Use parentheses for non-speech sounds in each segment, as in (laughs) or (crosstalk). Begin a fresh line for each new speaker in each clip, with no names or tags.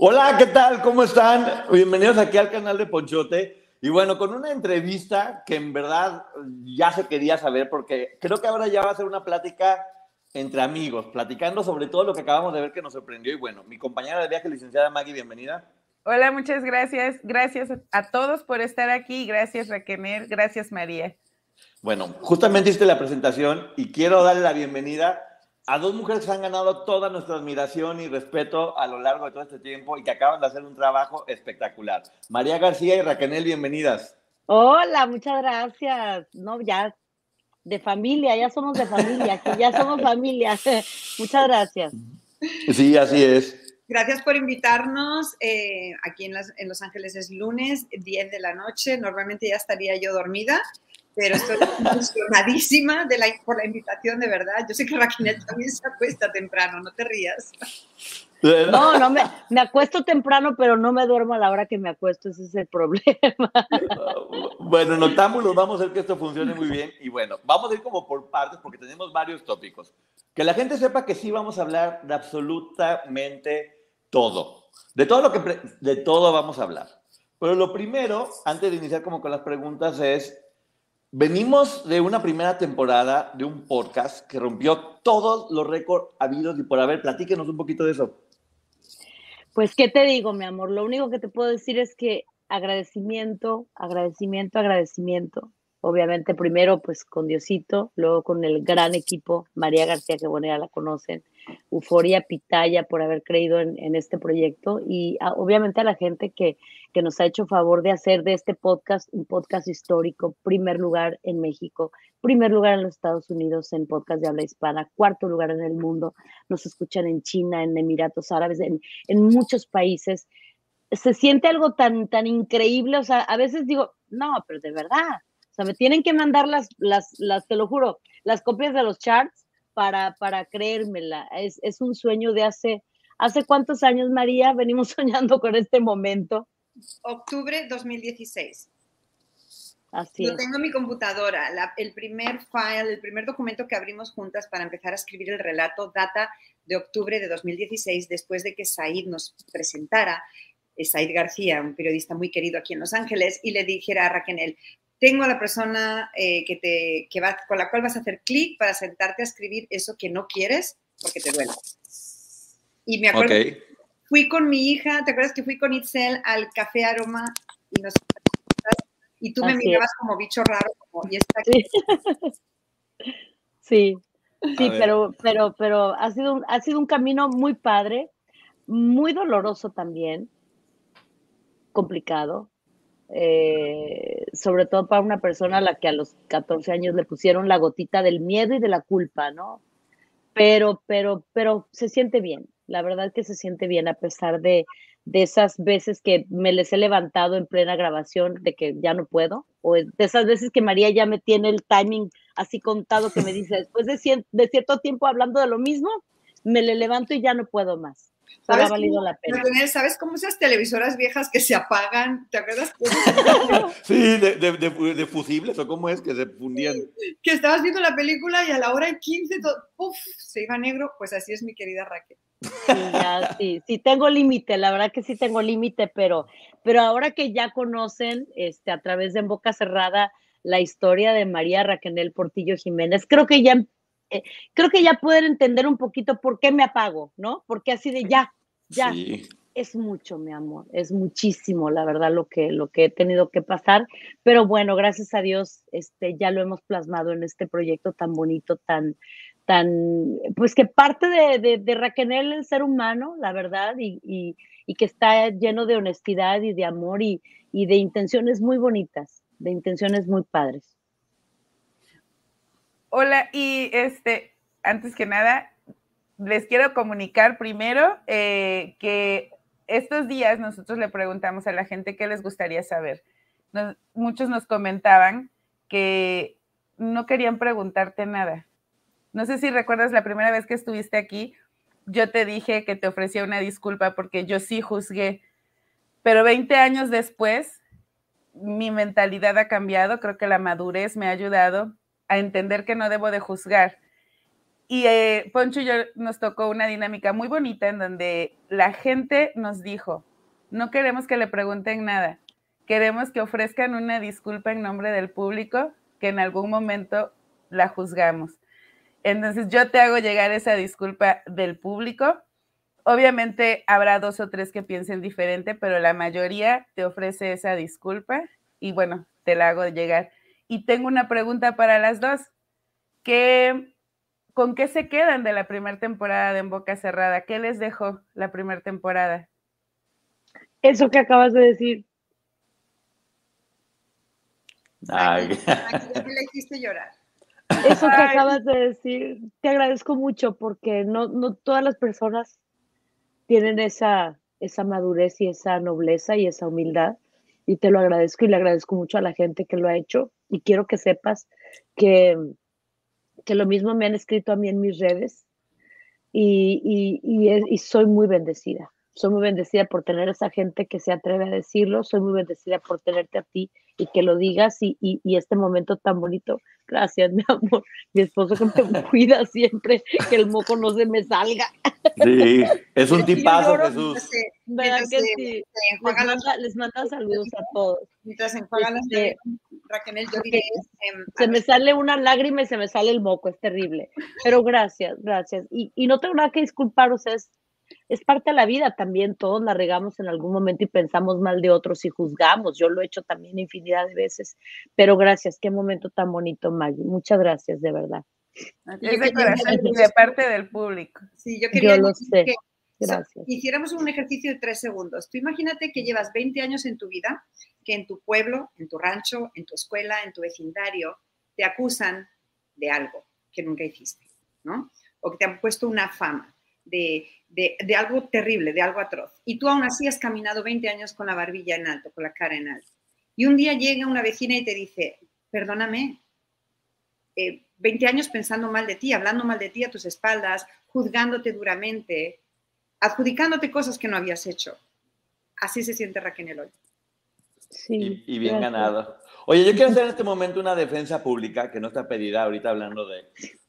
Hola, ¿qué tal? ¿Cómo están? Bienvenidos aquí al canal de Ponchote. Y bueno, con una entrevista que en verdad ya se quería saber, porque creo que ahora ya va a ser una plática entre amigos, platicando sobre todo lo que acabamos de ver que nos sorprendió. Y bueno, mi compañera de viaje, licenciada Maggie, bienvenida.
Hola, muchas gracias. Gracias a todos por estar aquí. Gracias, Raquel. Gracias, María.
Bueno, justamente hiciste la presentación y quiero darle la bienvenida a dos mujeres que han ganado toda nuestra admiración y respeto a lo largo de todo este tiempo y que acaban de hacer un trabajo espectacular. María García y Raquel, bienvenidas.
Hola, muchas gracias. No, ya de familia, ya somos de familia, ya somos familia. (laughs) muchas gracias.
Sí, así es.
Gracias por invitarnos. Eh, aquí en, en Los Ángeles es lunes, 10 de la noche. Normalmente ya estaría yo dormida pero estoy emocionadísima de la, por la invitación, de verdad. Yo sé que Raquel también se acuesta temprano, no te rías.
No, no, me, me, acuesto temprano, pero no me duermo a la hora que me acuesto, ese es el problema. (laughs)
Bueno, notámoslo, vamos a ver que esto funcione muy bien. Y bueno, vamos a ir como por partes porque tenemos varios tópicos. Que la gente sepa que sí vamos a hablar de absolutamente todo. De todo lo que, de todo vamos a hablar. Pero lo primero, antes de iniciar como con las preguntas, es Venimos de una primera temporada de un podcast que rompió todos los récords habidos y por haber. Platíquenos un poquito de eso.
Pues, ¿qué te digo, mi amor? Lo único que te puedo decir es que agradecimiento, agradecimiento, agradecimiento. Obviamente, primero, pues con Diosito, luego con el gran equipo, María García, que bueno, ya la conocen, Euforia Pitaya por haber creído en, este proyecto y obviamente a la gente que, que, nos ha hecho favor de hacer de este podcast un podcast histórico, primer lugar en México, primer lugar en los Estados Unidos en podcast de habla hispana, cuarto lugar en el mundo, nos escuchan en China, en Emiratos Árabes, en, en muchos países. Se siente algo tan, tan increíble, o sea, a veces digo, no, pero de verdad, o sea, me tienen que mandar las, las, las, te lo juro, las copias de los charts para, para creérmela. Es, es un sueño de hace, ¿hace cuántos años, María? Venimos (laughs) soñando con este momento.
Octubre 2016.
Así
Yo tengo mi computadora. el primer file, el primer documento que abrimos juntas para empezar a escribir el relato data de octubre de 2016, después de que Said nos presentara, eh, Said García, un periodista muy querido aquí en Los Ángeles, y le dijera a Raquel, tengo a la persona eh, que te, que va, con la cual vas a hacer clic para sentarte a escribir eso que no quieres porque te duele. Y me acuerdo, fui con mi hija, ¿te acuerdas que fui con Itzel al Café Aroma y nos (laughs) y tú me mirabas como bicho raro, como, y está aquí.
Sí, (laughs) sí, pero, pero, pero ha sido, ha sido un camino muy padre, muy doloroso también, complicado, eh, sobre todo para una persona a la que a los 14 años le pusieron la gotita del miedo y de la culpa, ¿no? Pero, pero, pero se siente bien, la verdad que se siente bien a pesar de, de esas veces que me les he levantado en plena grabación de que ya no puedo, o de esas veces que María ya me tiene el timing así contado que me dice, después de, de cierto tiempo hablando de lo mismo, me le levanto y ya no puedo más. ¿Sabes ha valido la pena.
¿Sabes cómo esas televisoras viejas que se apagan? ¿Te acuerdas? (laughs)
sí, de, de, fusibles, o cómo es que se fundían.
Que estabas viendo la película y a la hora en 15 todo, se iba negro. Pues así es mi querida Raquel.
Sí, ya, sí, sí tengo límite, la verdad que sí tengo límite, pero, pero ahora que ya conocen este, a través de En Boca Cerrada la historia de María Raquel Portillo Jiménez, creo que ya eh, creo que ya pueden entender un poquito por qué me apago, ¿no? Porque así de ya, ya. Es mucho, mi amor, es muchísimo, la verdad, lo que, lo que he tenido que pasar. Pero bueno, gracias a Dios, este, ya lo hemos plasmado en este proyecto tan bonito, tan, tan, pues que parte de, de, de Raquel el ser humano, la verdad, y, y, y, que está lleno de honestidad y de amor y, y de intenciones muy bonitas, de intenciones muy padres.
Hola, y este, antes que nada, les quiero comunicar primero eh, que estos días nosotros le preguntamos a la gente qué les gustaría saber. muchos nos comentaban que no querían preguntarte nada. No sé si recuerdas la primera vez que estuviste aquí, yo te dije que te ofrecía una disculpa porque yo sí juzgué, pero 20 años después mi mentalidad ha cambiado, creo que la madurez me ha ayudado a entender que no debo de juzgar. Y eh, Poncho y yo nos tocó una dinámica muy bonita en donde la gente nos dijo, no queremos que le pregunten nada, queremos que ofrezcan una disculpa en nombre del público que en algún momento la juzgamos. Entonces yo te hago llegar esa disculpa del público. Obviamente habrá dos o tres que piensen diferente, pero la mayoría te ofrece esa disculpa y bueno, te la hago llegar. Y tengo una pregunta para las dos. ¿Qué, ¿Con qué se quedan de la primera temporada de En Boca Cerrada? ¿Qué les dejó la primera temporada?
Eso que acabas de decir.
Ay. le hiciste llorar.
Eso que acabas de decir, te agradezco mucho porque no, no todas las personas tienen esa, esa madurez y esa nobleza y esa humildad. Y te lo agradezco y le agradezco mucho a la gente que lo ha hecho y quiero que sepas que, que lo mismo me han escrito a mí en mis redes y, y, soy muy bendecida. Soy muy bendecida por tener esa gente que se atreve a decirlo, soy muy bendecida por tenerte a ti y que lo digas y, y este momento tan bonito. Gracias, (laughs) mi amor. Mi esposo que me (laughs) cuida siempre, que el moco no se me salga.
Sí, es un (laughs) tipazo, Jesús.
¿Verdad que sí? Les manda, saludos a todos.
Mientras enjuagan las este, Raquel, yo diré,
em, se me sale una lágrima y se me sale el moco, es terrible. Pero gracias, gracias. Y, y no tengo nada que disculpar, o sea, es, es parte de la vida también, todos la regamos en algún momento y pensamos mal de otros y juzgamos. Yo lo he hecho también infinidad de veces, pero gracias, qué momento tan bonito, Maggie. Muchas gracias, de verdad.
Es de corazón y de parte del público.
Sí, yo quería
yo lo sé.
que Gracias. hiciéramos un ejercicio de tres segundos. Tú imagínate que llevas 20 años en tu vida, que en tu pueblo, en tu rancho, en tu escuela, en tu vecindario, te acusan de algo que nunca hiciste, ¿no? O que te han puesto una fama de, de, de, algo terrible, de algo atroz. Y tú aún así has caminado 20 años con la barbilla en alto, con la cara en alto. Y un día llega una vecina y te dice, perdóname, 20 eh, años pensando mal de ti, hablando mal de ti a tus espaldas, juzgándote duramente, adjudicándote cosas que no habías hecho. Así se siente Raquel hoy.
Sí,
y, bien ganado. Oye, yo quiero hacer en este momento una defensa pública que no está pedida ahorita hablando de...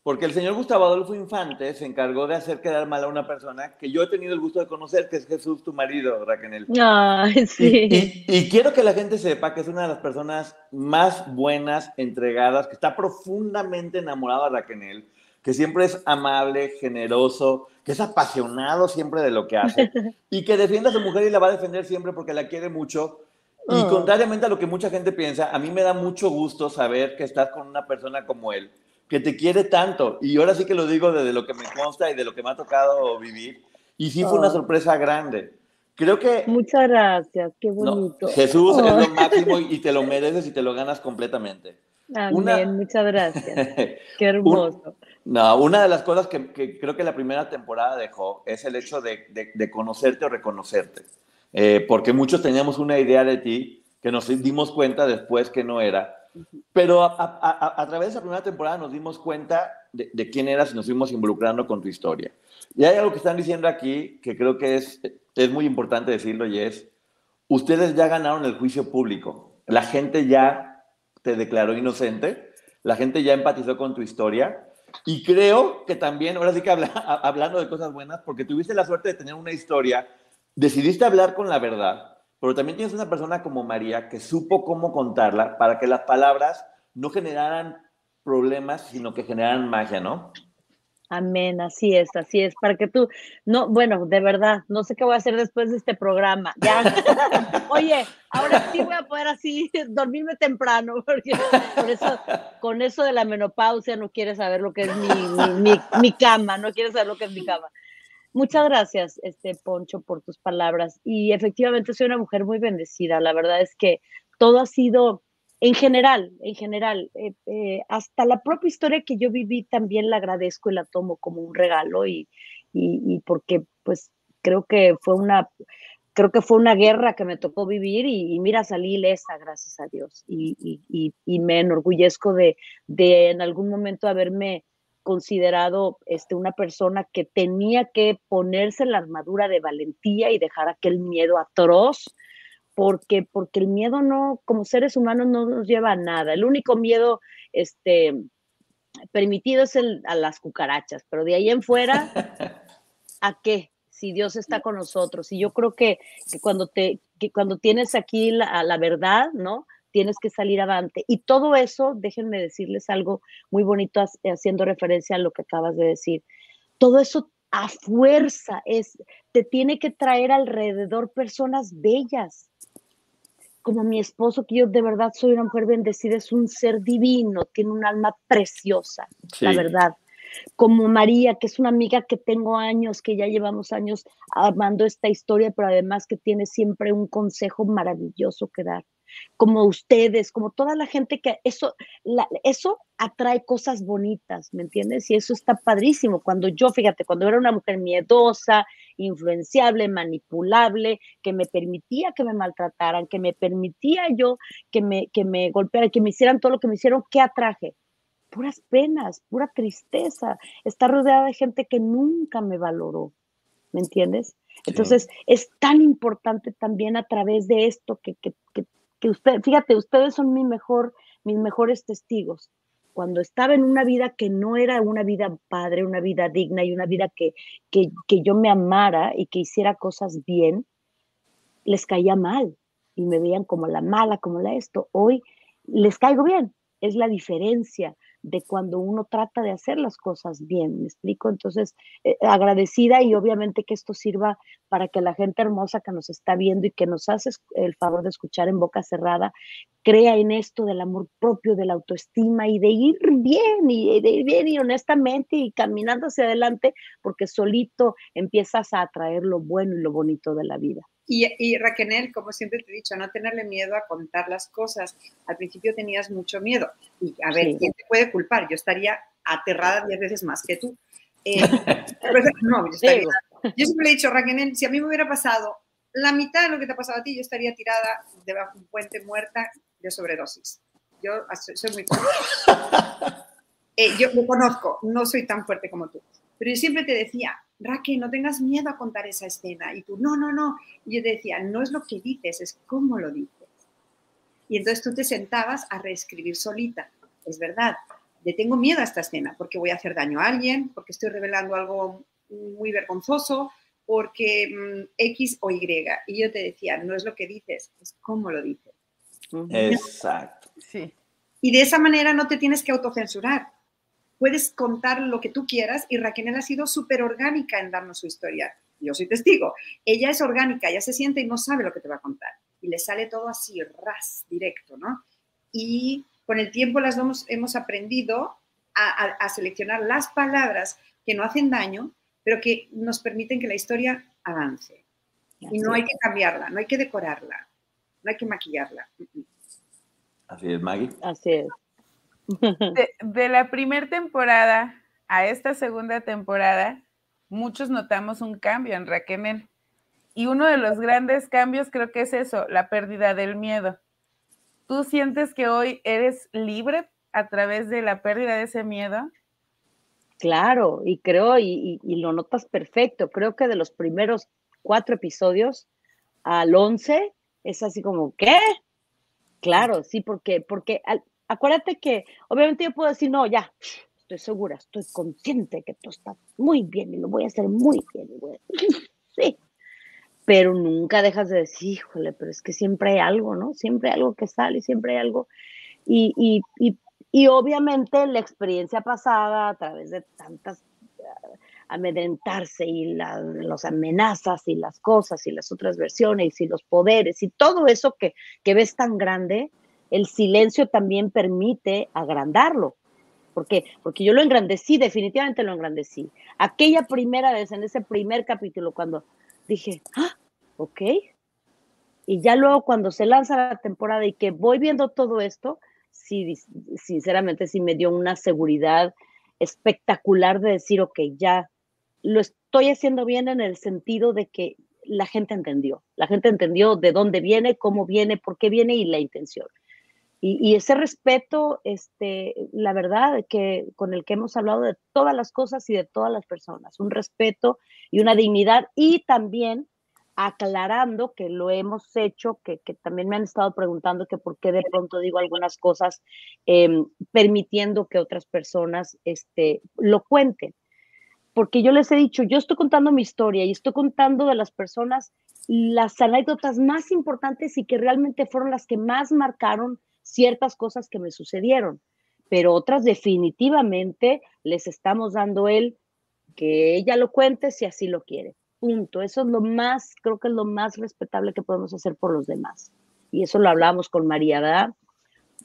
Porque el señor Gustavo Adolfo Infante se encargó de hacer quedar mal a una persona que yo he tenido el gusto de conocer, que es Jesús, tu marido, Raquel.
Ay, sí.
Y, y, quiero que la gente sepa que es una de las personas más buenas, entregadas, que está profundamente enamorada de Raquel, que siempre es amable, generoso, que es apasionado siempre de lo que hace (laughs) y que defiende a su mujer y la va a defender siempre porque la quiere mucho. Y oh. contrariamente a lo que mucha gente piensa, a mí me da mucho gusto saber que estás con una persona como él, que te quiere tanto. Y ahora sí que lo digo desde lo que me consta y de lo que me ha tocado vivir. Y sí fue una oh. sorpresa grande. Creo que...
Muchas gracias, qué bonito.
Jesús es lo oh. máximo y te lo (laughs) mereces y te lo ganas completamente.
Amén, muchas gracias. (laughs) Qué hermoso.
no, una de las cosas que, creo que la primera temporada dejó es el hecho de, de, conocerte o reconocerte. Eh, porque muchos teníamos una idea de ti que nos dimos cuenta después que no era. Pero a, través de esa primera temporada nos dimos cuenta de, de, quién eras y nos fuimos involucrando con tu historia. Y hay algo que están diciendo aquí que creo que es, es muy importante decirlo y es, ustedes ya ganaron el juicio público. La gente ya te declaró inocente, la gente ya empatizó con tu historia y creo que también, ahora sí que habla, (laughs) hablando de cosas buenas, porque tuviste la suerte de tener una historia, decidiste hablar con la verdad, pero también tienes una persona como María que supo cómo contarla para que las palabras no generaran problemas, sino que generaran magia, ¿no?
Amén, así es, así es, para que tú, no, bueno, de verdad, no sé qué voy a hacer después de este programa. (laughs) Oye, ahora sí voy a poder así (laughs) dormirme temprano, (laughs) porque eso, con eso de la menopausia no quieres saber lo que es mi, mi, cama, no quieres saber lo que es mi cama. Muchas gracias, este Poncho, por tus palabras. Y efectivamente soy una mujer muy bendecida. La verdad es que todo ha sido en general, en general, eh, eh, hasta la propia historia que yo viví también la agradezco y la tomo como un regalo y, y, porque pues creo que fue una, creo que fue una guerra que me tocó vivir y, mira, salí ilesa, gracias a Dios. Y, y me enorgullezco de, de, en algún momento haberme considerado este, una persona que tenía que ponerse la armadura de valentía y dejar aquel miedo atroz porque, porque el miedo no, como seres humanos, no nos lleva a nada. El único miedo este, permitido es el, a las cucarachas, pero de ahí en fuera, (laughs) ¿a qué? Si Dios está con nosotros. Y yo creo que, que cuando, te, que cuando tienes aquí la, la verdad, ¿no? Tienes que salir adelante. Y todo eso, déjenme decirles algo muy bonito haciendo referencia a lo que acabas de decir. Todo eso a fuerza es, te tiene que traer alrededor personas bellas, como mi esposo, que yo de verdad soy una mujer bendecida, es un ser divino, tiene un alma preciosa, la verdad. Como María, que es una amiga que tengo años, que ya llevamos años amando esta historia, pero además que tiene siempre un consejo maravilloso que dar como ustedes, como toda la gente que eso, eso atrae cosas bonitas, ¿me entiendes? Y eso está padrísimo. Cuando yo, fíjate, cuando era una mujer miedosa, influenciable, manipulable, que me permitía que me maltrataran, que me permitía yo que me, que me golpearan, que me hicieran todo lo que me hicieron, ¿qué atraje? Puras penas, pura tristeza. Estar rodeada de gente que nunca me valoró, ¿me entiendes? Entonces, es tan importante también a través de esto que, que, que, que usted, fíjate, ustedes son mi mejor, mis mejores testigos. Cuando estaba en una vida que no era una vida padre, una vida digna y una vida que, que, que yo me amara y que hiciera cosas bien, les caía mal y me veían como la mala, como la esto. Hoy les caigo bien, es la diferencia de cuando uno trata de hacer las cosas bien, ¿me explico? Entonces, eh, agradecida y obviamente que esto sirva para que la gente hermosa que nos está viendo y que nos hace el favor de escuchar en boca cerrada, crea en esto del amor propio, de la autoestima y de ir bien y de ir bien y honestamente y caminando hacia adelante, porque solito empiezas a atraer lo bueno y lo bonito de la vida.
Y, y, Raquel, como siempre te he dicho, no tenerle miedo a contar las cosas. Al principio tenías mucho miedo. Y a ver, ¿quién te puede culpar? Yo estaría aterrada diez veces más que tú. Eh, (laughs) no, yo, estaría, yo siempre le he dicho, Raquel, si a mí me hubiera pasado la mitad de lo que te ha pasado a ti, yo estaría tirada debajo de un puente muerta de sobredosis. Yo soy muy fuerte. (laughs) Eh, yo lo conozco, no soy tan fuerte como tú. Pero yo siempre te decía, Raquel, no tengas miedo a contar esa escena. Y tú, no, no, no. Y yo te decía, no es lo que dices, es cómo lo dices. Y entonces tú te sentabas a reescribir solita. Es verdad, le tengo miedo a esta escena porque voy a hacer daño a alguien, porque estoy revelando algo muy vergonzoso, porque mm, X o Y. Y yo te decía, no es lo que dices, es cómo lo dices.
Exacto.
Sí. Y de esa manera no te tienes que autocensurar puedes contar lo que tú quieras y Raquel ha sido súper orgánica en darnos su historia. Yo soy testigo. Ella es orgánica, ella se siente y no sabe lo que te va a contar. Y le sale todo así, ras, directo, ¿no? Y con el tiempo las hemos, hemos aprendido a, seleccionar las palabras que no hacen daño, pero que nos permiten que la historia avance. Y no hay que cambiarla, no hay que decorarla, no hay que maquillarla.
Así es, Maggie.
Así es. (laughs)
De, la primera temporada a esta segunda temporada, muchos notamos un cambio en Raquel. Y uno de los grandes cambios creo que es eso, la pérdida del miedo. ¿Tú sientes que hoy eres libre a través de la pérdida de ese miedo?
Claro, y creo, y, lo notas perfecto, creo que de los primeros cuatro episodios al once es así como, ¿qué? Claro, sí, porque, porque acuérdate que obviamente yo puedo decir, no, ya, estoy segura, estoy consciente que todo está muy bien y lo voy a hacer muy bien. (laughs) sí, pero nunca dejas de decir, híjole, pero es que siempre hay algo, ¿no? Siempre hay algo que sale, siempre hay algo. Y, y, y, y obviamente la experiencia pasada a través de tantas amedrentarse y las amenazas y las cosas y las otras versiones y los poderes y todo eso que, que ves tan grande, el silencio también permite agrandarlo. ¿Por qué? Porque yo lo engrandecí, definitivamente lo engrandecí. Aquella primera vez, en ese primer capítulo, cuando dije, ah, ok. Y ya luego cuando se lanza la temporada y que voy viendo todo esto, sí, sinceramente sí me dio una seguridad espectacular de decir, ok, ya lo estoy haciendo bien en el sentido de que la gente entendió, la gente entendió de dónde viene, cómo viene, por qué viene y la intención. Y, ese respeto, este, la verdad, que con el que hemos hablado de todas las cosas y de todas las personas, un respeto y una dignidad y también aclarando que lo hemos hecho, que, también me han estado preguntando que por qué de pronto digo algunas cosas, em, permitiendo que otras personas este, lo cuenten. Porque yo les he dicho, yo estoy contando mi historia y estoy contando de las personas las anécdotas más importantes y que realmente fueron las que más marcaron ciertas cosas que me sucedieron, pero otras definitivamente les estamos dando el que ella lo cuente si así lo quiere. Punto. Eso es lo más, creo que es lo más respetable que podemos hacer por los demás. Y eso lo hablamos con María, ¿verdad?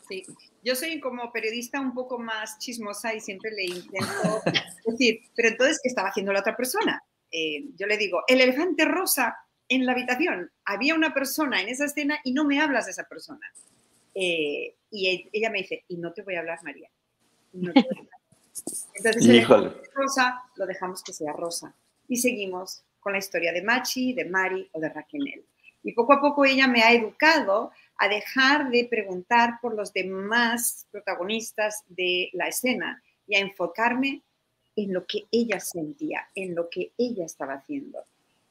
Sí, yo soy como periodista un poco más chismosa y siempre le intento (laughs) decir, pero entonces, ¿qué estaba haciendo la otra persona? Eh, yo le digo, el elefante rosa en la habitación, había una persona en esa escena y no me hablas de esa persona. Eh, y e, ella me dice, y no te voy a hablar, María. (laughs) Entonces, el rosa lo dejamos que sea rosa. Y seguimos con la historia de Machi, de Mari o de Raquel. Y poco a poco ella me ha educado a dejar de preguntar por los demás protagonistas de la escena y a enfocarme en lo que ella sentía, en lo que ella estaba haciendo.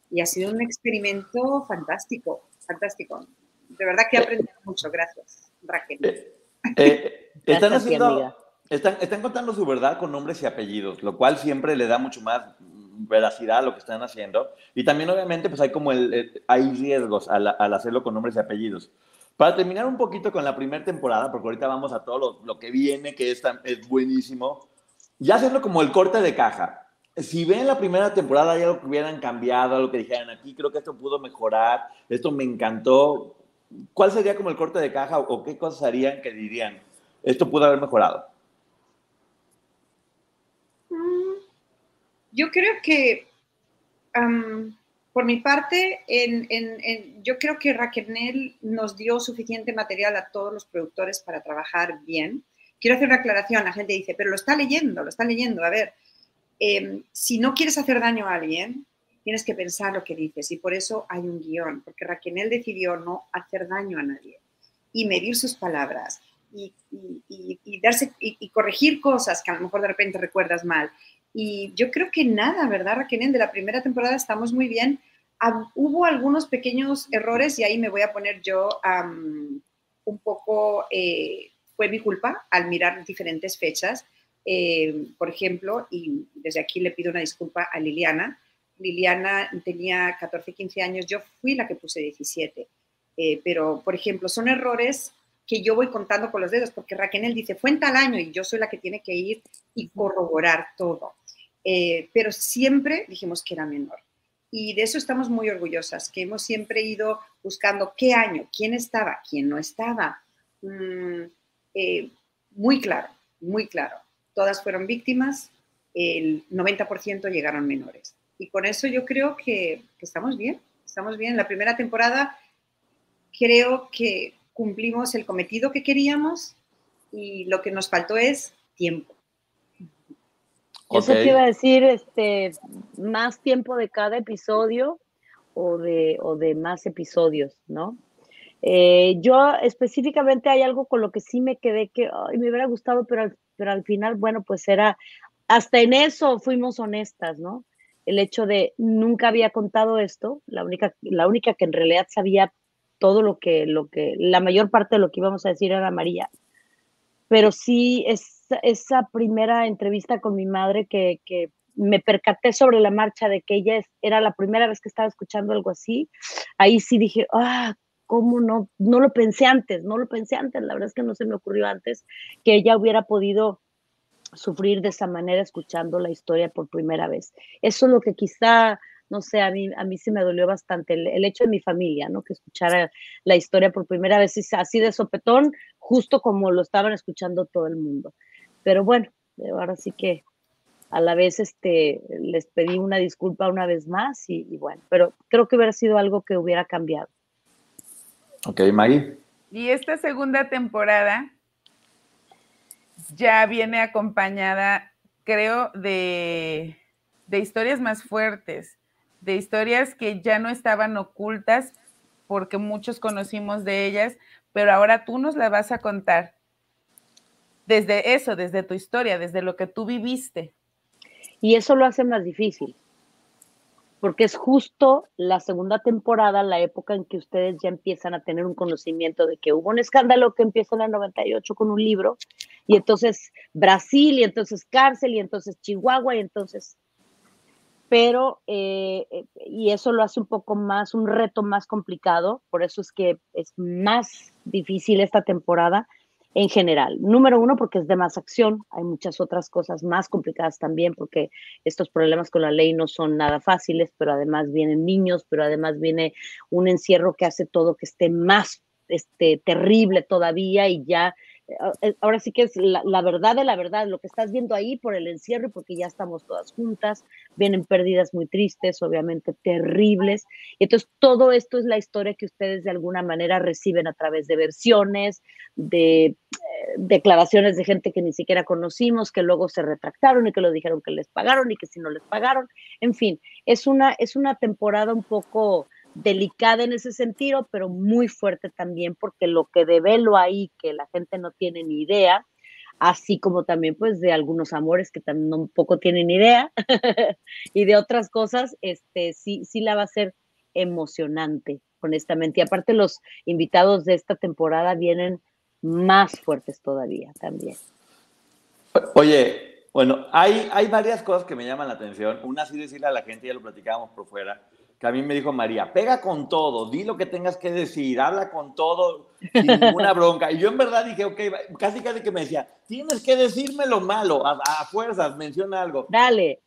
Y ha sido un experimento fantástico, fantástico. De verdad que he aprendido mucho. Gracias. Raquel. Eh,
eh, (laughs) están, haciendo, están, están, contando su verdad con nombres y apellidos, lo cual siempre le da mucho más veracidad a lo que están haciendo. Y también, obviamente, pues hay como el, hay riesgos al, al, hacerlo con nombres y apellidos. Para terminar un poquito con la primera temporada, porque ahorita vamos a todo lo, lo que viene, que es, es buenísimo, ya hacerlo como el corte de caja. Si ven la primera temporada, hay algo que hubieran cambiado, algo que dijeran aquí, creo que esto pudo mejorar, esto me encantó, ¿cuál sería como el corte de caja o, qué cosas harían que dirían, esto pudo haber mejorado?
Mm, yo creo que, por mi parte, yo creo que Raquel nos dio suficiente material a todos los productores para trabajar bien. Quiero hacer una aclaración, la gente dice, pero lo está leyendo, lo está leyendo. A ver, em, si no quieres hacer daño a alguien, tienes que pensar lo que dices y por eso hay un guion, porque Raquel decidió no hacer daño a nadie y medir sus palabras y, darse y, corregir cosas que a lo mejor de repente recuerdas mal. Y yo creo que nada, ¿verdad, Raquel? De la primera temporada estamos muy bien. hubo algunos pequeños errores y ahí me voy a poner yo un poco, eh, fue mi culpa al mirar diferentes fechas. Eh, por ejemplo, y desde aquí le pido una disculpa a Liliana, Liliana tenía 14, 15 años, yo fui la que puse 17. Eh, pero, por ejemplo, son errores que yo voy contando con los dedos, porque Raquel dice, fue en tal año y yo soy la que tiene que ir y corroborar todo. Eh, pero siempre dijimos que era menor. Y de eso estamos muy orgullosas, que hemos siempre ido buscando qué año, quién estaba, quién no estaba. Mm, eh, muy claro, muy claro. Todas fueron víctimas, el 90% llegaron menores. Y con eso yo creo que, estamos bien, estamos bien. La primera temporada creo que cumplimos el cometido que queríamos y lo que nos faltó es tiempo.
Eso te iba a decir, este, más tiempo de cada episodio o de, o de más episodios, ¿no? Eh, yo específicamente hay algo con lo que sí me quedé que me hubiera gustado, pero pero al final, bueno, pues era, hasta en eso fuimos honestas, ¿no? El hecho de nunca había contado esto, la única, la única que en realidad sabía todo lo que, lo que, la mayor parte de lo que íbamos a decir era María. Pero sí, es, esa primera entrevista con mi madre que, que me percaté sobre la marcha de que ella era la primera vez que estaba escuchando algo así, ahí sí dije, ah, ¿cómo no? No lo pensé antes, no lo pensé antes, la verdad es que no se me ocurrió antes que ella hubiera podido sufrir de esa manera escuchando la historia por primera vez. Eso es lo que quizá, no sé, a mí, a mí sí me dolió bastante, el, hecho de mi familia, ¿no? Que escuchara la historia por primera vez así de sopetón, justo como lo estaban escuchando todo el mundo. Pero bueno, ahora sí que a la vez este, les pedí una disculpa una vez más y, y bueno, pero creo que hubiera sido algo que hubiera cambiado.
Ok, Maggie.
Y esta segunda temporada ya viene acompañada, creo, de, historias más fuertes, de historias que ya no estaban ocultas porque muchos conocimos de ellas, pero ahora tú nos la vas a contar desde eso, desde tu historia, desde lo que tú viviste.
Y eso lo hace más difícil, porque es justo la segunda temporada, la época en que ustedes ya empiezan a tener un conocimiento de que hubo un escándalo que empieza en el 98 con un libro, y entonces Brasil, y entonces cárcel, y entonces Chihuahua, y entonces... Pero, eh, eh, y eso lo hace un poco más, un reto más complicado, por eso es que es más difícil esta temporada, en general. Número uno, porque es de más acción. Hay muchas otras cosas más complicadas también, porque estos problemas con la ley no son nada fáciles, pero además vienen niños, pero además viene un encierro que hace todo que esté más este, terrible todavía y ya ahora sí que es la, verdad de la verdad, lo que estás viendo ahí por el encierro y porque ya estamos todas juntas, vienen pérdidas muy tristes, obviamente terribles. Y entonces todo esto es la historia que ustedes de alguna manera reciben a través de versiones, de eh, declaraciones de gente que ni siquiera conocimos, que luego se retractaron y que lo dijeron que les pagaron y que si no les pagaron. En fin, es una, es una temporada un poco delicada en ese sentido, pero muy fuerte también, porque lo que develo ahí, que la gente no tiene ni idea, así como también pues de algunos amores que tampoco poco tienen idea, (laughs) y de otras cosas, este, sí, sí la va a ser emocionante, honestamente. Y aparte los invitados de esta temporada vienen más fuertes todavía también.
Oye, bueno, hay, hay varias cosas que me llaman la atención. Una, sí decirle a la gente, ya lo platicábamos por fuera, que a mí me dijo María, pega con todo, di lo que tengas que decir, habla con todo, sin ninguna (laughs) bronca. Y yo en verdad dije, ok, casi casi que me decía, tienes que decirme lo malo, a, fuerzas, menciona algo.
Dale.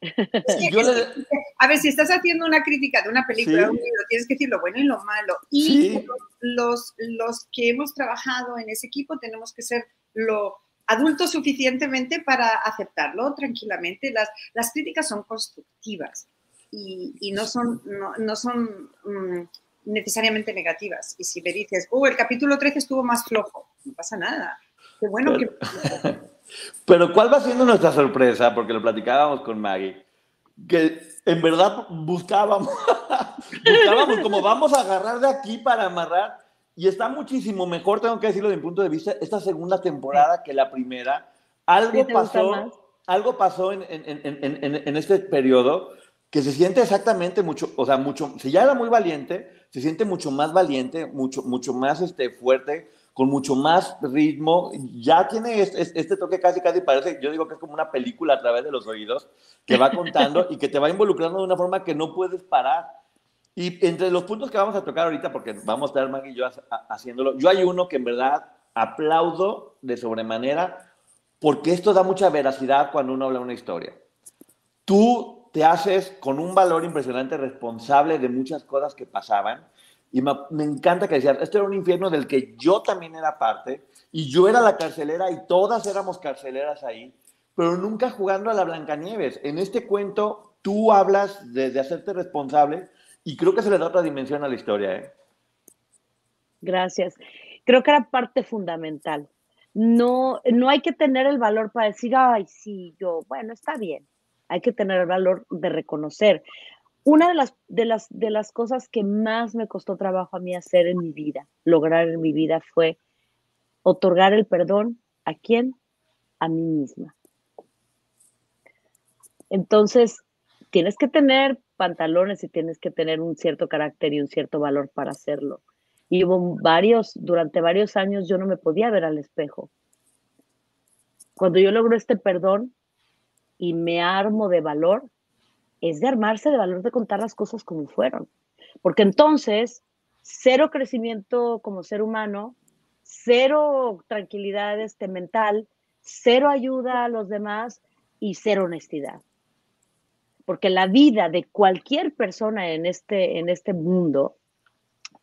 A ver, si estás haciendo una crítica de una película, un libro, tienes que decir lo bueno y lo malo. Y los, los que hemos trabajado en ese equipo tenemos que ser lo adultos suficientemente para aceptarlo tranquilamente. Las, las críticas son constructivas y, no son, no, son mm, necesariamente negativas. Y si me dices, oh, el capítulo 13 estuvo más flojo, no pasa nada. Qué bueno
pero, que... (laughs) Pero ¿cuál va siendo nuestra sorpresa? Porque lo platicábamos con Maggie. Que en verdad buscábamos, (laughs) buscábamos como vamos a agarrar de aquí para amarrar. Y está muchísimo mejor, tengo que decirlo desde mi punto de vista, esta segunda temporada que la primera. Algo pasó, algo pasó en, en, en, en, este periodo que se siente exactamente mucho, o sea, mucho, si ya era muy valiente, se siente mucho más valiente, mucho, mucho más este, fuerte, con mucho más ritmo, ya tiene este, este, toque casi, casi parece, yo digo que es como una película a través de los oídos, que va contando y que te va involucrando de una forma que no puedes parar. Y entre los puntos que vamos a tocar ahorita, porque vamos a estar Maggie y yo haciéndolo, yo hay uno que en verdad aplaudo de sobremanera, porque esto da mucha veracidad cuando uno habla una historia. Tú te haces con un valor impresionante responsable de muchas cosas que pasaban. Y me, encanta que decías, esto era un infierno del que yo también era parte, y yo era la carcelera y todas éramos carceleras ahí, pero nunca jugando a la Blancanieves. En este cuento tú hablas de, hacerte responsable y creo que se le da otra dimensión a la historia. ¿eh?
Gracias. Creo que era parte fundamental. No, no hay que tener el valor para decir, ay, sí, yo, bueno, está bien hay que tener el valor de reconocer. Una de las, de, las, de las cosas que más me costó trabajo a mí hacer en mi vida, lograr en mi vida, fue otorgar el perdón a quién? A mí misma. Entonces, tienes que tener pantalones y tienes que tener un cierto carácter y un cierto valor para hacerlo. Y hubo varios, durante varios años yo no me podía ver al espejo. Cuando yo logro este perdón, y me armo de valor, es de armarse de valor de contar las cosas como fueron. Porque entonces, cero crecimiento como ser humano, cero tranquilidad este, mental, cero ayuda a los demás y cero honestidad. Porque la vida de cualquier persona en este, en este mundo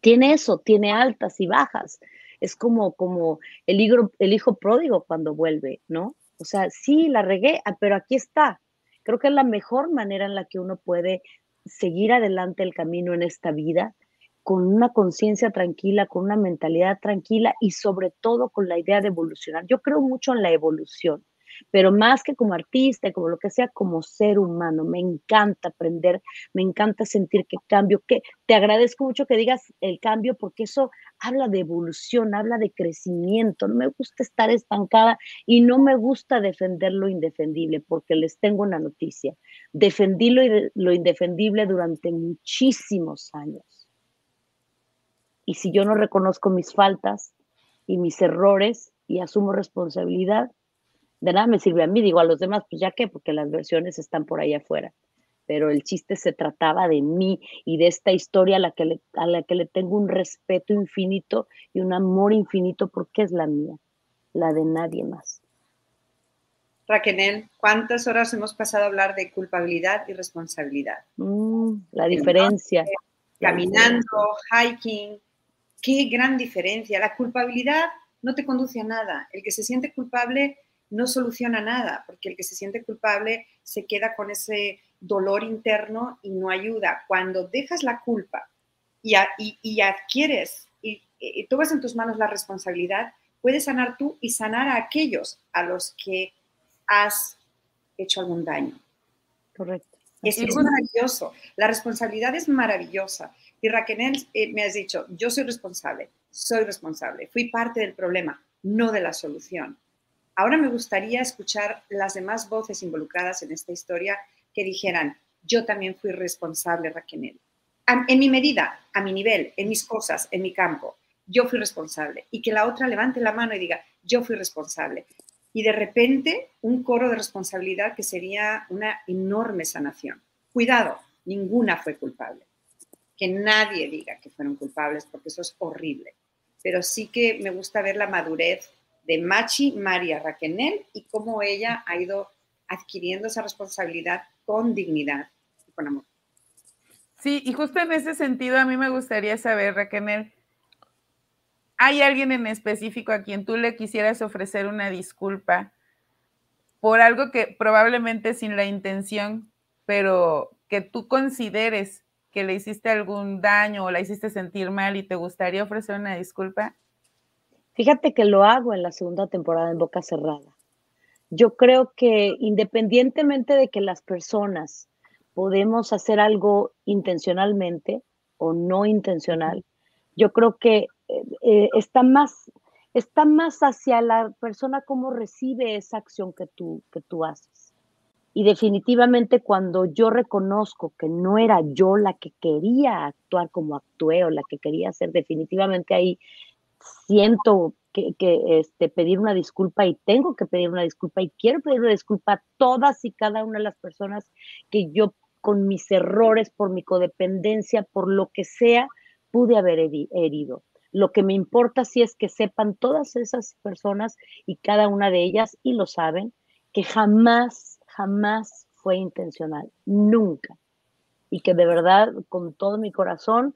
tiene eso, tiene altas y bajas. Es como, como el, hijo, el hijo pródigo cuando vuelve, ¿no? O sea, sí, la regué, ah, pero aquí está. Creo que es la mejor manera en la que uno puede seguir adelante el camino en esta vida con una conciencia tranquila, con una mentalidad tranquila y sobre todo con la idea de evolucionar. Yo creo mucho en la evolución pero más que como artista, como lo que sea, como ser humano. Me encanta aprender, me encanta sentir que cambio, que te agradezco mucho que digas el cambio porque eso habla de evolución, habla de crecimiento. No me gusta estar estancada y no me gusta defender lo indefendible porque les tengo una noticia. Defendí lo, lo indefendible durante muchísimos años. Y si yo no reconozco mis faltas y mis errores y asumo responsabilidad, de nada me sirve a mí, digo a los demás, pues ya qué, porque las versiones están por ahí afuera. Pero el chiste se trataba de mí y de esta historia a la que le, a la que le tengo un respeto infinito y un amor infinito porque es la mía, la de nadie más.
Raquel, ¿cuántas horas hemos pasado a hablar de culpabilidad y responsabilidad?
Mm, la diferencia.
Caminando, hiking, qué gran diferencia. La culpabilidad no te conduce a nada. El que se siente culpable no soluciona nada, porque el que se siente culpable se queda con ese dolor interno y no ayuda. Cuando dejas la culpa y, y, adquieres y, y tomas en tus manos la responsabilidad, puedes sanar tú y sanar a aquellos a los que has hecho algún daño.
Correcto.
Es, es maravilloso. La responsabilidad es maravillosa. Y Raquel, eh, me has dicho, yo soy responsable, soy responsable, fui parte del problema, no de la solución. Ahora me gustaría escuchar las demás voces involucradas en esta historia que dijeran, yo también fui responsable, Raquel. En mi medida, a mi nivel, en mis cosas, en mi campo, yo fui responsable. Y que la otra levante la mano y diga, yo fui responsable. Y de repente, un coro de responsabilidad que sería una enorme sanación. Cuidado, ninguna fue culpable. Que nadie diga que fueron culpables, porque eso es horrible. Pero sí que me gusta ver la madurez de Machi María Raquenel y cómo ella ha ido adquiriendo esa responsabilidad con dignidad y con amor.
Sí, y justo en ese sentido a mí me gustaría saber, Raquenel, ¿hay alguien en específico a quien tú le quisieras ofrecer una disculpa por algo que probablemente sin la intención, pero que tú consideres que le hiciste algún daño o la hiciste sentir mal y te gustaría ofrecer una disculpa?
Fíjate que lo hago en la segunda temporada en Boca Cerrada. Yo creo que independientemente de que las personas podemos hacer algo intencionalmente o no intencional, yo creo que eh, eh, está, más, está más hacia la persona cómo recibe esa acción que tú, que tú haces. Y definitivamente cuando yo reconozco que no era yo la que quería actuar como actué o la que quería hacer, definitivamente ahí siento que, este, pedir una disculpa y tengo que pedir una disculpa y quiero pedir una disculpa a todas y cada una de las personas que yo con mis errores, por mi codependencia, por lo que sea, pude haber herido. Lo que me importa sí es que sepan todas esas personas y cada una de ellas, y lo saben, que jamás, jamás fue intencional, nunca. Y que de verdad, con todo mi corazón,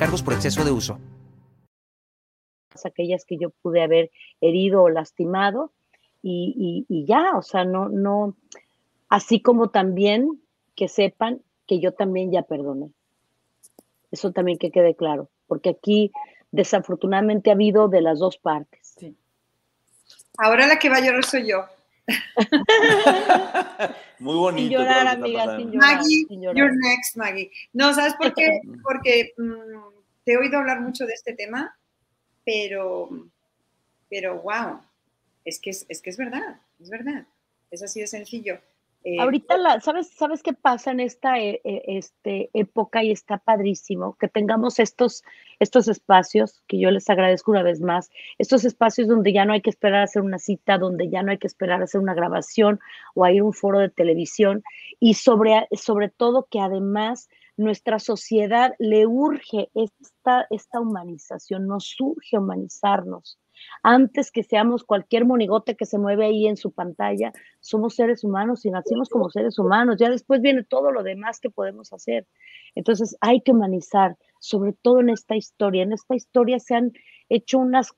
cargos por exceso de uso.
Aquellas que yo pude haber herido o lastimado y, ya, o sea, no, no, así como también que sepan que yo también ya perdoné. Eso también que quede claro, porque aquí desafortunadamente ha habido de las dos partes.
Ahora la que va a llorar soy yo. (laughs)
Muy bonito.
Sin llorar, amiga, sin
llorar, Maggie, you're next, Maggie. No, ¿sabes por qué? (laughs) Porque mm, te he oído hablar mucho de este tema, pero, pero wow, Es que es, es que es verdad, es verdad. Es así de sencillo. Eh,
Ahorita, ¿sabes, ¿sabes qué pasa en esta eh, eh, este, época y está padrísimo? Que tengamos estos, estos espacios, que yo les agradezco una vez más, estos espacios donde ya no hay que esperar a hacer una cita, donde ya no hay que esperar a hacer una grabación o a ir a un foro de televisión, y sobre, sobre todo que además nuestra sociedad le urge esta, esta humanización, nos urge humanizarnos antes que seamos cualquier monigote que se mueve ahí en su pantalla, somos seres humanos y nacimos como seres humanos. Ya después viene todo lo demás que podemos hacer. Entonces hay que humanizar, sobre todo en esta historia. En esta historia se han hecho unas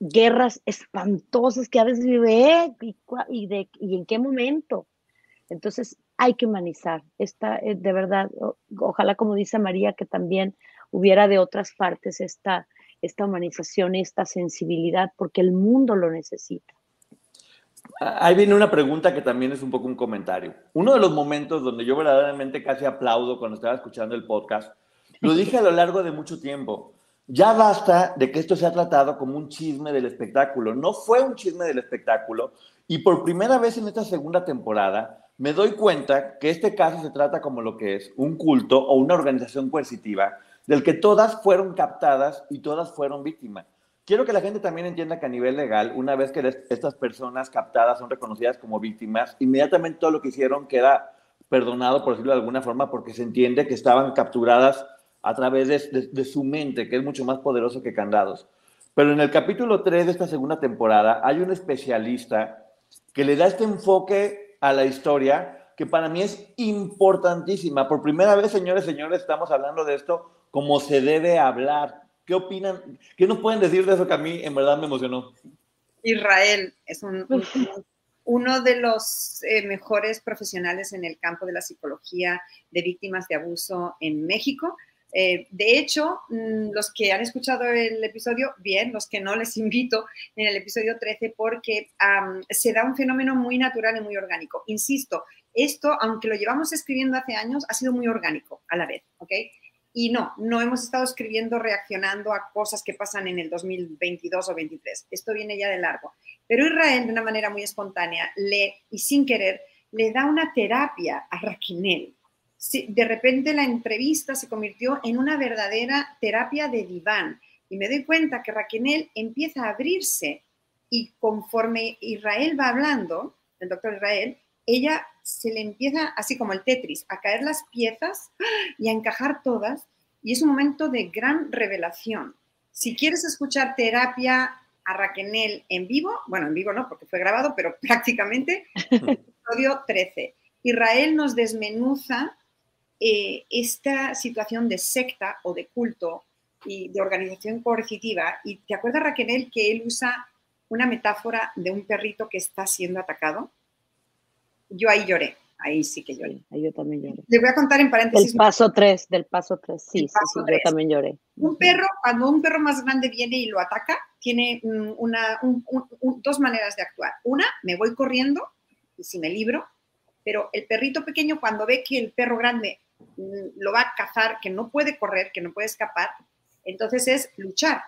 guerras espantosas que a veces vive ¿eh? y, de, y en qué momento. Entonces hay que humanizar. Esta, eh, de verdad, ojalá como dice María, que también hubiera de otras partes esta, esta humanización y esta sensibilidad, porque el mundo lo necesita.
Ahí viene una pregunta que también es un poco un comentario. Uno de los momentos donde yo verdaderamente casi aplaudo cuando estaba escuchando el podcast, lo (laughs) dije a lo largo de mucho tiempo. Ya basta de que esto se ha tratado como un chisme del espectáculo. No fue un chisme del espectáculo y por primera vez en esta segunda temporada me doy cuenta que este caso se trata como lo que es un culto o una organización coercitiva del que todas fueron captadas y todas fueron víctimas. Quiero que la gente también entienda que a nivel legal, una vez que estas personas captadas son reconocidas como víctimas, inmediatamente todo lo que hicieron queda perdonado, por decirlo de alguna forma, porque se entiende que estaban capturadas a través de, su mente, que es mucho más poderoso que candados. Pero en el capítulo 3 de esta segunda temporada hay un especialista que le da este enfoque a la historia que para mí es importantísima. Por primera vez, señores, señores, estamos hablando de esto como se debe hablar. ¿Qué opinan? ¿Qué nos pueden decir de eso que a mí en verdad me emocionó?
Israel es un, uno de los eh, mejores profesionales en el campo de la psicología de víctimas de abuso en México. Eh, de hecho, mm, los que han escuchado el episodio, bien, los que no, les invito en el episodio 13 porque se da un fenómeno muy natural y muy orgánico. Insisto, esto, aunque lo llevamos escribiendo hace años, ha sido muy orgánico a la vez, ¿ok? Y no, no hemos estado escribiendo reaccionando a cosas que pasan en el 2022 o 23. Esto viene ya de largo. Pero Israel, de una manera muy espontánea, le, y sin querer, le da una terapia a Raquel. De repente la entrevista se convirtió en una verdadera terapia de diván. Y me doy cuenta que Raquel empieza a abrirse y conforme Israel va hablando, el doctor Israel, ella se le empieza, así como el Tetris, a caer las piezas y a encajar todas. Y es un momento de gran revelación. Si quieres escuchar terapia a Raquel en vivo, bueno, en vivo no, porque fue grabado, pero (laughs) prácticamente, (laughs) episodio 13. Israel nos desmenuza eh, esta situación de secta o de culto y de organización coercitiva. Y te acuerdas, Raquel, que él usa una metáfora de un perrito que está siendo atacado yo ahí lloré, ahí sí que lloré.
Ahí yo también lloré.
Le voy a contar en paréntesis.
El paso 3, del paso 3, sí, sí, sí, yo también lloré.
Un perro, cuando un perro más grande viene y lo ataca, tiene mm, una, dos maneras de actuar. Una, me voy corriendo y si me libro, pero el perrito pequeño cuando ve que el perro grande mm, lo va a cazar, que no puede correr, que no puede escapar, entonces es luchar.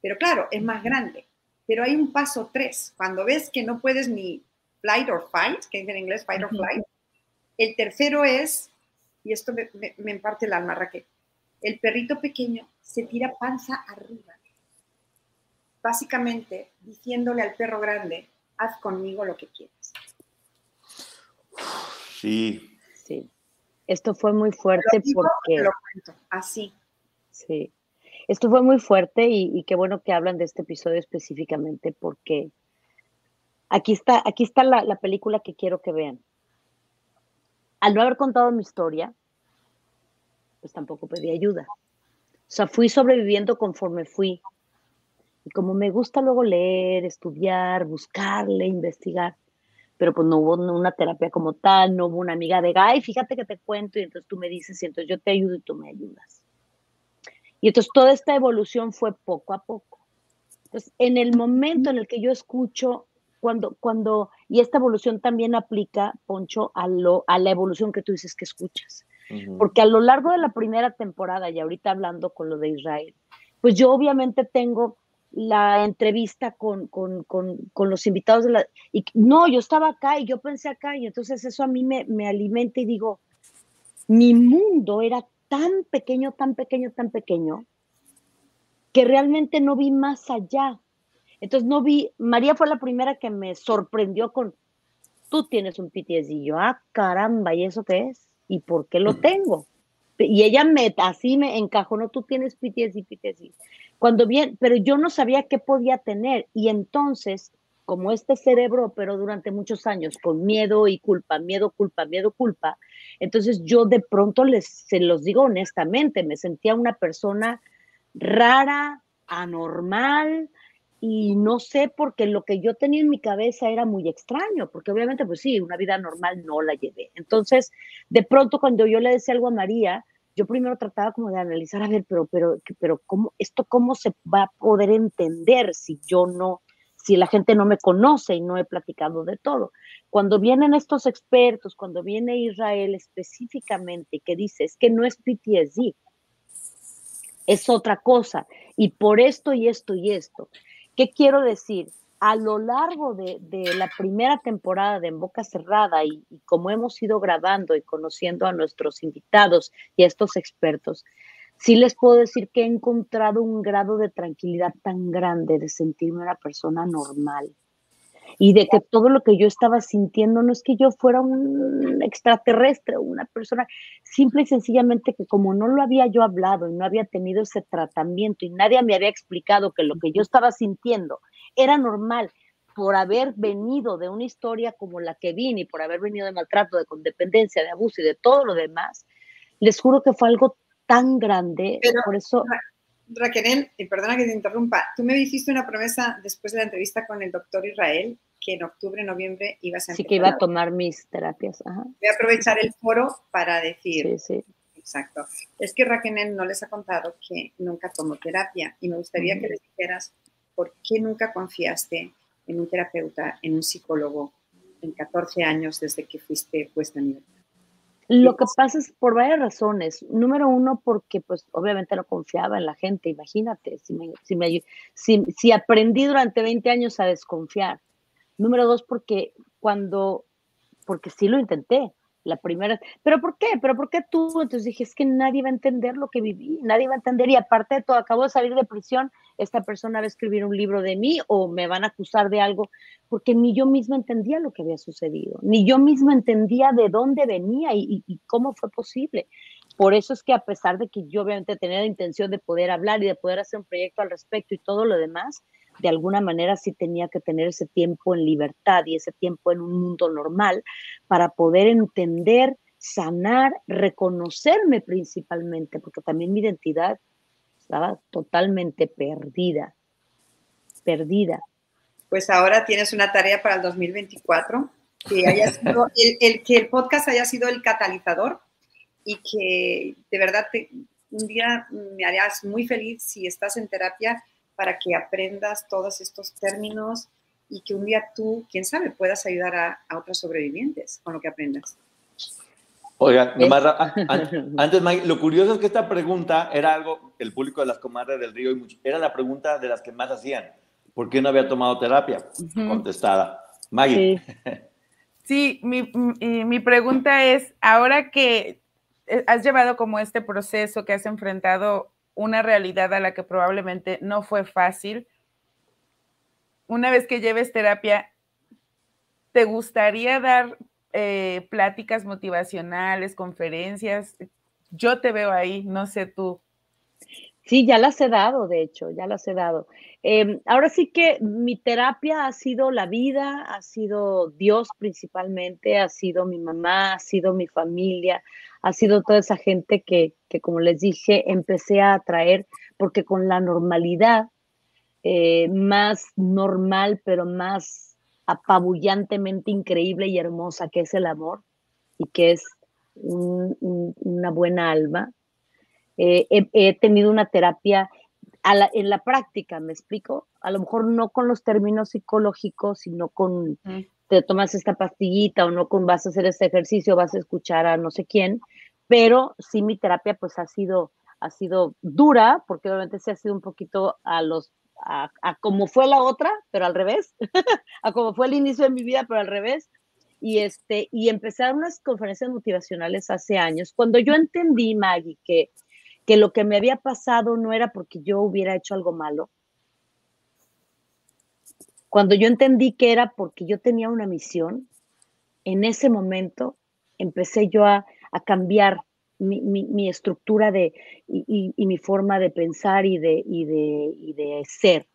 Pero claro, es más grande. Pero hay un paso 3, cuando ves que no puedes ni flight or fight, que dice en inglés fight or flight. El tercero es, y esto me, me, emparte el alma, Raquel, el perrito pequeño se tira panza arriba, básicamente diciéndole al perro grande, haz conmigo lo que quieras.
Sí.
Sí. Esto fue muy fuerte porque...
Lo cuento, así.
Sí. Esto fue muy fuerte y, y, qué bueno que hablan de este episodio específicamente porque Aquí está, aquí está la, película que quiero que vean. Al no haber contado mi historia, pues tampoco pedí ayuda. O sea, fui sobreviviendo conforme fui. Y como me gusta luego leer, estudiar, buscarle, investigar, pero pues no hubo una terapia como tal, no hubo una amiga de, ay, fíjate que te cuento, y entonces tú me dices, y entonces yo te ayudo y tú me ayudas. Y entonces toda esta evolución fue poco a poco. Entonces, en el momento en el que yo escucho cuando, cuando, y esta evolución también aplica, Poncho, a, lo, a la evolución que tú dices que escuchas. Porque a lo largo de la primera temporada, y ahorita hablando con lo de Israel, pues yo obviamente tengo la entrevista con, con, con, con, los invitados de la... Y, no, yo estaba acá y yo pensé acá y entonces eso a mí me, me alimenta y digo, mi mundo era tan pequeño, tan pequeño, tan pequeño, que realmente no vi más allá. Entonces no vi, María fue la primera que me sorprendió con, tú tienes un PTSD. Y yo, ah, caramba, ¿y eso qué es? ¿Y por qué lo tengo? Y ella me, así me encajó, no, tú tienes PTSD, PTSD. Cuando bien, pero yo no sabía qué podía tener. Y entonces, como este cerebro operó durante muchos años con miedo y culpa, miedo, culpa, miedo, culpa, entonces yo de pronto les, se los digo honestamente, me sentía una persona rara, anormal, y no sé porque lo que yo tenía en mi cabeza era muy extraño, porque obviamente pues sí, una vida normal no la llevé. Entonces, de pronto cuando yo le decía algo a María, yo primero trataba como de analizar, a ver, pero, pero, pero, ¿cómo, esto cómo se va a poder entender si yo no, si la gente no me conoce y no he platicado de todo? Cuando vienen estos expertos, cuando viene Israel específicamente, que dice, es que no es PTSD, es otra cosa, y por esto y esto y esto. ¿Qué quiero decir? A lo largo de, la primera temporada de En Boca Cerrada y, como hemos ido grabando y conociendo a nuestros invitados y a estos expertos, sí les puedo decir que he encontrado un grado de tranquilidad tan grande de sentirme una persona normal y de que todo lo que yo estaba sintiendo no es que yo fuera un extraterrestre o una persona, simple y sencillamente que como no lo había yo hablado y no había tenido ese tratamiento y nadie me había explicado que lo que yo estaba sintiendo era normal por haber venido de una historia como la que vine y por haber venido de maltrato, de condependencia, de abuso y de todo lo demás, les juro que fue algo tan grande, por eso...
Raquel, y perdona que te interrumpa, tú me hiciste una promesa después de la entrevista con el doctor Israel que en octubre, noviembre ibas a
Sí, que iba a tomar mis terapias.
Voy a aprovechar el foro para decir. Sí, sí. Exacto. Es que Raquel no les ha contado que nunca tomó terapia y me gustaría que les dijeras por qué nunca confiaste en un terapeuta, en un psicólogo en 14 años desde que fuiste puesta en libertad.
Lo que pasa es por varias razones. Número uno, porque pues obviamente no confiaba en la gente, imagínate, si, me, si, me, si, si aprendí durante 20 años a desconfiar. Número dos, porque cuando, porque sí lo intenté, la primera, pero ¿por qué? ¿Pero por qué tú? Entonces dije, es que nadie va a entender lo que viví, nadie va a entender y aparte de todo, acabo de salir de prisión, esta persona va a escribir un libro de mí o me van a acusar de algo, porque ni yo misma entendía lo que había sucedido, ni yo misma entendía de dónde venía y, y cómo fue posible. Por eso es que a pesar de que yo obviamente tenía la intención de poder hablar y de poder hacer un proyecto al respecto y todo lo demás, de alguna manera sí tenía que tener ese tiempo en libertad y ese tiempo en un mundo normal para poder entender, sanar, reconocerme principalmente, porque también mi identidad estaba totalmente perdida, perdida.
Pues ahora tienes una tarea para el 2024, que haya sido (laughs) el, que el podcast haya sido el catalizador y que de verdad un día me harías muy feliz si estás en terapia para que aprendas todos estos términos y que un día tú, quién sabe, puedas ayudar a, otros sobrevivientes con lo que aprendas.
Oiga, (laughs) antes, Mike, lo curioso es que esta pregunta era algo, el público de las comadres del río, era la pregunta de las que más hacían. ¿Por qué no había tomado terapia? Contestada. Maggie.
Sí, (laughs) mi, mi pregunta es, ahora que eh, has llevado como este proceso, que has enfrentado una realidad a la que probablemente no fue fácil. Una vez que lleves terapia, ¿te gustaría dar eh, pláticas motivacionales, conferencias? Yo te veo ahí, no sé tú.
Sí, ya las he dado, de hecho, ya las he dado. Em, ahora sí que mi terapia ha sido la vida, ha sido Dios principalmente, ha sido mi mamá, ha sido mi familia, ha sido toda esa gente que, como les dije, empecé a atraer, porque con la normalidad eh, más normal, pero más apabullantemente increíble y hermosa que es el amor y que es una buena alma. Eh, he, tenido una terapia en la práctica, me explico, a lo mejor no con los términos psicológicos, sino con te tomas esta pastillita o no con vas a hacer este ejercicio, vas a escuchar a no sé quién, pero sí mi terapia pues ha sido, ha sido dura, porque obviamente se ha sido un poquito a los, a, a como fue la otra, pero al revés, (laughs) a como fue el inicio de mi vida, pero al revés. Y, este, y empecé a dar unas conferencias motivacionales hace años. Cuando yo entendí, Maggie, que, que lo que me había pasado no era porque yo hubiera hecho algo malo, cuando yo entendí que era porque yo tenía una misión, en ese momento empecé yo a, cambiar mi, estructura de, y, mi forma de pensar y de, y de, y de ser.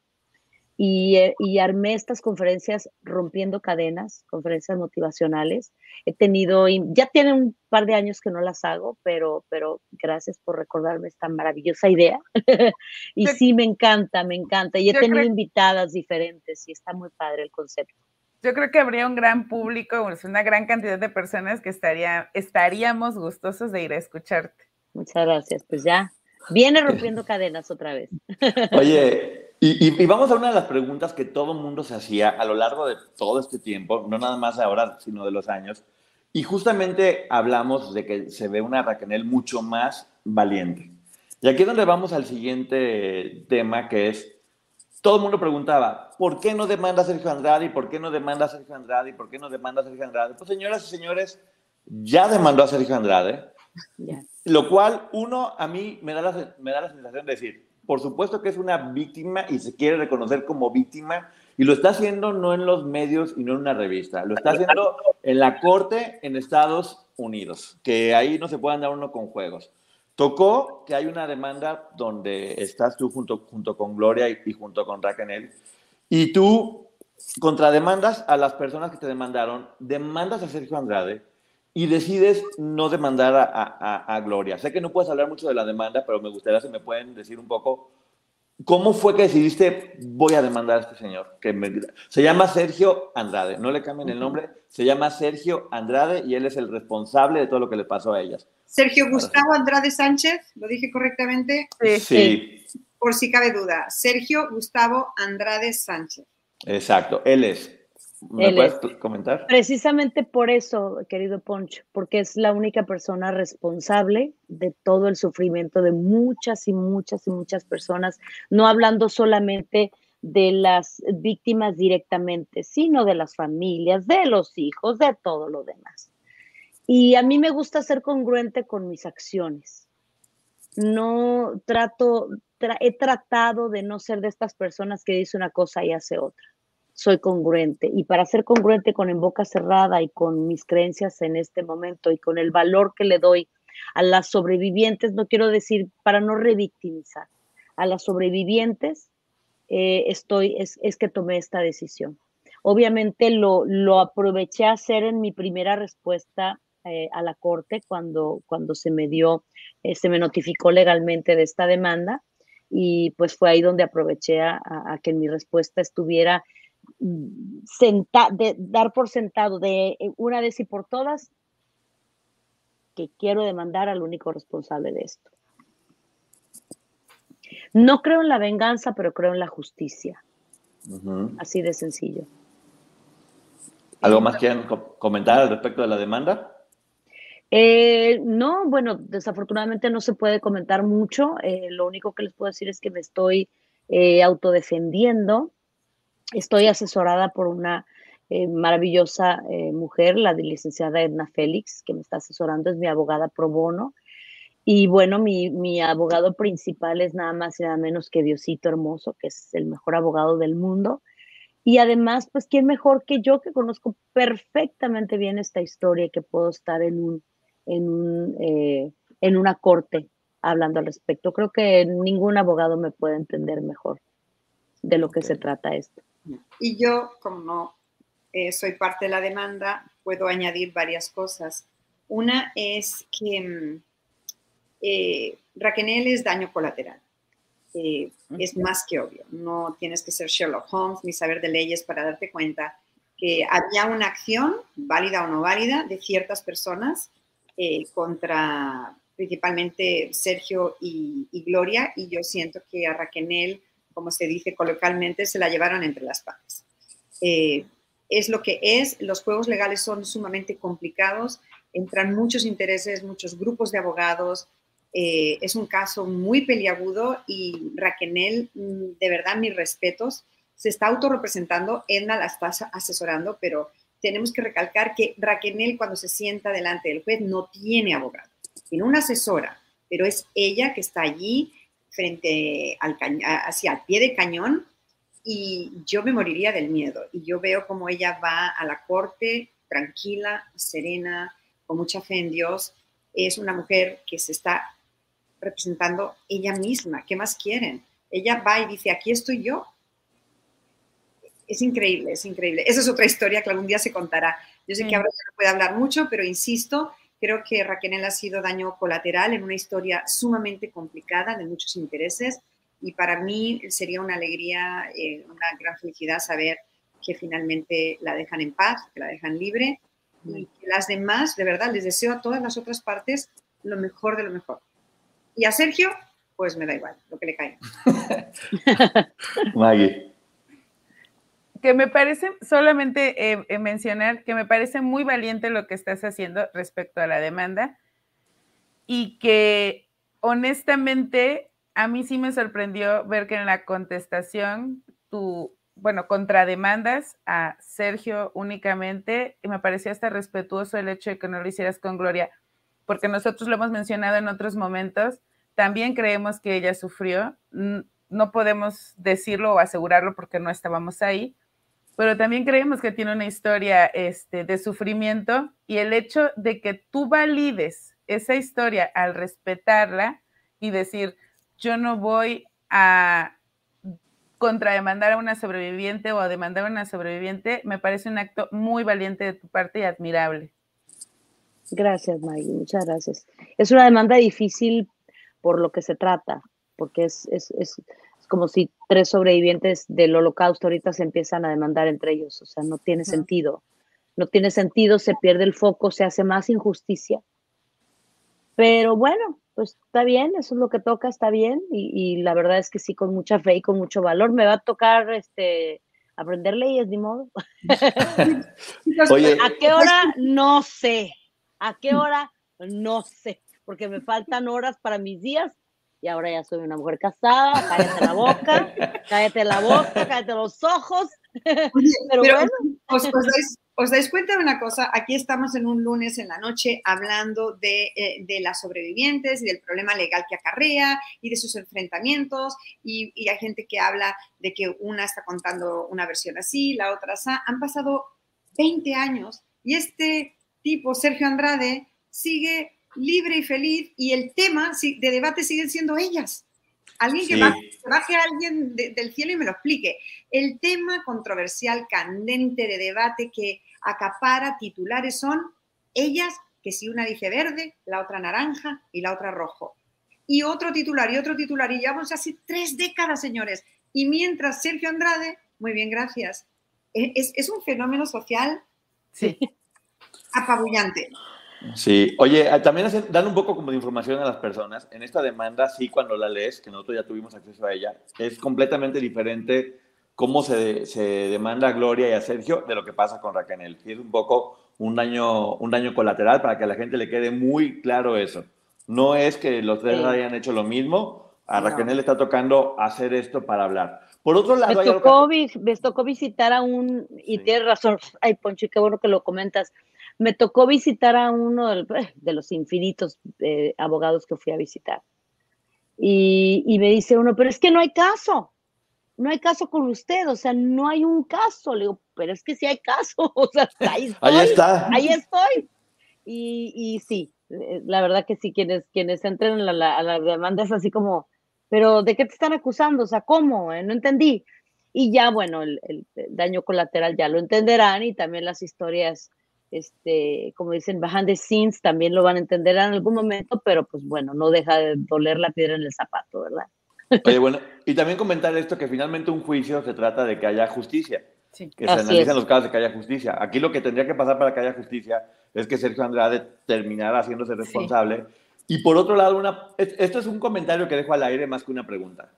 Y, y, armé estas conferencias rompiendo cadenas, conferencias motivacionales. He tenido, ya tiene un par de años que no las hago, pero, pero gracias por recordarme esta maravillosa idea. (laughs) y yo, sí, me encanta, me encanta. Y he tenido creo, invitadas diferentes y está muy padre el concepto.
Yo creo que habría un gran público, una gran cantidad de personas que estaría, estaríamos gustosos de ir a escucharte.
Muchas gracias. Pues ya, viene rompiendo cadenas otra vez.
Oye, y, y, y, vamos a una de las preguntas que todo el mundo se hacía a lo largo de todo este tiempo, no nada más ahora, sino de los años. Y justamente hablamos de que se ve una Raquel mucho más valiente. Y aquí es donde vamos al siguiente tema, que es, todo el mundo preguntaba, ¿por qué no demanda Sergio Andrade? ¿Y por qué no demanda Sergio Andrade? ¿Y por qué no demanda Sergio Andrade? Pues señoras y señores, ya demandó a Sergio Andrade. Lo cual, uno, a mí me da, la, me da la sensación de decir, por supuesto que es una víctima y se quiere reconocer como víctima y lo está haciendo no en los medios y no en una revista, lo está haciendo en la corte en Estados Unidos, que ahí no se puede andar uno con juegos. Tocó que hay una demanda donde estás tú junto, junto con Gloria y, junto con Raquel y tú contrademandas a las personas que te demandaron, demandas a Sergio Andrade y decides no demandar a, a, a, Gloria. Sé que no puedes hablar mucho de la demanda, pero me gustaría si me pueden decir un poco cómo fue que decidiste voy a demandar a este señor. Que me, se llama Sergio Andrade, no le cambien el nombre, se llama Sergio Andrade y él es el responsable de todo lo que le pasó a ellas.
Sergio Gustavo Andrade Sánchez, ¿lo dije correctamente?
Sí. sí.
Por si cabe duda, Sergio Gustavo Andrade Sánchez.
Exacto, él es. ¿Me puedes comentar?
Precisamente por eso, querido Poncho, porque es la única persona responsable de todo el sufrimiento de muchas y muchas y muchas personas, no hablando solamente de las víctimas directamente, sino de las familias, de los hijos, de todo lo demás. Y a mí me gusta ser congruente con mis acciones. No trato, tra he tratado de no ser de estas personas que dice una cosa y hace otra soy congruente. Y para ser congruente con En Boca Cerrada y con mis creencias en este momento y con el valor que le doy a las sobrevivientes, no quiero decir para no revictimizar, a las sobrevivientes, eh, estoy, es, es, que tomé esta decisión. Obviamente lo, lo aproveché a hacer en mi primera respuesta eh, a la corte cuando, cuando se me dio, eh, se me notificó legalmente de esta demanda y pues fue ahí donde aproveché a, a que mi respuesta estuviera senta, de, dar por sentado de eh, una vez y por todas que quiero demandar al único responsable de esto. No creo en la venganza, pero creo en la justicia. Uh -huh. Así de sencillo.
¿Algo más quieren comentar al respecto de la demanda?
Eh, no, bueno, desafortunadamente no se puede comentar mucho. Eh, lo único que les puedo decir es que me estoy eh, autodefendiendo. Estoy asesorada por una eh, maravillosa eh, mujer, la licenciada Edna Félix, que me está asesorando, es mi abogada pro bono. Y bueno, mi, mi, abogado principal es nada más y nada menos que Diosito Hermoso, que es el mejor abogado del mundo. Y además, pues, ¿quién mejor que yo que conozco perfectamente bien esta historia y que puedo estar en, un, en, un, eh, en una corte hablando al respecto? Creo que ningún abogado me puede entender mejor de lo que se trata esto.
Y yo, como no eh, soy parte de la demanda, puedo añadir varias cosas. Una es que mm, eh, Raquel es daño colateral. Eh, es más que obvio. No tienes que ser Sherlock Holmes ni saber de leyes para darte cuenta que había una acción, válida o no válida, de ciertas personas eh, contra principalmente Sergio y, y, Gloria, y yo siento que a Raquel como se dice coloquialmente, se la llevaron entre las patas. Eh, es lo que es, los juegos legales son sumamente complicados, entran muchos intereses, muchos grupos de abogados, Eh, es un caso muy peliagudo y Raquel, mm, de verdad, mis respetos, se está autorrepresentando, Edna la está asesorando, pero tenemos que recalcar que Raquel cuando se sienta delante del juez no tiene abogado, tiene una asesora, pero es ella que está allí frente al hacia el pie de cañón y yo me moriría del miedo. Y yo veo como ella va a la corte tranquila, serena, con mucha fe en Dios. Es una mujer que se está representando ella misma. ¿Qué más quieren? Ella va y dice, aquí estoy yo. Es increíble, es increíble. Esa es otra historia que algún día se contará. Yo sé que ahora no puede hablar mucho, pero insisto, creo que Raquel ha sido daño colateral en una historia sumamente complicada, de muchos intereses, y para mí sería una alegría, eh, una gran felicidad saber que finalmente la dejan en paz, que la dejan libre, y que las demás, de verdad, les deseo a todas las otras partes lo mejor de lo mejor. Y a Sergio, pues me da igual, lo que le caiga. (laughs)
Maggie.
Que me parece, solamente eh, mencionar que me parece muy valiente lo que estás haciendo respecto a la demanda y que honestamente a mí sí me sorprendió ver que en la contestación tu, bueno, contrademandas a Sergio únicamente y me parecía hasta respetuoso el hecho de que no lo hicieras con Gloria, porque nosotros lo hemos mencionado en otros momentos, también creemos que ella sufrió, no podemos decirlo o asegurarlo porque no estábamos ahí, pero también creemos que tiene una historia este, de sufrimiento y el hecho de que tú valides esa historia al respetarla y decir, yo no voy a contrademandar a una sobreviviente o a demandar a una sobreviviente, me parece un acto muy valiente de tu parte y admirable.
Gracias, Maggie, muchas gracias. Es una demanda difícil por lo que se trata, porque es, es, es, como si tres sobrevivientes del holocausto ahorita se empiezan a demandar entre ellos, o sea, no tiene sentido. No tiene sentido, se pierde el foco, se hace más injusticia. Pero bueno, pues está bien, eso es lo que toca, está bien, y, la verdad es que sí, con mucha fe y con mucho valor, me va a tocar este, aprender leyes, ni modo. (laughs)
Oye,
¿A qué hora? No sé. ¿A qué hora? No sé, porque me faltan horas para mis días y ahora ya soy una mujer casada, cállate la boca, (laughs) cállate la boca, cállate los ojos. (laughs) pero, bueno.
¿os, dais, cuenta de una cosa? Aquí estamos en un lunes en la noche hablando de, eh, de las sobrevivientes y del problema legal que acarrea y de sus enfrentamientos y, y, hay gente que habla de que una está contando una versión así, la otra así. Han pasado 20 años y este tipo, Sergio Andrade, sigue libre y feliz y el tema de debate siguen siendo ellas. Alguien que baje, a alguien del cielo y me lo explique. El tema controversial, candente de debate que acapara titulares son ellas, que si una dice verde, la otra naranja y la otra rojo. Y otro titular y otro titular, y llevamos así tres décadas, señores. Y mientras Sergio Andrade, muy bien, gracias, e, es, es un fenómeno social
sí.
apabullante.
Sí, oye, ah, también dan un poco como de información a las personas. En esta demanda, sí, cuando la lees, que nosotros ya tuvimos acceso a ella, es completamente diferente cómo se, se demanda a Gloria y a Sergio de lo que pasa con Raquel. Sí, es un poco un daño, un daño colateral para que a la gente le quede muy claro eso. No es que los tres hayan hecho lo mismo, a Raquel le está tocando hacer esto para hablar. Por otro lado,
me tocó, me tocó visitar a un, y tienes razón, ay Poncho, qué bueno que lo comentas, me tocó visitar a uno de los infinitos eh, abogados que fui a visitar. Y, me dice uno, pero es que no hay caso, no hay caso con usted, o sea, no hay un caso. Le digo, pero es que sí hay caso, (laughs) o sea, ahí (laughs) estoy.
ahí está.
Ahí estoy. Y, y sí, eh, la verdad que sí, quienes, quienes entren a la, la, demanda es así como, pero ¿de qué te están acusando? O sea, ¿cómo? Eh, no entendí. Y ya, bueno, el, el, daño colateral ya lo entenderán y también las historias este, como dicen, behind the scenes, también lo van a entender en algún momento, pero pues bueno, no deja de doler la piedra en el zapato, ¿verdad?
Oye, (laughs) bueno, y también comentar esto, que finalmente un juicio se trata de que haya justicia, que se analicen los casos de que haya justicia. Aquí lo que tendría que pasar para que haya justicia es que Sergio Andrade terminara haciéndose responsable. Y por otro lado, una, esto es un comentario que dejo al aire más que una pregunta.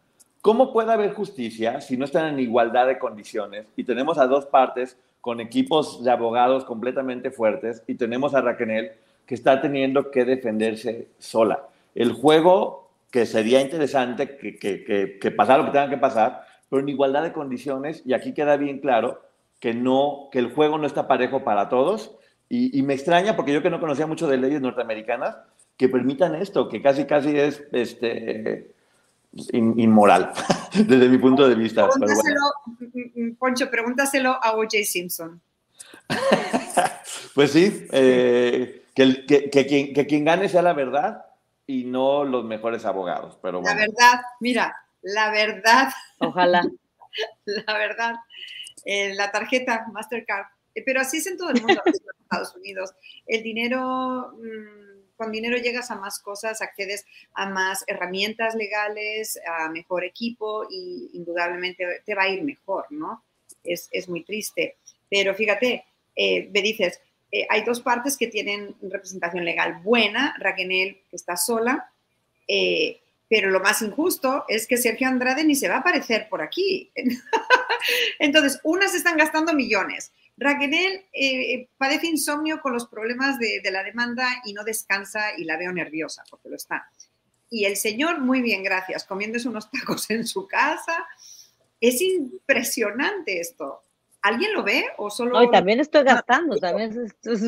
¿Cómo puede haber justicia si no están en igualdad de condiciones y tenemos a dos partes con equipos de abogados completamente fuertes y tenemos a Raquel que está teniendo que defenderse sola. el juego que sería interesante que, que, que, pasara lo que tenga que pasar, pero en igualdad de condiciones, y aquí queda bien claro que, no, que el juego no está parejo para todos, y, me extraña porque yo que no conocía mucho de leyes norteamericanas, que permitan esto, que casi casi es este, inmoral, (laughs) desde mi punto de vista.
Mm, mm, Poncho, pregúntaselo a O.J. Simpson. (laughs)
pues sí, eh, que, que, quien, que, quien, gane sea la verdad y no los mejores abogados. Pero
La verdad, mira, la verdad.
Ojalá. (laughs)
la verdad. Eh, la tarjeta Mastercard. Eh, pero así es en todo el mundo, en Estados Unidos. El dinero, mm, con dinero llegas a más cosas, accedes a más herramientas legales, a mejor equipo y indudablemente te va a ir mejor, ¿no? Es, es muy triste. Pero fíjate, eh, me dices, eh, hay dos partes que tienen representación legal buena, Raquel que está sola, eh, pero lo más injusto es que Sergio Andrade ni se va a aparecer por aquí. (laughs) Entonces, unas están gastando millones. Raquel padece insomnio con los problemas de, de, la demanda y no descansa y la veo nerviosa porque lo está. Y el señor, muy bien, gracias, comiéndose unos tacos en su casa. Es impresionante esto. ¿Alguien lo ve o solo...?
No, y también estoy gastando, también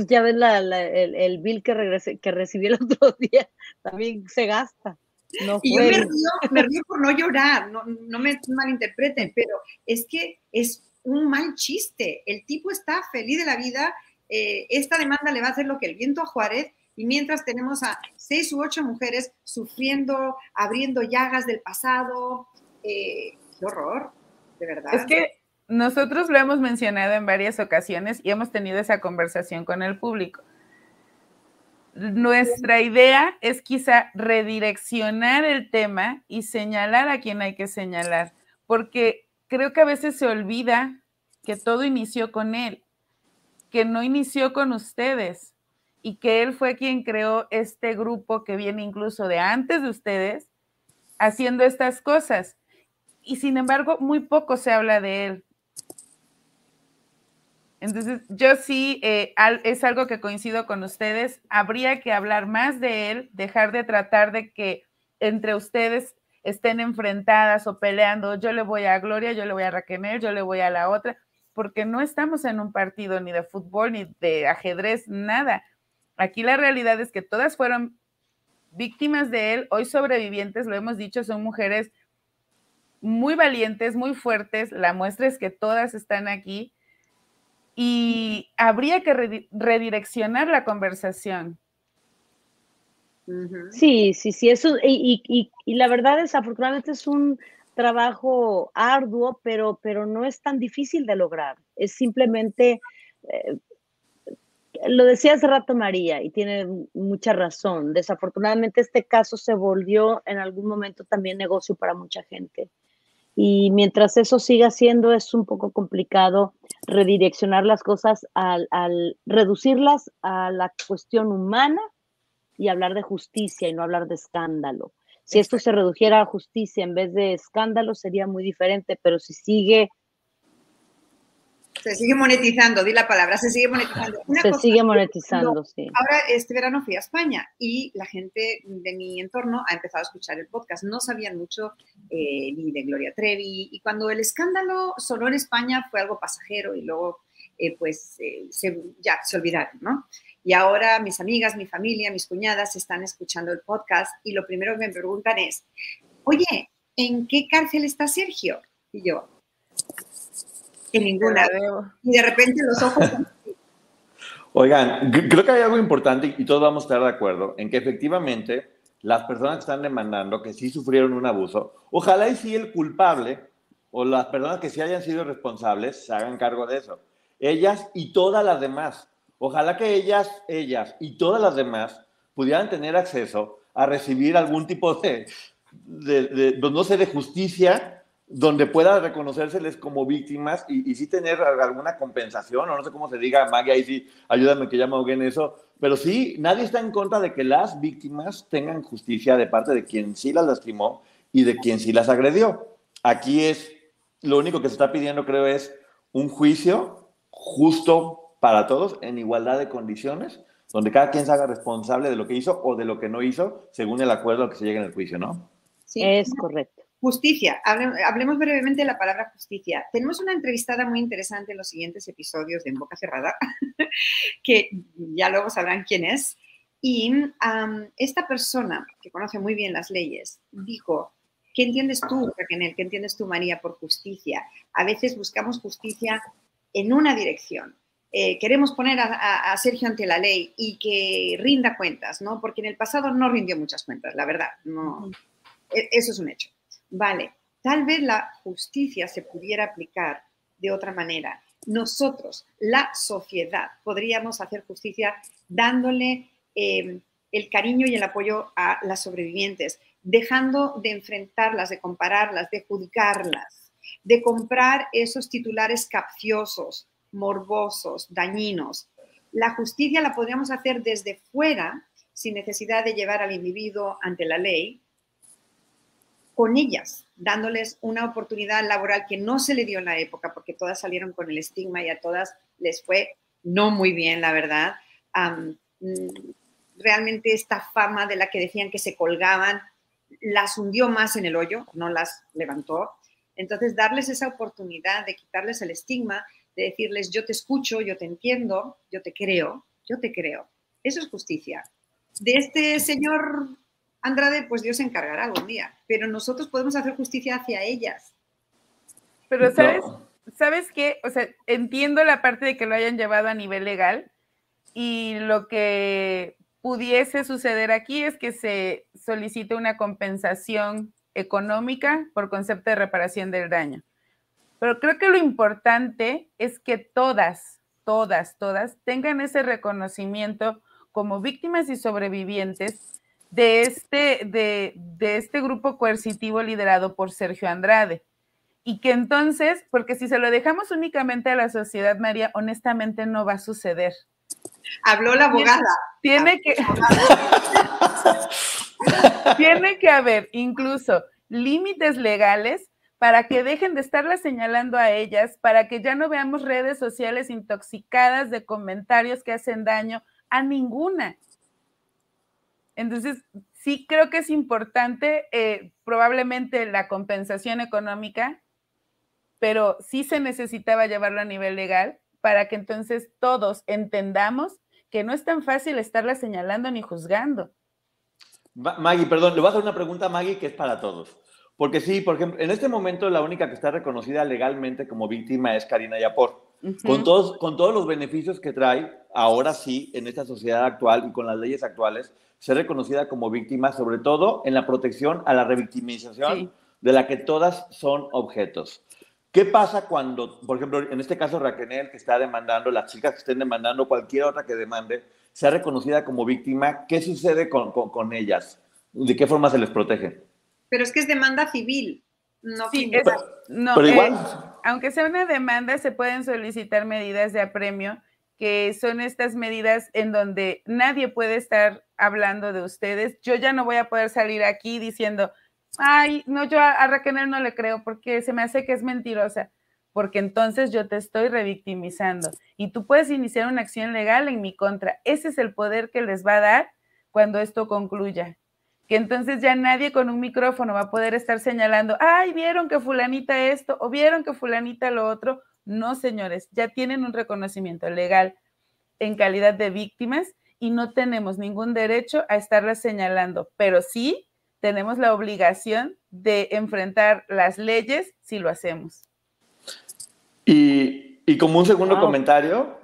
ya ves el, bill que, regresé, que recibí el otro (laughs) día, también se gasta.
y yo me río, me río, por no llorar, no, no me malinterpreten, pero es que es un mal chiste. El tipo está feliz de la vida, eh, esta demanda le va a hacer lo que el viento a Juárez, y mientras tenemos a seis u ocho mujeres sufriendo, abriendo llagas del pasado, eh, qué horror, de verdad.
Es que nosotros lo hemos mencionado en varias ocasiones y hemos tenido esa conversación con el público. Nuestra idea es quizá redireccionar el tema y señalar a quien hay que señalar, porque creo que a veces se olvida que todo inició con él, que no inició con ustedes y que él fue quien creó este grupo que viene incluso de antes de ustedes haciendo estas cosas. Y sin embargo, muy poco se habla de él. Entonces, yo sí, eh, es algo que coincido con ustedes, habría que hablar más de él, dejar de tratar de que entre ustedes estén enfrentadas o peleando, yo le voy a Gloria, yo le voy a Raquel, yo le voy a la otra, porque no estamos en un partido ni de fútbol, ni de ajedrez, nada. Aquí la realidad es que todas fueron víctimas de él, hoy sobrevivientes, lo hemos dicho, son mujeres muy valientes, muy fuertes, la muestra es que todas están aquí y habría que redireccionar la conversación.
Sí, sí, sí, eso, y, y, y, la verdad desafortunadamente es un trabajo arduo, pero, pero no es tan difícil de lograr. Es simplemente, eh, lo decía hace rato María, y tiene mucha razón, desafortunadamente este caso se volvió en algún momento también negocio para mucha gente. Y mientras eso siga siendo, es un poco complicado redireccionar las cosas al, reducirlas a la cuestión humana y hablar de justicia y no hablar de escándalo. Si esto se redujera a justicia en vez de escándalo, sería muy diferente, pero si sigue
se sigue monetizando, di la palabra, se sigue monetizando.
se sigue monetizando, sí.
Ahora, este verano fui a España y la gente de mi entorno ha empezado a escuchar el podcast. No sabían mucho eh, ni de Gloria Trevi. Y cuando el escándalo sonó en España fue algo pasajero y luego, eh, pues, eh, ya se olvidaron, ¿no? Y ahora mis amigas, mi familia, mis cuñadas están escuchando el podcast y lo primero que me preguntan es, oye, ¿en qué cárcel está Sergio? Y yo, en ninguna. Y de repente los ojos. (laughs)
Oigan, creo que hay algo importante y todos vamos a estar de acuerdo en que efectivamente las personas que están demandando que sí sufrieron un abuso, ojalá y si el culpable o las personas que sí hayan sido responsables se hagan cargo de eso. Ellas y todas las demás. Ojalá que ellas, ellas y todas las demás pudieran tener acceso a recibir algún tipo de, de, de no sé, de justicia donde pueda reconocérseles como víctimas y, y, sí tener alguna compensación, o no sé cómo se diga, Maggie, ahí sí, ayúdame que ya me en eso, pero sí, nadie está en contra de que las víctimas tengan justicia de parte de quien sí las lastimó y de quien sí las agredió. Aquí es, lo único que se está pidiendo, creo, es un juicio justo para todos, en igualdad de condiciones, donde cada quien se haga responsable de lo que hizo o de lo que no hizo, según el acuerdo al que se llegue en el juicio, ¿no?
Sí. Es correcto.
Justicia. Hablemos brevemente de la palabra justicia. Tenemos una entrevistada muy interesante en los siguientes episodios de En Boca Cerrada, (laughs) que ya luego sabrán quién es. Y esta persona, que conoce muy bien las leyes, dijo, ¿qué entiendes tú, Raquel? ¿Qué entiendes tú, María, por justicia? A veces buscamos justicia en una dirección. Eh, queremos poner a, a, Sergio ante la ley y que rinda cuentas, ¿no? Porque en el pasado no rindió muchas cuentas, la verdad. No, e, eso es un hecho. Vale, tal vez la justicia se pudiera aplicar de otra manera. Nosotros, la sociedad, podríamos hacer justicia dándole em, el cariño y el apoyo a las sobrevivientes, dejando de enfrentarlas, de compararlas, de juzgarlas, de comprar esos titulares capciosos, morbosos, dañinos. La justicia la podríamos hacer desde fuera, sin necesidad de llevar al individuo ante la ley, con ellas, dándoles una oportunidad laboral que no se le dio en la época, porque todas salieron con el estigma y a todas les fue no muy bien, la verdad. Realmente esta fama de la que decían que se colgaban, las hundió más en el hoyo, no las levantó. Entonces, darles esa oportunidad de quitarles el estigma, de decirles, yo te escucho, yo te entiendo, yo te creo, yo te creo. Eso es justicia. De este señor Andrade, pues Dios se encargará algún día, pero nosotros podemos hacer justicia hacia ellas.
Pero sabes, ¿sabes qué? O sea, entiendo la parte de que lo hayan llevado a nivel legal y lo que pudiese suceder aquí es que se solicite una compensación económica por concepto de reparación del daño. Pero creo que lo importante es que todas, todas, todas tengan ese reconocimiento como víctimas y sobrevivientes de este, de, este grupo coercitivo liderado por Sergio Andrade. Y que entonces, porque si se lo dejamos únicamente a la sociedad, María, honestamente no va a suceder.
Habló la abogada.
Tiene que, (laughs) tiene que haber incluso límites legales para que dejen de estarla señalando a ellas, para que ya no veamos redes sociales intoxicadas de comentarios que hacen daño a ninguna. Entonces, sí creo que es importante eh, probablemente la compensación económica, pero sí se necesitaba llevarlo a nivel legal para que entonces todos entendamos que no es tan fácil estarla señalando ni juzgando.
Maggie, perdón, le voy a hacer una pregunta a Maggie que es para todos. Porque sí, por ejemplo, en este momento la única que está reconocida legalmente como víctima es Karina Yapor. con, todos, con todos los beneficios que trae, ahora sí, en esta sociedad actual y con las leyes actuales, ser reconocida como víctima, sobre todo en la protección a la revictimización de la que todas son objetos. ¿Qué pasa cuando, por ejemplo, en este caso Raquel, que está demandando, las chicas que estén demandando, cualquier otra que demande, sea reconocida como víctima? ¿Qué sucede con, con, ellas? ¿De qué forma se les protege?
Pero es que es demanda civil, no
sí, pero, igual. Eh, aunque sea una demanda, se pueden solicitar medidas de apremio que son estas medidas en donde nadie puede estar hablando de ustedes. Yo ya no voy a poder salir aquí diciendo, ay, no, yo a, Raquel no le creo porque se me hace que es mentirosa, porque entonces yo te estoy revictimizando y tú puedes iniciar una acción legal en mi contra. Ese es el poder que les va a dar cuando esto concluya. Que entonces ya nadie con un micrófono va a poder estar señalando, ay, vieron que fulanita esto o vieron que fulanita lo otro, no, señores, ya tienen un reconocimiento legal en calidad de víctimas y no tenemos ningún derecho a estarlas señalando, pero sí tenemos la obligación de enfrentar las leyes si lo hacemos.
Y, como un segundo comentario,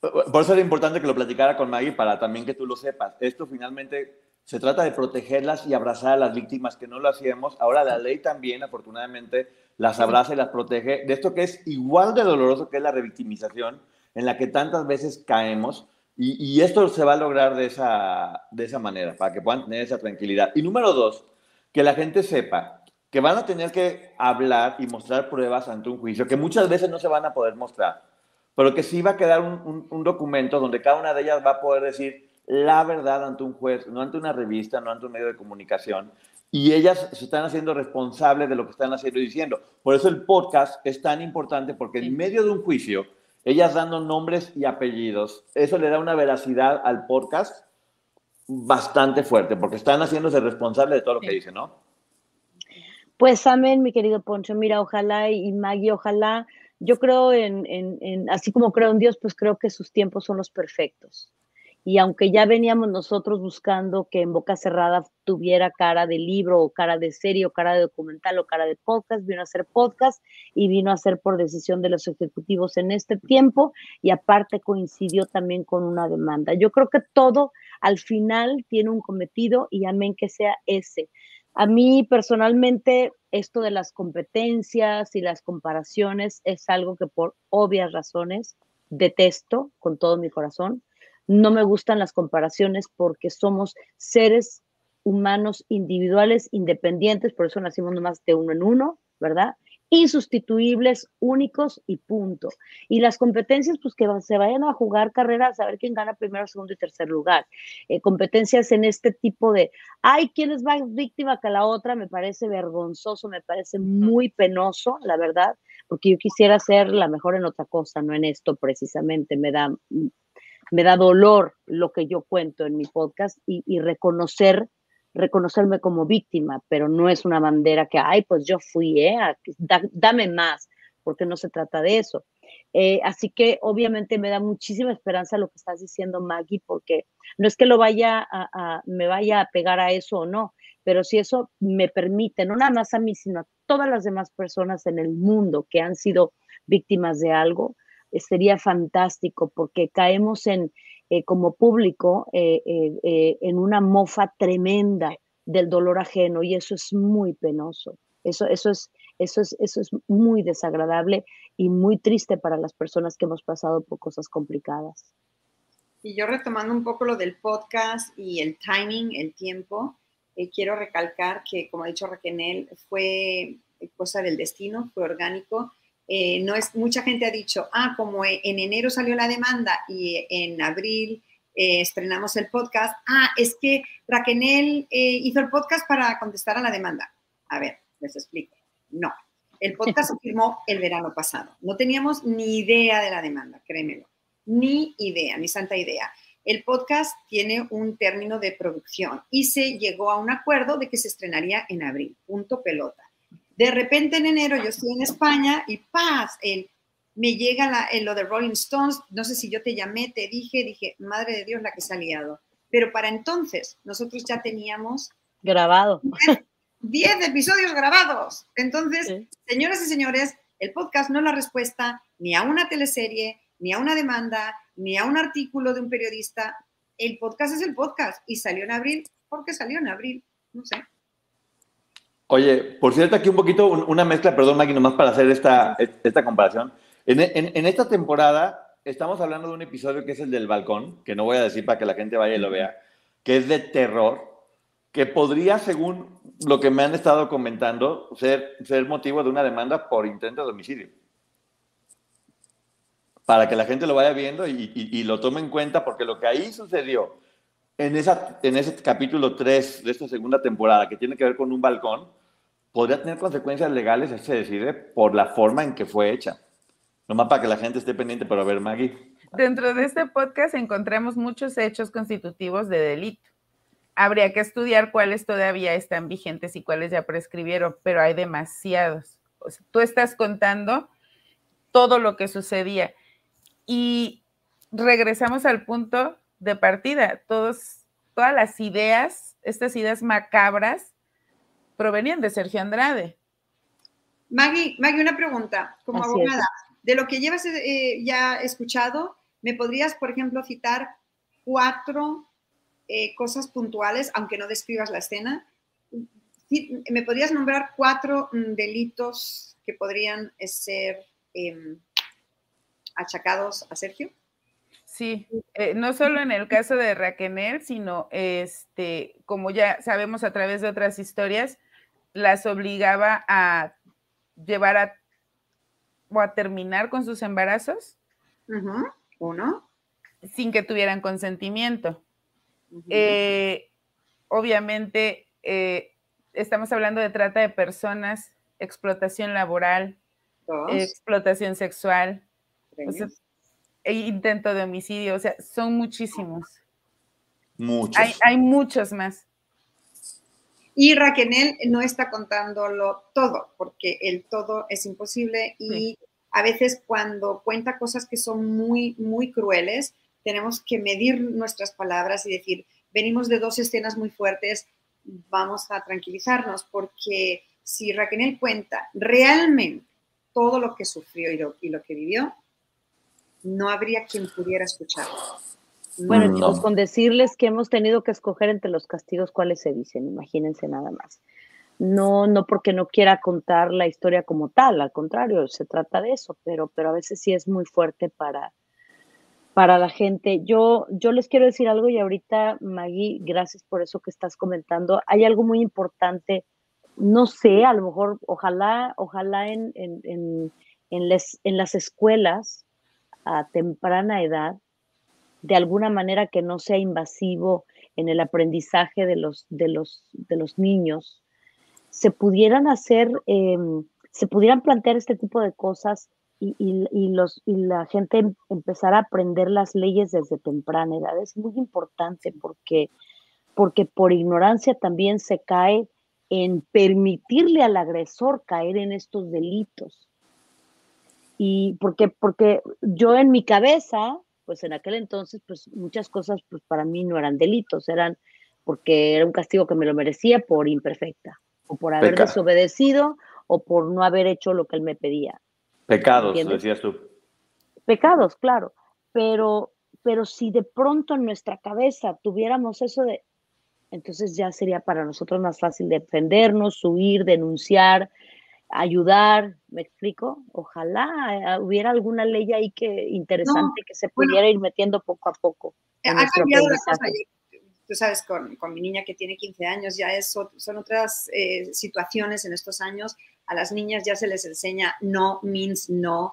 por eso era importante que lo platicara con Maggie para también que tú lo sepas. Esto finalmente se trata de protegerlas y abrazar a las víctimas que no lo hacíamos. Ahora la ley también, afortunadamente, las abraza y las protege de esto que es igual de doloroso que es la revictimización, en la que tantas veces caemos. Y, esto se va a lograr de esa, de esa manera, para que puedan tener esa tranquilidad. Y número dos, que la gente sepa que van a tener que hablar y mostrar pruebas ante un juicio, que muchas veces no se van a poder mostrar, pero que sí va a quedar un, un documento donde cada una de ellas va a poder decir la verdad ante un juez, no ante una revista, no ante un medio de comunicación, y ellas se están haciendo responsables de lo que están haciendo y diciendo. Por eso el podcast es tan importante, porque en medio de un juicio, ellas dando nombres y apellidos. Eso le da una veracidad al podcast bastante fuerte, porque están haciéndose responsables de todo lo que dicen, ¿no?
Pues amén, mi querido Poncho. Mira, ojalá y Maggie, ojalá. Yo creo en, en, así como creo en Dios, pues creo que sus tiempos son los perfectos. Y aunque ya veníamos nosotros buscando que en boca cerrada tuviera cara de libro o cara de serie o cara de documental o cara de podcast, vino a ser podcast y vino a ser por decisión de los ejecutivos en este tiempo y aparte coincidió también con una demanda. Yo creo que todo al final tiene un cometido y amén que sea ese. A mí personalmente esto de las competencias y las comparaciones es algo que por obvias razones detesto con todo mi corazón no me gustan las comparaciones porque somos seres humanos individuales, independientes, por eso nacimos nomás de uno en uno, ¿verdad? Insustituibles, únicos y punto. Y las competencias, pues que se vayan a jugar carreras, a ver quién gana primero, segundo y tercer lugar. Eh, competencias en este tipo de, ay, ¿quién es más víctima que la otra? Me parece vergonzoso, me parece muy penoso, la verdad, porque yo quisiera ser la mejor en otra cosa, no en esto precisamente. Me da me da dolor lo que yo cuento en mi podcast y, reconocer, reconocerme como víctima, pero no es una bandera que, ay, pues yo fui, ¿eh? dame más, porque no se trata de eso. Eh, así que obviamente me da muchísima esperanza lo que estás diciendo, Maggie, porque no es que lo vaya a, me vaya a pegar a eso o no, pero si eso me permite, no nada más a mí, sino a todas las demás personas en el mundo que han sido víctimas de algo, sería fantástico porque caemos en, eh, como público eh, eh, en una mofa tremenda del dolor ajeno y eso es muy penoso. Eso, eso, es, eso, es, eso es muy desagradable y muy triste para las personas que hemos pasado por cosas complicadas.
Y yo retomando un poco lo del podcast y el timing, el tiempo, quiero recalcar que, como ha dicho Raquel, fue cosa del destino, fue orgánico eh, no es, mucha gente ha dicho, ah, como en enero salió la demanda y en abril eh, estrenamos el podcast, ah, es que Raquel eh, hizo el podcast para contestar a la demanda. A ver, les explico. No, el podcast se (laughs) firmó el verano pasado. No teníamos ni idea de la demanda, créemelo. Ni idea, ni santa idea. El podcast tiene un término de producción y se llegó a un acuerdo de que se estrenaría en abril. Punto pelota. De repente en enero yo estoy en España y paz, el, me llega la, lo de Rolling Stones, no sé si yo te llamé, te dije, dije, madre de Dios la que se ha liado. Pero para entonces nosotros ya teníamos...
Grabado.
10 episodios grabados. Entonces, señoras y señores, el podcast no es la respuesta ni a una teleserie, ni a una demanda, ni a un artículo de un periodista. El podcast es el podcast y salió en abril porque salió en abril, no sé.
Oye, por cierto, aquí un poquito, una mezcla, perdón, Maggie, nomás para hacer esta, esta comparación. En, esta temporada estamos hablando de un episodio que es el del balcón, que no voy a decir para que la gente vaya y lo vea, que es de terror, que podría, según lo que me han estado comentando, ser, ser motivo de una demanda por intento de homicidio. Para que la gente lo vaya viendo y, y lo tome en cuenta, porque lo que ahí sucedió en, esa, en ese capítulo 3 de esta segunda temporada, que tiene que ver con un balcón, podría tener consecuencias legales, se decide, por la forma en que fue hecha. Nomás para que la gente esté pendiente, pero ver, Maggie.
Dentro de este podcast encontramos muchos hechos constitutivos de delito. Habría que estudiar cuáles todavía están vigentes y cuáles ya prescribieron, pero hay demasiados. tú estás contando todo lo que sucedía. Y regresamos al punto de partida. Todos, todas las ideas, estas ideas macabras, provenían de Sergio Andrade.
Maggie, Maggie una pregunta, como abogada, de lo que llevas eh, ya escuchado, ¿me podrías, por ejemplo, citar cuatro eh, cosas puntuales, aunque no describas la escena? ¿Me podrías nombrar cuatro mm, delitos que podrían ser em, achacados a Sergio?
Sí, eh, no solo en el caso de Raquenel, sino este, como ya sabemos a través de otras historias, las obligaba a llevar a o a terminar con sus embarazos.
Uno.
Sin que tuvieran consentimiento. Eh, obviamente, eh, estamos hablando de trata de personas, explotación laboral, explotación sexual intento de homicidio, o sea, son muchísimos.
Muchos.
Hay, hay muchos más.
Y Raquel no está contándolo todo, porque el todo es imposible y a veces cuando cuenta cosas que son muy, muy crueles, tenemos que medir nuestras palabras y decir, venimos de dos escenas muy fuertes, vamos a tranquilizarnos, porque si Raquel cuenta realmente todo lo que sufrió y lo, y lo que vivió, no habría quien pudiera escucharlo.
Bueno, chicos, con decirles que hemos tenido que escoger entre los castigos cuáles se dicen, imagínense nada más. No, no porque no quiera contar la historia como tal, al contrario, se trata de eso, pero, pero a veces sí es muy fuerte para, para la gente. Yo, yo les quiero decir algo y ahorita, Maggie, gracias por eso que estás comentando. Hay algo muy importante, no sé, a lo mejor, ojalá, ojalá en, en, en, en, les, en las escuelas a temprana edad de alguna manera que no sea invasivo en el aprendizaje de los, de los, de los niños, se pudieran hacer, em, se pudieran plantear este tipo de cosas y, los, y la gente em, empezara a aprender las leyes desde temprana edad. Es muy importante porque, porque por ignorancia también se cae en permitirle al agresor caer en estos delitos. Y porque, porque yo en mi cabeza, pues en aquel entonces, pues muchas cosas pues para mí no eran delitos, eran porque era un castigo que me lo merecía por imperfecta, o por haber desobedecido, o por no haber hecho lo que él me pedía.
Pecados, decías tú.
Pecados, claro, pero, pero si de pronto en nuestra cabeza tuviéramos eso de, entonces ya sería para nosotros más fácil defendernos, huir, denunciar, ayudar, ¿me explico? Ojalá eh, hubiera alguna ley ahí que interesante que se pudiera ir metiendo poco a poco.
Ha cambiado la cosa. Tú sabes, con, con, mi niña que tiene 15 años, ya es, son otras eh, situaciones en estos años. A las niñas ya se les enseña no means no,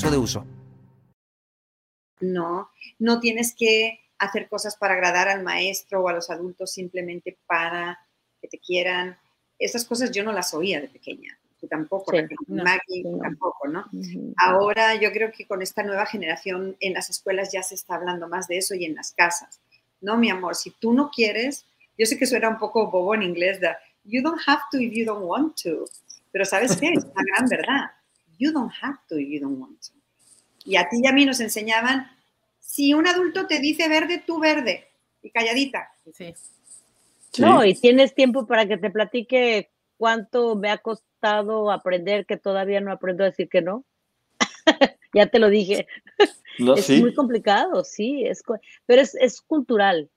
de uso.
No, no tienes que hacer cosas para agradar al maestro o a los adultos simplemente para que te quieran. Esas cosas yo no las oía de pequeña. Tú tampoco, Maggie tampoco, ¿no? Ahora yo creo que con esta nueva generación en las escuelas ya se está hablando más de eso y en las casas. No, mi amor, si tú no quieres, yo sé que suena un poco bobo en inglés, de you don't have to if you don't want to. Pero ¿sabes qué? Es una gran verdad. You don't have to if you don't want to. Y a ti y a mí nos enseñaban, si un adulto te dice verde, tú verde, y calladita.
Sí. No, y tienes tiempo para que te platique cuánto me ha costado aprender que todavía no aprendo a decir que no. (laughs) ya te lo dije. es muy complicado, sí, es, pero es, es cultural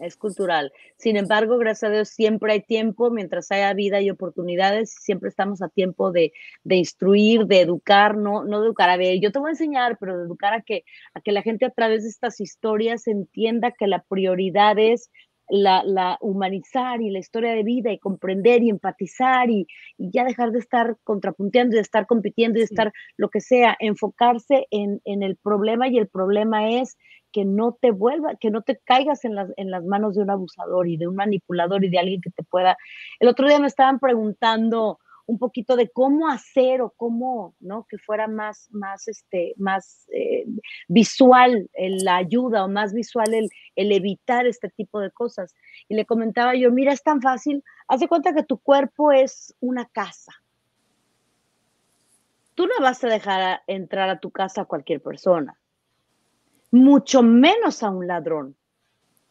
es cultural. Sin embargo, gracias a Dios, siempre hay tiempo, mientras haya vida y oportunidades, siempre estamos a tiempo de, instruir, de educar, no, no educar a ver, yo te voy a enseñar, pero de educar a que, a que la gente a través de estas historias entienda que la prioridad es la, humanizar y la historia de vida y comprender y empatizar y, ya dejar de estar contrapunteando y de estar compitiendo y de estar lo que sea, enfocarse en, en, el problema y el problema es que no te vuelva, que no te caigas en las, en las manos de un abusador y de un manipulador y de alguien que te pueda. El otro día me estaban preguntando un poquito de cómo hacer o cómo, ¿no? Que fuera más, más, este, más eh, visual la ayuda o más visual el, el, evitar este tipo de cosas. Y le comentaba yo, mira, es tan fácil, haz de cuenta que tu cuerpo es una casa. Tú no vas a dejar entrar a tu casa a cualquier persona mucho menos a un ladrón.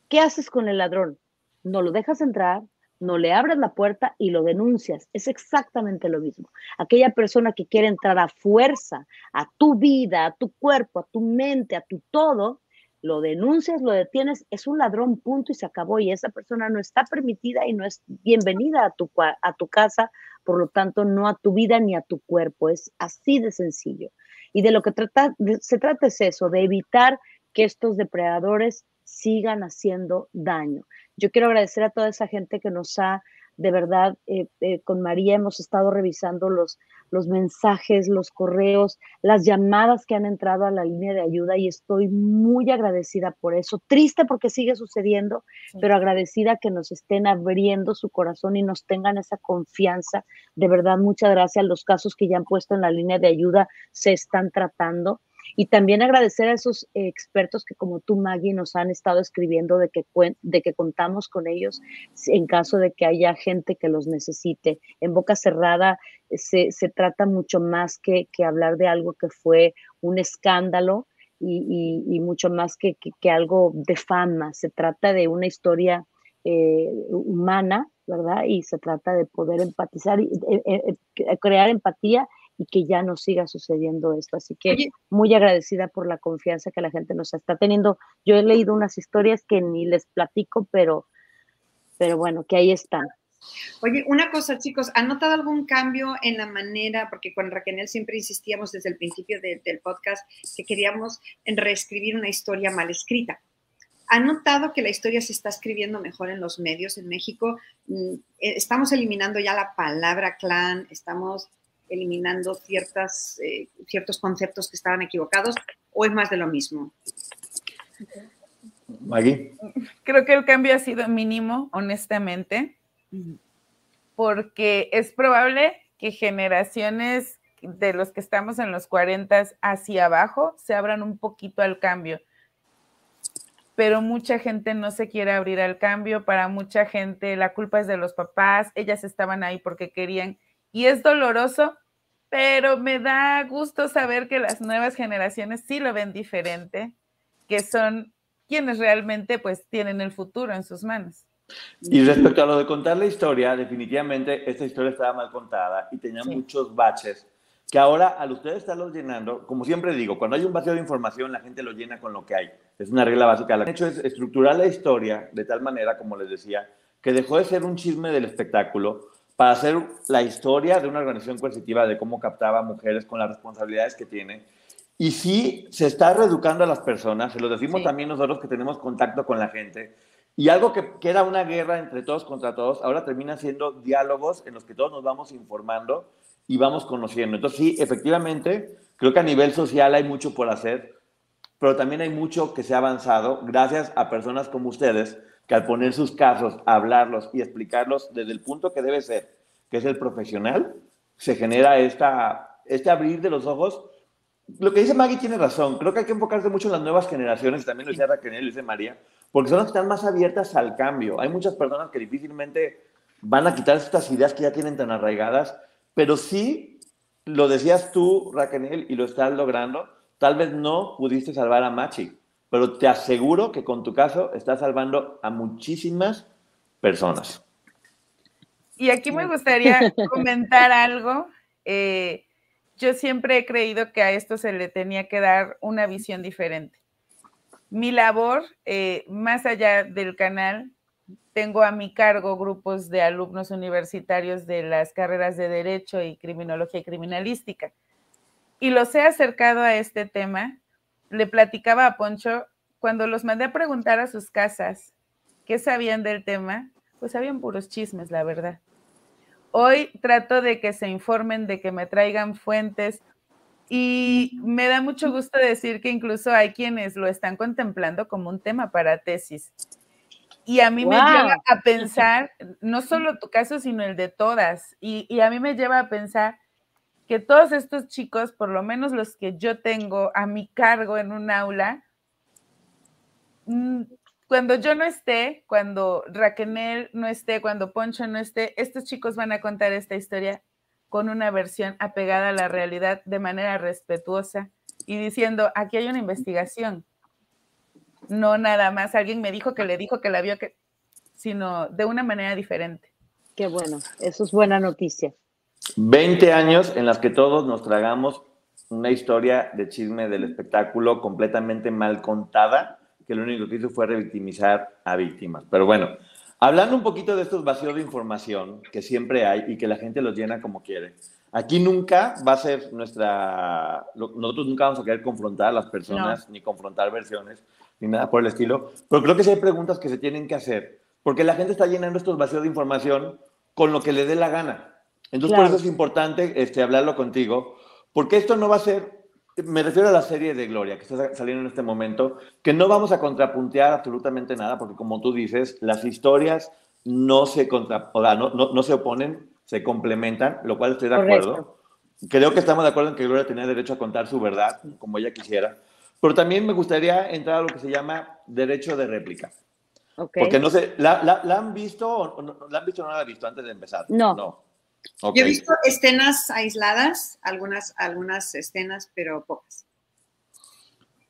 ¿Qué haces con el ladrón? No lo dejas entrar, no le abres la puerta y lo denuncias. Es exactamente lo mismo. Aquella persona que quiere entrar a fuerza a tu vida, a tu cuerpo, a tu mente, a tu todo, lo denuncias, lo detienes, es un ladrón, punto y se acabó. Y esa persona no está permitida y no es bienvenida a tu, a tu casa, por lo tanto, no a tu vida ni a tu cuerpo. Es así de sencillo. Y de lo que trata, se trata es eso, de evitar que estos depredadores sigan haciendo daño. Yo quiero agradecer a toda esa gente que nos ha de verdad, eh, eh, con María hemos estado revisando los, los mensajes, los correos, las llamadas que han entrado a la línea de ayuda y estoy muy agradecida por eso. Triste porque sigue sucediendo, pero agradecida que nos estén abriendo su corazón y nos tengan esa confianza. De verdad, muchas gracias. Los casos que ya han puesto en la línea de ayuda se están tratando. Y también agradecer a esos expertos que como tú, Maggie, nos han estado escribiendo de que, de que contamos con ellos en caso de que haya gente que los necesite. En boca cerrada eh, se, se trata mucho más que, que, hablar de algo que fue un escándalo y, y, mucho más que, que, algo de fama. Se trata de una historia eh, humana, ¿verdad? Y se trata de poder empatizar, y, eh, crear empatía y que ya no siga sucediendo esto. Así que muy agradecida por la confianza que la gente nos está teniendo. Yo he leído unas historias que ni les platico, pero, pero bueno, que ahí están.
Oye, una cosa, chicos, ¿han notado algún cambio en la manera, porque con Raquel siempre insistíamos desde el principio del podcast que queríamos reescribir una historia mal escrita? ¿Han notado que la historia se está escribiendo mejor en los medios en México? Mm, eh, estamos eliminando ya la palabra clan, estamos eliminando ciertas, eh, ciertos conceptos que estaban equivocados o es más de lo mismo?
Maggie.
Creo que el cambio ha sido mínimo, honestamente, porque es probable que generaciones de los que estamos en los 40 hacia abajo se abran un poquito al cambio. Pero mucha gente no se quiere abrir al cambio, para mucha gente la culpa es de los papás, ellas estaban ahí porque querían y es doloroso, pero me da gusto saber que las nuevas generaciones sí lo ven diferente, que son quienes realmente pues tienen el futuro en sus manos.
Y respecto a lo de contar la historia, definitivamente esta historia estaba mal contada y tenía muchos baches que ahora al ustedes estarlos llenando, como siempre digo, cuando hay un vacío de información, la gente lo llena con lo que hay. Es una regla básica. Lo que han hecho es estructurar la historia de tal manera, como les decía, que dejó de ser un chisme del espectáculo para hacer la historia de una organización coercitiva de cómo captaba mujeres con las responsabilidades que tiene. Y sí, se está reeducando a las personas, se lo decimos también nosotros que tenemos contacto con la gente. Y algo que, que, era una guerra entre todos contra todos, ahora termina siendo diálogos en los que todos nos vamos informando y vamos conociendo. Entonces sí, efectivamente, creo que a nivel social hay mucho por hacer, pero también hay mucho que se ha avanzado gracias a personas como ustedes que al poner sus casos, hablarlos y explicarlos desde el punto que debe ser, que es el profesional, se genera esta, este abrir de los ojos. Lo que dice Maggie tiene razón. Creo que hay que enfocarse mucho en las nuevas generaciones, también lo dice Raquel, lo dice María, porque son las que están más abiertas al cambio. Hay muchas personas que difícilmente van a quitar estas ideas que ya tienen tan arraigadas, pero sí, lo decías tú, Raquel, y lo estás logrando, tal vez no pudiste salvar a Machi, pero te aseguro que con tu caso estás salvando a muchísimas personas.
Y aquí me gustaría (laughs) comentar algo. Eh, yo siempre he creído que a esto se le tenía que dar una visión diferente. Mi labor, eh, más allá del canal, tengo a mi cargo grupos de alumnos universitarios de las carreras de Derecho y Criminología y Criminalística. Y los he acercado a este tema le platicaba a Poncho, cuando los mandé a preguntar a sus casas qué sabían del tema, pues sabían puros chismes, la verdad. Hoy trato de que se informen, de que me traigan fuentes y me da mucho gusto decir que incluso hay quienes lo están contemplando como un tema para tesis. Y a mí me lleva a pensar, no solo tu caso, sino el de todas. Y, y a mí me lleva a pensar que todos estos chicos, por lo menos los que yo tengo a mi cargo en un aula, mm, cuando yo no esté, cuando Raquel no esté, cuando Poncho no esté, estos chicos van a contar esta historia con una versión apegada a la realidad de manera respetuosa y diciendo, aquí hay una investigación. No nada más, alguien me dijo que le dijo que la vio, que, sino de una manera diferente.
Qué bueno, eso es buena noticia.
20 años en las que todos nos tragamos una historia de chisme del espectáculo completamente mal contada, que lo único que hizo fue revictimizar a víctimas. Pero bueno, Hablando un poquito de estos vacíos de información que siempre hay y que la gente los llena como quiere. Aquí nunca va a ser nuestra... Nosotros nunca vamos a querer confrontar a las personas, ni confrontar versiones, ni nada por el estilo. Pero creo que sí hay preguntas que se tienen que hacer, porque la gente está llenando estos vacíos de información con lo que le dé la gana. Entonces, por eso es importante este, hablarlo contigo, porque esto no va a ser me refiero a la serie de Gloria que está saliendo en este momento, que no vamos a contrapuntear absolutamente nada, porque como tú dices, las historias no se, contra, no, no, se oponen, se complementan, lo cual estoy de acuerdo. Creo que estamos de acuerdo en que Gloria tenía derecho a contar su verdad, como ella quisiera, pero también me gustaría entrar a lo que se llama derecho de réplica. Porque no sé, ¿la, la, han visto o no, la han visto o no la han visto antes de empezar?
No. no.
Yo he visto escenas aisladas, algunas, algunas escenas, pero pocas.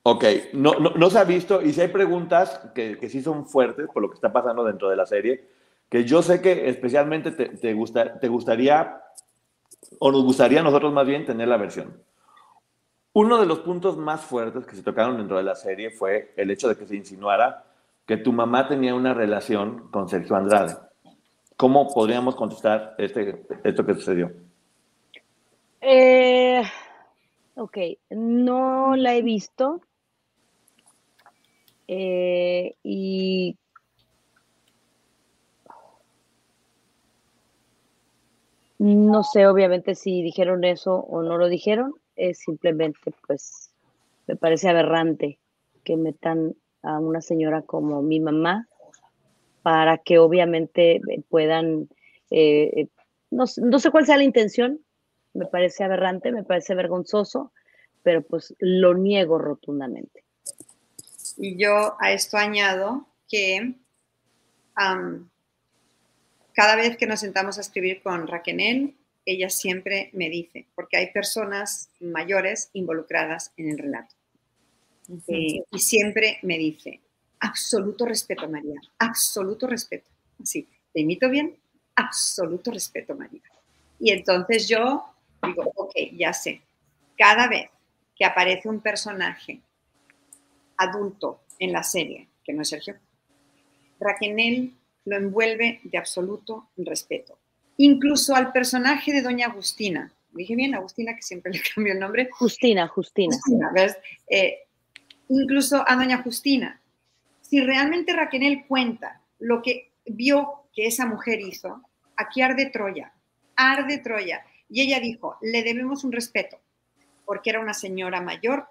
Ok, no, no, se ha visto, y si hay preguntas que, que, sí son fuertes por lo que está pasando dentro de la serie, que yo sé que especialmente te, te, gusta, te gustaría, o nos gustaría a nosotros más bien tener la versión. Uno de los puntos más fuertes que se tocaron dentro de la serie fue el hecho de que se insinuara que tu mamá tenía una relación con Sergio Andrade. ¿Cómo podríamos contestar este, esto que sucedió?
Eh, ok, no la he visto. Eh, y no sé obviamente si dijeron eso o no lo dijeron. Es simplemente, pues, me parece aberrante que metan a una señora como mi mamá para que obviamente eh, puedan, eh, eh, no, sé cuál sea la intención, me parece aberrante, me parece vergonzoso, pero pues lo niego rotundamente.
Y yo a esto añado que cada vez que nos sentamos a escribir con Raquel, ella siempre me dice, porque hay personas mayores involucradas en el relato. y siempre me dice, absoluto respeto, María, absoluto respeto. Así, ¿te imito bien? Absoluto respeto, María. Y entonces yo digo, ok, ya sé, cada vez que aparece un personaje adulto en la serie, que no es Sergio, Raquel lo envuelve de absoluto respeto. Incluso al personaje de Doña Agustina, dije bien, Agustina, que siempre (laughs) le cambio el nombre.
Justina, Justina.
Eh, incluso a Doña Justina, si realmente Raquel cuenta lo que vio que esa mujer hizo, aquí arde Troya, arde Troya. Y ella dijo, le debemos un respeto, porque era una señora mayor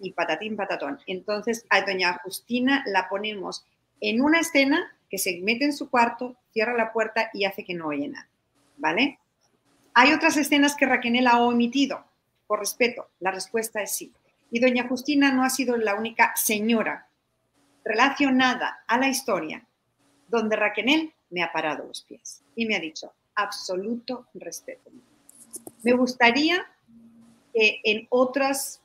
y patatín patatón. Entonces a doña Justina la ponemos en una escena que se mete en su cuarto, cierra la puerta y hace que no oye nada. ¿Vale? Hay otras escenas que Raquel ha omitido. Por respeto, la respuesta es sí. Y doña Justina no ha sido la única señora relacionada a la historia donde Raquel me ha parado los pies y me ha dicho absoluto respeto. Me gustaría que en otras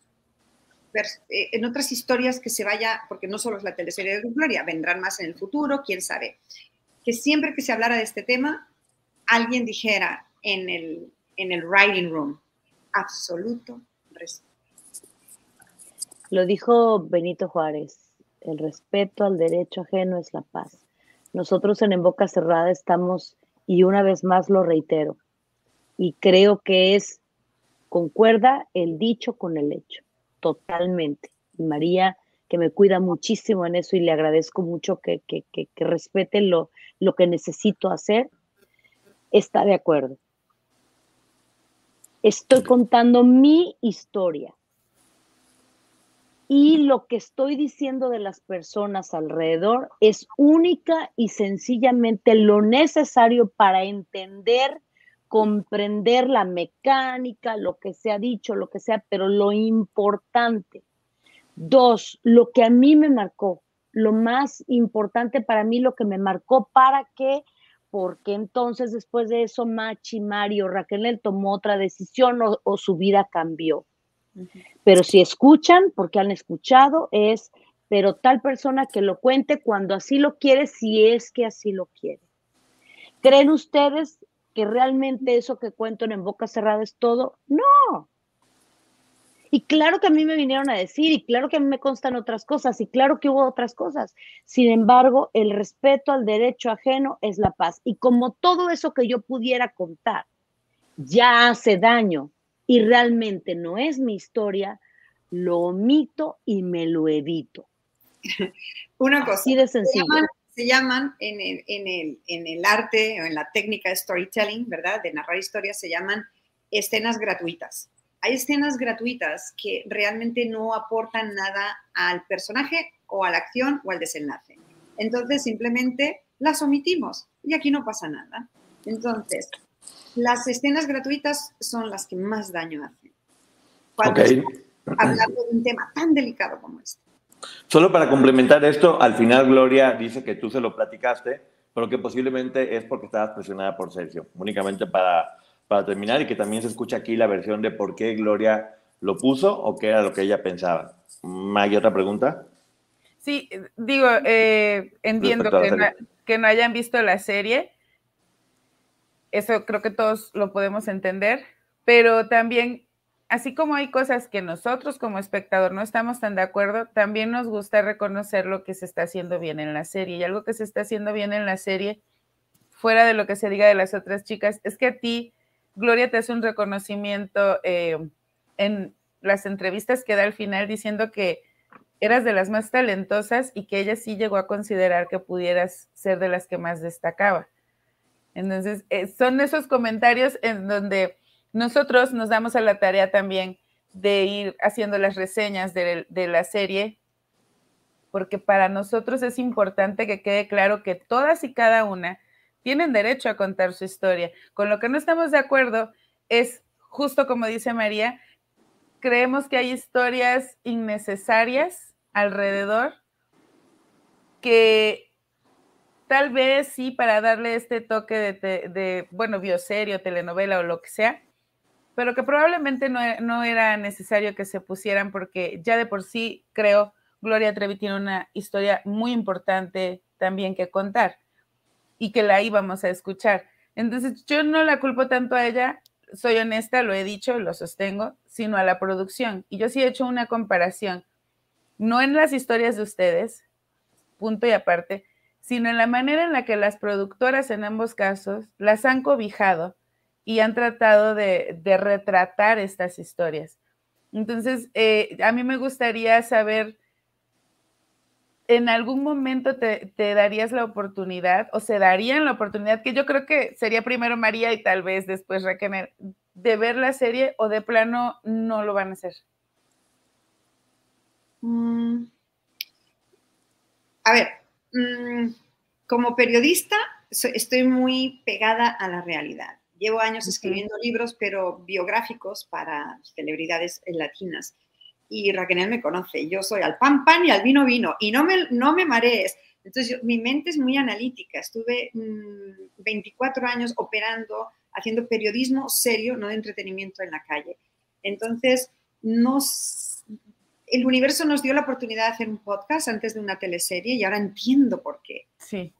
eh, en otras historias que se vaya, porque no solo es la teleserie de Gloria, vendrán más en el futuro, quién sabe, que siempre que se hablara de este tema, alguien dijera en el, en el writing room, absoluto respeto.
Lo dijo Benito Juárez, el respeto al derecho ajeno es la paz. Nosotros en Boca Cerrada estamos, y una vez más lo reitero, y creo que es, concuerda el dicho con el hecho, totalmente. María, que me cuida muchísimo en eso y le agradezco mucho que, que, que, que respete lo, lo que necesito hacer, está de acuerdo. Estoy contando mi historia y lo que estoy diciendo de las personas alrededor es única y sencillamente lo necesario para entender, comprender la mecánica, lo que se ha dicho, lo que sea, pero lo importante. Dos, lo que a mí me marcó, lo más importante para mí, lo que me marcó para que, porque entonces después de eso Machi, Mario, Raquel tomó otra decisión o, o su vida cambió pero si escuchan, porque han escuchado, es, pero tal persona que lo cuente cuando así lo quiere, si es que así lo quiere. ¿Creen ustedes que realmente eso que cuento en boca cerrada es todo? No. Y claro que a mí me vinieron a decir, y claro que a mí me constan otras cosas, y claro que hubo otras cosas. Sin embargo, el respeto al derecho ajeno es la paz. Y como todo eso que yo pudiera contar ya hace daño y realmente no es mi historia, lo omito y me lo evito. (laughs)
Una cosa.
Así de sencillo.
Se llaman, en, el, en, el, en el arte o en la técnica de storytelling, ¿verdad? De narrar historias, se llaman escenas gratuitas. Hay escenas gratuitas que realmente no aportan nada al personaje o a la acción o al desenlace. Entonces simplemente las omitimos y aquí no pasa nada. Entonces, las escenas gratuitas son las que más daño hacen. Cuando hablando de un tema tan delicado como este.
Solo para complementar esto, al final Gloria dice que tú se lo platicaste, pero que posiblemente es porque estabas presionada por Sergio. Únicamente para, para terminar y que también se escucha aquí la versión de por qué Gloria lo puso o qué era lo que ella pensaba. ¿Hay otra pregunta?
Sí, digo, eh, entiendo que no, que no hayan visto la serie. Eso creo que todos lo podemos entender, pero también así como hay cosas que nosotros como espectador no estamos tan de acuerdo, también nos gusta reconocer lo que se está haciendo bien en la serie. Y algo que se está haciendo bien en la serie, fuera de lo que se diga de las otras chicas, es que a ti, Gloria, te hace un reconocimiento eh, en las entrevistas que da al final diciendo que eras de las más talentosas y que ella sí llegó a considerar que pudieras ser de las que más destacaba. Entonces, eh, son esos comentarios en donde nosotros nos damos a la tarea también de ir haciendo las reseñas de, la serie, porque para nosotros es importante que quede claro que todas y cada una tienen derecho a contar su historia. Con lo que no estamos de acuerdo es, justo como dice María, creemos que hay historias innecesarias alrededor que tal vez sí para darle este toque de, de bueno, bioserio, telenovela o lo que sea, pero que probablemente no, era necesario que se pusieran porque ya de por sí creo Gloria Trevi tiene una historia muy importante también que contar y que la íbamos a escuchar. Entonces yo no la culpo tanto a ella, soy honesta, lo he dicho, lo sostengo, sino a la producción. Y yo sí he hecho una comparación, no en las historias de ustedes, punto y aparte, sino en la manera en la que las productoras en ambos casos las han cobijado y han tratado de, retratar estas historias. Entonces, eh, a mí me gustaría saber, ¿en algún momento te, darías la oportunidad o se darían la oportunidad, que yo creo que sería primero María y tal vez después Raquel, de ver la serie o de plano no lo van a hacer?
Mm. A ver, mm, como periodista estoy muy pegada a la realidad. Llevo años escribiendo libros, pero biográficos para celebridades latinas. Y Raquel me conoce. Yo soy al pan pan y al vino vino. Y no me, no me marees. Entonces, mi mente es muy analítica. Estuve 24 mm, años operando, haciendo periodismo serio, no de entretenimiento en la calle. Entonces, nos, el universo nos dio la oportunidad de hacer un podcast antes de una teleserie y ahora entiendo por qué.
Sí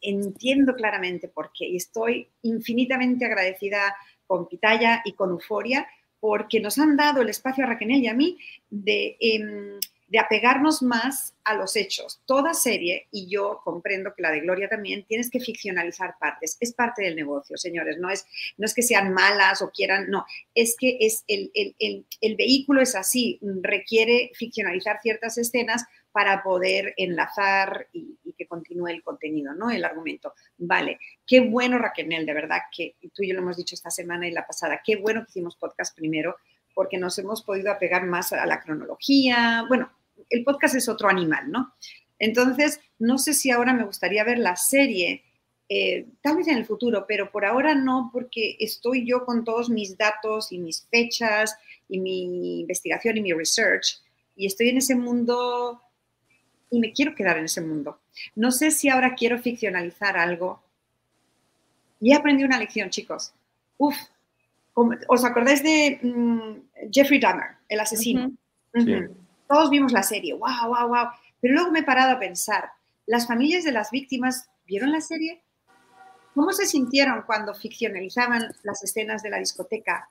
entiendo claramente por qué y estoy infinitamente agradecida con Pitaya y con Euforia porque nos han dado el espacio a Raquel y a mí de, em, de apegarnos más a los hechos. Toda serie, y yo comprendo que la de Gloria también, tienes que ficcionalizar partes. Es parte del negocio, señores. No es, no es que sean malas o quieran, no. Es que es el, el, el vehículo es así, requiere ficcionalizar ciertas escenas para poder enlazar y, que continúe el contenido, ¿no? El argumento. Vale, qué bueno, Raquel, de verdad, que tú y yo lo hemos dicho esta semana y la pasada, qué bueno que hicimos podcast primero, porque nos hemos podido apegar más a la cronología. Bueno, el podcast es otro animal, ¿no? Entonces, no sé si ahora me gustaría ver la serie, eh, tal vez en el futuro, pero por ahora no, porque estoy yo con todos mis datos y mis fechas y mi investigación y mi research, y estoy en ese mundo y me quiero quedar en ese mundo. No sé si ahora quiero ficcionalizar algo. Y he aprendido una lección, chicos. Uf, ¿os acordáis de mm, Jeffrey Dahmer, el asesino? Todos vimos la serie, wow, wow, wow. Pero luego me he parado a pensar, ¿las familias de las víctimas vieron la serie? ¿Cómo se sintieron cuando ficcionalizaban las escenas de la discoteca?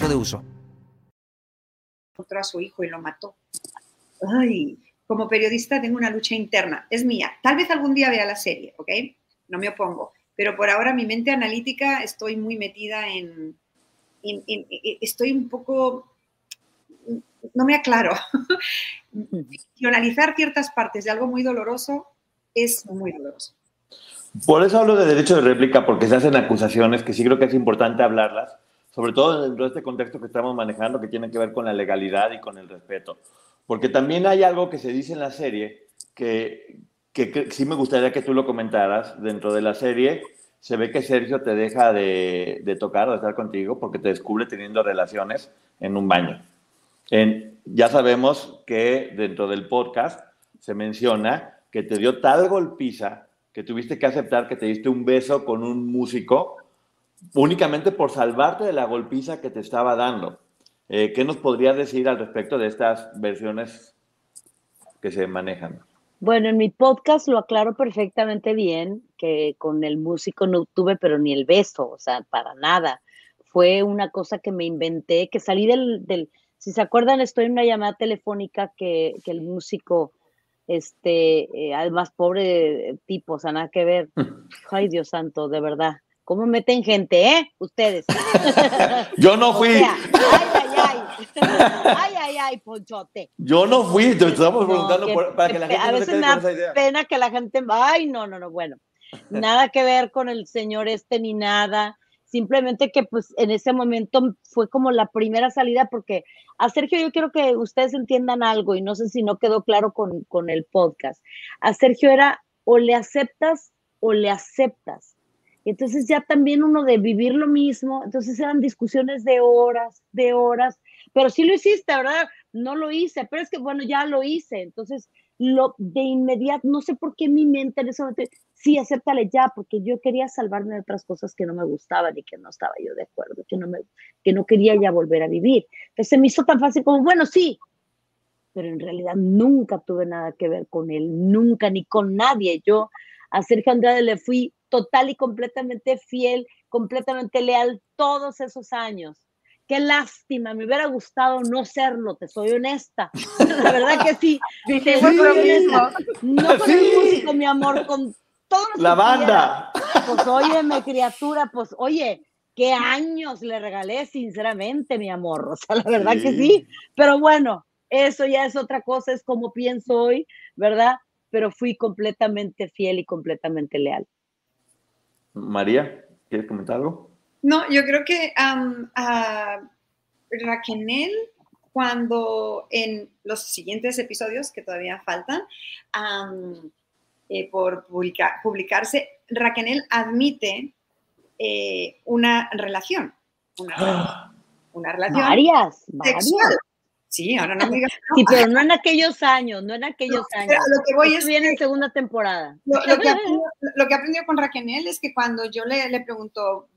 de uso
encontró a su hijo y lo mató. Ay, como periodista tengo una lucha interna, es mía. Tal vez algún día vea la serie, ¿ok? No me opongo, pero por ahora mi mente analítica estoy muy metida en, estoy un poco, no me aclaro. (laughs) Ficcionalizar ciertas partes de algo muy doloroso es muy doloroso.
Por eso hablo de derecho de réplica, porque se hacen acusaciones que sí creo que es importante hablarlas sobre todo dentro de este contexto que estamos manejando que tiene que ver con la legalidad y con el respeto. Porque también hay algo que se dice en la serie que, que, sí me gustaría que tú lo comentaras. Dentro de la serie se ve que Sergio te deja de, de tocar o de estar contigo porque te descubre teniendo relaciones en un baño. En, ya sabemos que dentro del podcast se menciona que te dio tal golpiza que tuviste que aceptar que te diste un beso con un músico únicamente por salvarte de la golpiza que te estaba dando. Eh, ¿Qué nos podrías decir al respecto de estas versiones que se manejan?
Bueno, en mi podcast lo aclaro perfectamente bien, que con el músico no tuve, pero ni el beso, o sea, para nada. Fue una cosa que me inventé, que salí del, del si se acuerdan, estoy en una llamada telefónica que, que el músico, este, eh, además pobre tipo, o sea, nada que ver. (laughs) Ay, Dios santo, de verdad ¿Cómo meten gente, eh? Ustedes. (laughs)
Yo no fui.
ay, ay, ay. Ay, ay, ay, Ponchote.
Yo no fui, te estamos preguntando para que la gente
A veces me da pena que la gente. Ay, no, no, no, bueno. Nada que ver con el señor este ni nada. Simplemente que, pues, en ese momento fue como la primera salida, porque a Sergio yo quiero que ustedes entiendan algo y no sé si no quedó claro con, con el podcast. A Sergio era o le aceptas o le aceptas entonces ya también uno de vivir lo mismo, entonces eran discusiones de horas, de horas, pero sí lo hiciste, ¿verdad? No lo hice, pero es que bueno, ya lo hice, entonces lo de inmediato, no sé por qué mi mente en ese momento, sí, acéptale ya, porque yo quería salvarme de otras cosas que no me gustaban y que no estaba yo de acuerdo, que no, me, que no quería ya volver a vivir. Entonces me hizo tan fácil como, bueno, sí, pero en realidad nunca tuve nada que ver con él, nunca, ni con nadie. Yo a Sergio Andrade le fui total y completamente fiel, completamente leal todos esos años. Qué lástima, me hubiera gustado no serlo, te soy honesta. La verdad que sí. (laughs) No con el músico, mi amor, con todos
La banda.
Pues óyeme, criatura, pues oye, qué años le regalé, sinceramente, mi amor. O sea, la verdad que sí. Pero bueno, eso ya es otra cosa, es como pienso hoy, ¿verdad? Pero fui completamente fiel y completamente leal.
María, ¿quieres comentar algo?
No, yo creo que a Raquel, cuando en los siguientes episodios, que todavía faltan, eh, por publicarse, Raquel admite eh, una relación. Una, (gasps) una relación
varias,
sexual. Sí, ahora no me digas.
Sí, pero no en aquellos años, no en aquellos años.
Lo que voy es.
Viene en segunda temporada.
Lo, que (laughs) aprendió, con Raquel es que cuando yo le, le pregunto,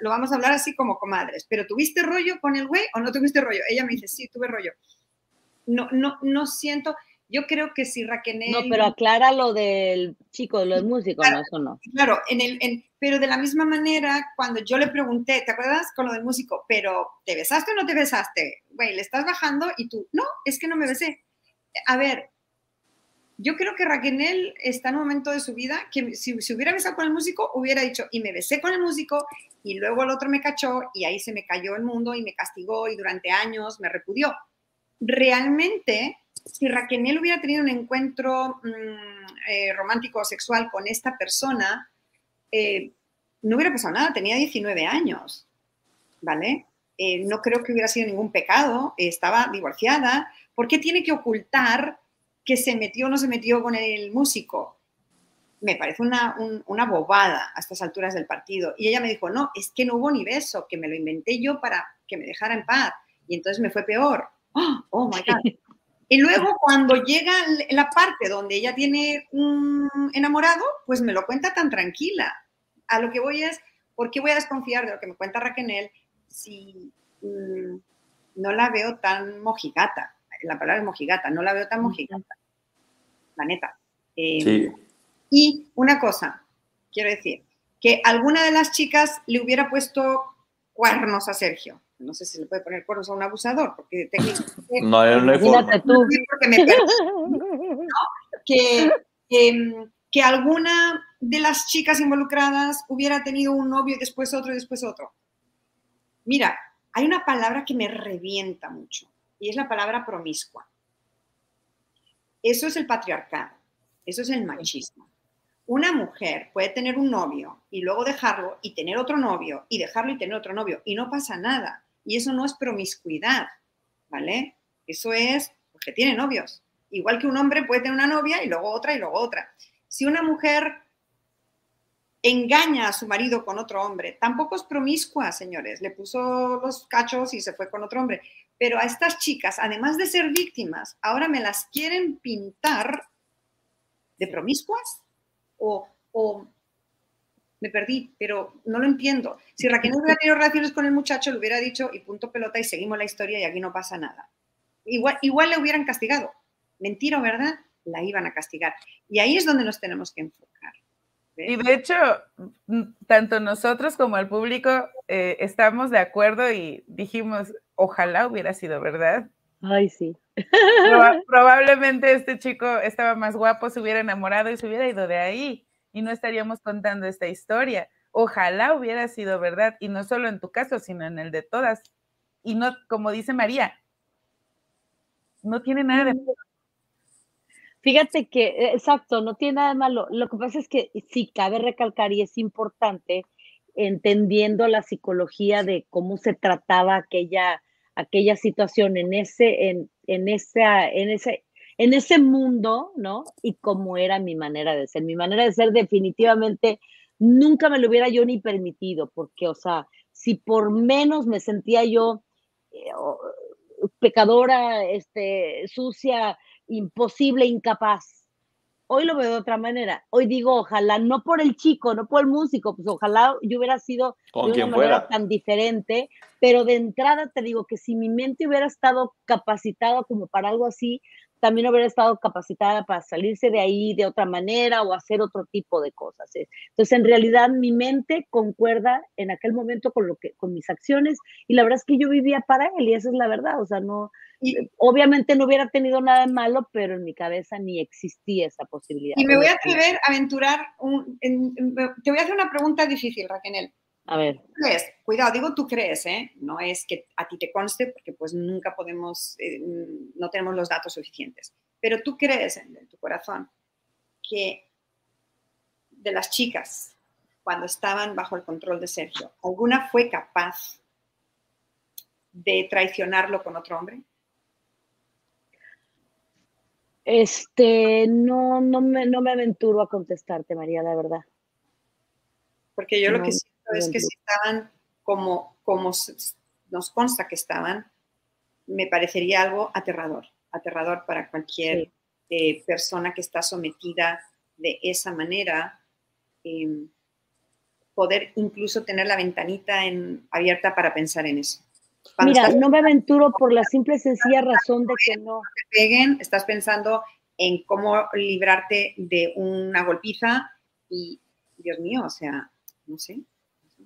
lo vamos a hablar así como comadres, pero ¿tuviste rollo con el güey o no tuviste rollo? Ella me dice, sí, tuve rollo. No, no, no siento. Yo creo que si Raquel.
No, pero aclara lo del chico, lo del músico, no, eso no.
Claro, en el, en, pero de la misma manera, cuando yo le pregunté, ¿te acuerdas con lo del músico? Pero, ¿te besaste o no te besaste? Güey, le estás bajando y tú, no, es que no me besé. A ver, yo creo que Raquel está en un momento de su vida que si se hubiera besado con el músico, hubiera dicho, y me besé con el músico, y luego el otro me cachó, y ahí se me cayó el mundo y me castigó, y durante años me repudió. Realmente, si Raquel hubiera tenido un encuentro mm, eh, romántico o sexual con esta persona, eh, no hubiera pasado nada, tenía 19 años, ¿vale? Eh, no creo que hubiera sido ningún pecado, estaba divorciada. ¿Por qué tiene que ocultar que se metió o no se metió con el músico? me parece una, una, bobada a estas alturas del partido. Y ella me dijo, no, es que no hubo ni beso, que me lo inventé yo para que me dejara en paz. Y entonces me fue peor. ¡Oh, oh my God! (laughs) Y luego cuando llega la parte donde ella tiene un enamorado, pues me lo cuenta tan tranquila. A lo que voy es, ¿por qué voy a desconfiar de lo que me cuenta Raquel si mm, no la veo tan mojigata? La palabra es mojigata, no la veo tan mojigata. La neta. Eh, sí. Y una cosa, quiero decir, que alguna de las chicas le hubiera puesto cuernos a Sergio. No sé si le puede poner cuernos a un abusador, porque técnicamente... (laughs)
No, no hay forma. Tú. (laughs)
que, em, que alguna de las chicas involucradas hubiera tenido un novio y después otro y después otro. Mira, hay una palabra que me revienta mucho y es la palabra promiscua. Eso es el patriarcado, eso es el machismo. Una mujer puede tener un novio y luego dejarlo y tener otro novio y dejarlo y tener otro novio y no pasa nada. Y eso no es promiscuidad, ¿vale? Eso es porque tiene novios. Igual que un hombre puede tener una novia y luego otra y luego otra. Si una mujer engaña a su marido con otro hombre, tampoco es promiscua, señores. Le puso los cachos y se fue con otro hombre. Pero a estas chicas, además de ser víctimas, ahora me las quieren pintar de promiscuas o, me perdí, pero no lo entiendo. Si Raquel no hubiera tenido relaciones con el muchacho, le hubiera dicho y punto pelota y seguimos la historia y aquí no pasa nada. Igual, igual le hubieran castigado. Mentira, ¿verdad? La iban a castigar. Y ahí es donde nos tenemos que enfocar.
Y de hecho, tanto nosotros como el público eh, estamos de acuerdo y dijimos, ojalá hubiera sido verdad.
Ay, sí.
probablemente este chico estaba más guapo, se hubiera enamorado y se hubiera ido de ahí y no estaríamos contando esta historia. Ojalá hubiera sido verdad y no solo en tu caso, sino en el de todas. Y no, como dice María, no tiene nada de
Fíjate que, eh, exacto, no tiene nada de malo. Lo que pasa es que sí cabe recalcar y es importante entendiendo la psicología de cómo se trataba aquella aquella situación en ese, en, en, esa, en, ese, en ese mundo, ¿no? Y cómo era mi manera de ser. Mi manera de ser definitivamente nunca me lo hubiera yo ni permitido, porque, o sea, si por menos me sentía yo eh, pecadora, este, sucia, imposible, incapaz, hoy lo veo de otra manera. Hoy digo, ojalá, no por el chico, no por el músico, pues ojalá yo hubiera sido
de una manera
tan diferente, pero de entrada te digo que si mi mente hubiera estado capacitada como para algo así, también hubiera estado capacitada para salirse de ahí de otra manera o hacer otro tipo de cosas. ¿eh? Entonces, en realidad, mi mente concuerda en aquel momento con lo que, con mis acciones, y la verdad es que yo vivía para él, y esa es la verdad. O sea, no, eh, obviamente no hubiera tenido nada de malo, pero en mi cabeza ni existía esa posibilidad.
Y me voy a atrever a aventurar, un, te voy a hacer una pregunta difícil, Raquel.
A ver.
Crees, cuidado, digo tú crees, ¿eh? No es que a ti te conste, porque pues nunca podemos, eh, no tenemos los datos suficientes. Pero tú crees en, tu corazón que de las chicas, cuando estaban bajo el control de Sergio, ¿alguna fue capaz de traicionarlo con otro hombre?
Este, no, no me, no me aventuro a contestarte, María, la verdad.
Porque yo lo que es que si estaban como, como nos consta que estaban, me parecería algo aterrador, aterrador para cualquier eh, persona que está sometida de esa manera. Em, poder incluso tener la ventanita en, abierta para pensar en eso.
Mira, no me aventuro por la simple y sencilla razón de que no.
Te peguen, estás pensando en cómo librarte de una golpiza y, Dios mío, o sea, no sé.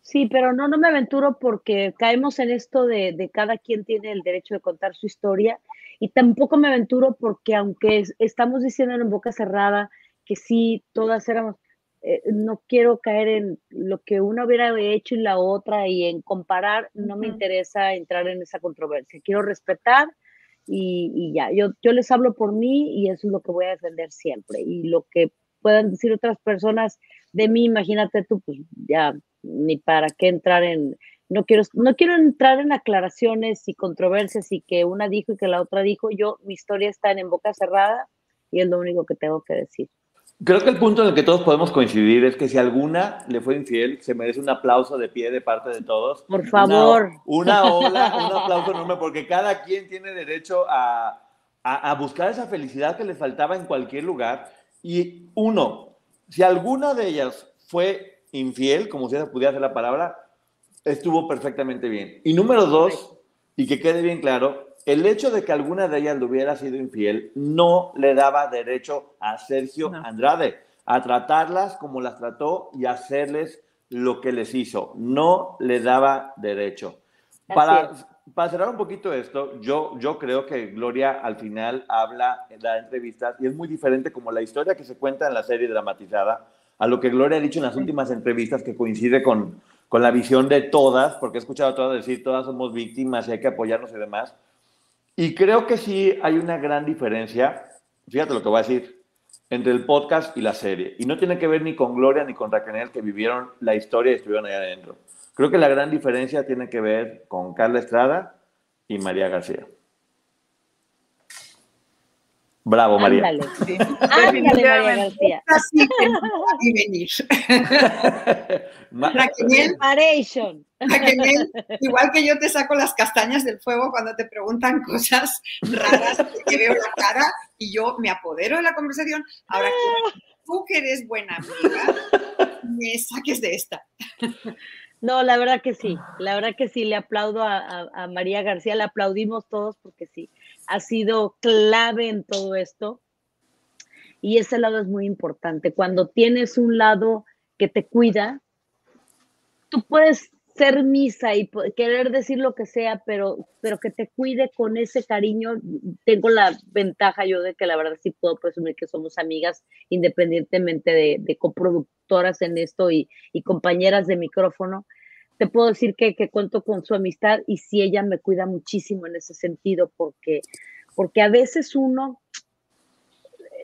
Sí, pero no, no me aventuro porque caemos en esto de, cada quien tiene el derecho de contar su historia y tampoco me aventuro porque aunque estamos diciendo en boca cerrada que sí, todas éramos, eh, no quiero caer en lo que una hubiera hecho y la otra y en comparar, no me interesa entrar en esa controversia. Quiero respetar y, y, ya, yo, yo les hablo por mí y eso es lo que voy a defender siempre. Y lo que puedan decir otras personas de mí, imagínate tú, pues ya ni para qué entrar en, no quiero, no quiero entrar en aclaraciones y controversias y que una dijo y que la otra dijo. Yo, mi historia está en, boca cerrada y es lo único que tengo que decir.
Creo que el punto en el que todos podemos coincidir es que si alguna le fue infiel, se merece un aplauso de pie de parte de todos.
Por favor.
Una, una ola, un aplauso enorme, porque cada quien tiene derecho a, a, a buscar esa felicidad que le faltaba en cualquier lugar. Y uno, si alguna de ellas fue infiel, como si se pudiera hacer la palabra, estuvo perfectamente bien. Y número dos, y que quede bien claro, el hecho de que alguna de ellas le hubiera sido infiel no le daba derecho a Sergio
No.
Andrade a tratarlas como las trató y hacerles lo que les hizo. No le daba derecho. Para, para cerrar un poquito esto, yo, yo creo que Gloria al final habla en las entrevistas y es muy diferente como la historia que se cuenta en la serie dramatizada a lo que Gloria ha dicho en las últimas entrevistas que coincide con, con la visión de todas, porque he escuchado a todas decir todas somos víctimas y hay que apoyarnos y demás. Y creo que sí hay una gran diferencia, fíjate lo que voy a decir, entre el podcast y la serie. Y no tiene que ver ni con Gloria ni con Raquel, que vivieron la historia y estuvieron ahí adentro. Creo que la gran diferencia tiene que ver con Carla Estrada y María García. Bravo, María.
Ándale.
Sí,
Ándale, María. García.
Así que no va a venir. (laughs)
Preparation.
Raquel, igual que yo te saco las castañas del fuego cuando te preguntan cosas raras, que veo la cara y yo me apodero de la conversación. Ahora, que tú que eres buena amiga, me saques de esta.
No, la verdad que sí, la verdad que sí, le aplaudo a, a- a María García, le aplaudimos todos porque sí, ha sido clave en todo esto. Y ese lado es muy importante. Cuando tienes un lado que te cuida, tú puedes ser misa y querer decir lo que sea, pero, pero que te cuide con ese cariño. Tengo la ventaja yo de que la verdad sí puedo presumir que somos amigas independientemente de, de coproductoras en esto y, y compañeras de micrófono. Te puedo decir que, que cuento con su amistad y sí ella me cuida muchísimo en ese sentido porque, porque a veces uno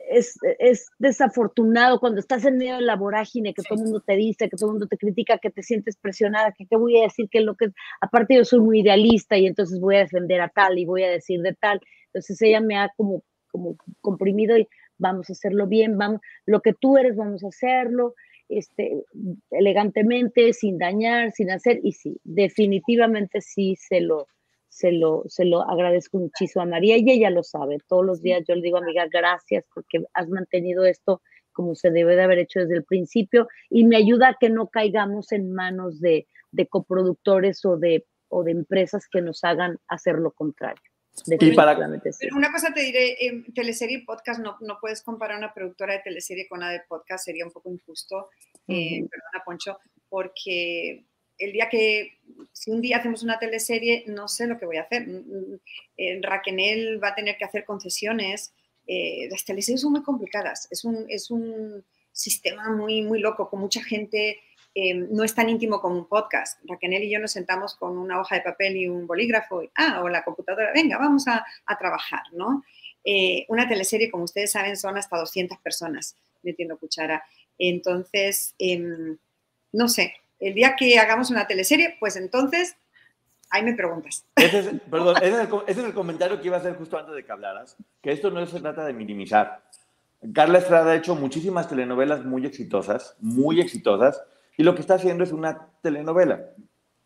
es, es desafortunado cuando estás en medio de la vorágine, que todo el mundo te dice, que todo el mundo te critica, que te sientes presionada, que qué voy a decir, que lo que, aparte yo soy muy idealista y entonces voy a defender a tal y voy a decir de tal. Entonces ella me ha como, como comprimido y vamos a hacerlo bien, vamos, lo que tú eres, vamos a hacerlo, este, elegantemente, sin dañar, sin hacer, y sí, definitivamente sí se lo, se lo, se lo agradezco muchísimo a María y ella lo sabe. Todos los días yo le digo, amiga, gracias porque has mantenido esto como se debe de haber hecho desde el principio y me ayuda a que no caigamos en manos de, de coproductores o de, o de empresas que nos hagan hacer lo contrario.
Y para-.
Pero una cosa te diré, eh, teleserie y podcast, no, no puedes comparar una productora de teleserie con una de podcast, sería un poco injusto, eh,
Ujú.
perdona Poncho, porque el día que, si un día hacemos una teleserie, no sé lo que voy a hacer. Mm, mm, eh, Raquel va a tener que hacer concesiones. eh, las teleseries son muy complicadas, es un, es un sistema muy, muy loco, con mucha gente, eh, no es tan íntimo como un podcast. Raquel y yo nos sentamos con una hoja de papel y un bolígrafo, y, ah, o la computadora, venga, vamos a, a trabajar, ¿no? Eh, una teleserie, como ustedes saben, son hasta 200 personas metiendo cuchara. Entonces, em, no sé, el día que hagamos una teleserie, pues entonces, ahí me preguntas.
Ese es, (laughs) perdón, ese es, el, ese es el comentario que iba a hacer justo antes de que hablaras, que esto no se trata de minimizar. Carla Estrada ha hecho muchísimas telenovelas muy exitosas, muy exitosas, y lo que está haciendo es una telenovela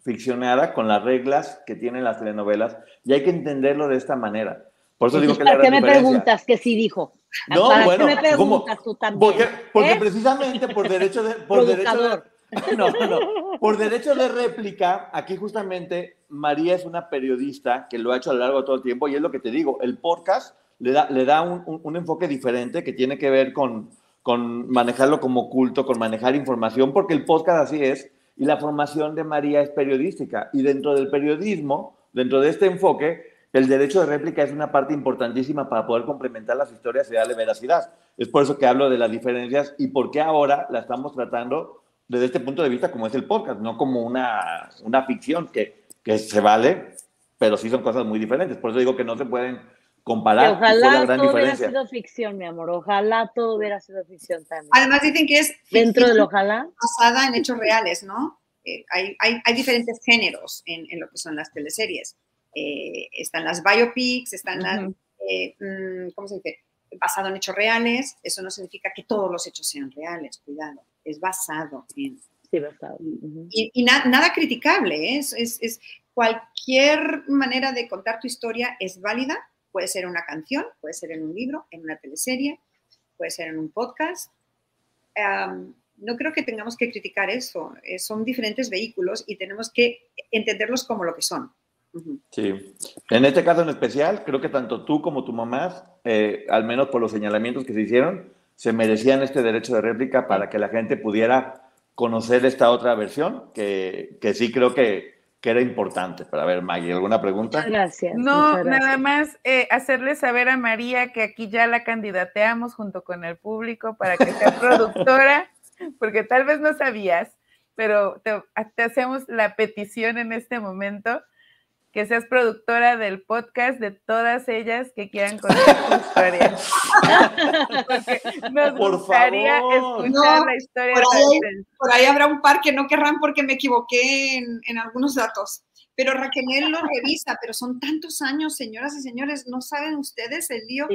ficcionada con las reglas que tienen las telenovelas, y hay que entenderlo de esta manera. Por eso digo que
¿Para qué me
diferencia.
preguntas que sí dijo?
No,
¿Para
bueno,
qué me
¿cómo?
preguntas tú también?
Porque, porque
¿Eh?
precisamente por (laughs) derecho de por derecho de, (laughs) no, no, por derecho de réplica, aquí justamente María es una periodista que lo ha hecho a lo largo de todo el tiempo y es lo que te digo, el podcast le da, le da un, un- un enfoque diferente que tiene que ver con, con manejarlo como culto, con manejar información, porque el podcast así es y la formación de María es periodística y dentro del periodismo, dentro de este enfoque, el derecho de réplica es una parte importantísima para poder complementar las historias y darle veracidad. Es por eso que hablo de las diferencias y por qué ahora la estamos tratando desde este punto de vista como es el podcast, no como una, una ficción que, que se vale, pero sí son cosas muy diferentes. Por eso digo que no se pueden comparar. y fue la
ojalá
gran
todo hubiera
diferencia.
sido ficción, mi amor. Ojalá todo hubiera sido ficción también.
Además dicen que es
Dentro del ojalá.
basada en hechos reales, ¿no? Eh, hay, hay- hay diferentes géneros en, en lo que son las teleseries. Eh, están las biopics, están las,
Ujú.
eh, mm, ¿cómo se dice? basado en hechos reales, eso no significa que todos los hechos sean reales, cuidado, es basado en...
Sí, basado.
Y, nada criticable, ¿eh? es, es, cualquier manera de contar tu historia es válida, puede ser una canción, puede ser en un libro, en una teleserie, puede ser en un podcast. no creo que tengamos que criticar eso, eh, son diferentes vehículos y tenemos que entenderlos como lo que son.
Sí, en este caso en especial, creo que tanto tú como tu mamá, eh, al menos por los señalamientos que se hicieron, se merecían este derecho de réplica para que la gente pudiera conocer esta otra versión, que, que sí creo que, que, era importante. Para ver, Maggie, ¿alguna pregunta?
gracias.
No, nada más eh, hacerle saber a María que aquí ya la candidateamos junto con el público para que sea (laughs) productora, porque tal vez no sabías, pero te, te hacemos la petición en este momento que seas productora del podcast de todas ellas que quieran conocer tu historia. (laughs) Porque nos gustaría escuchar la historia.
Por ahí, por ahí, habrá un par que no querrán porque me equivoqué en, en algunos datos. Pero Raquel lo revisa, pero son tantos años, señoras y señores, ¿no saben ustedes el lío?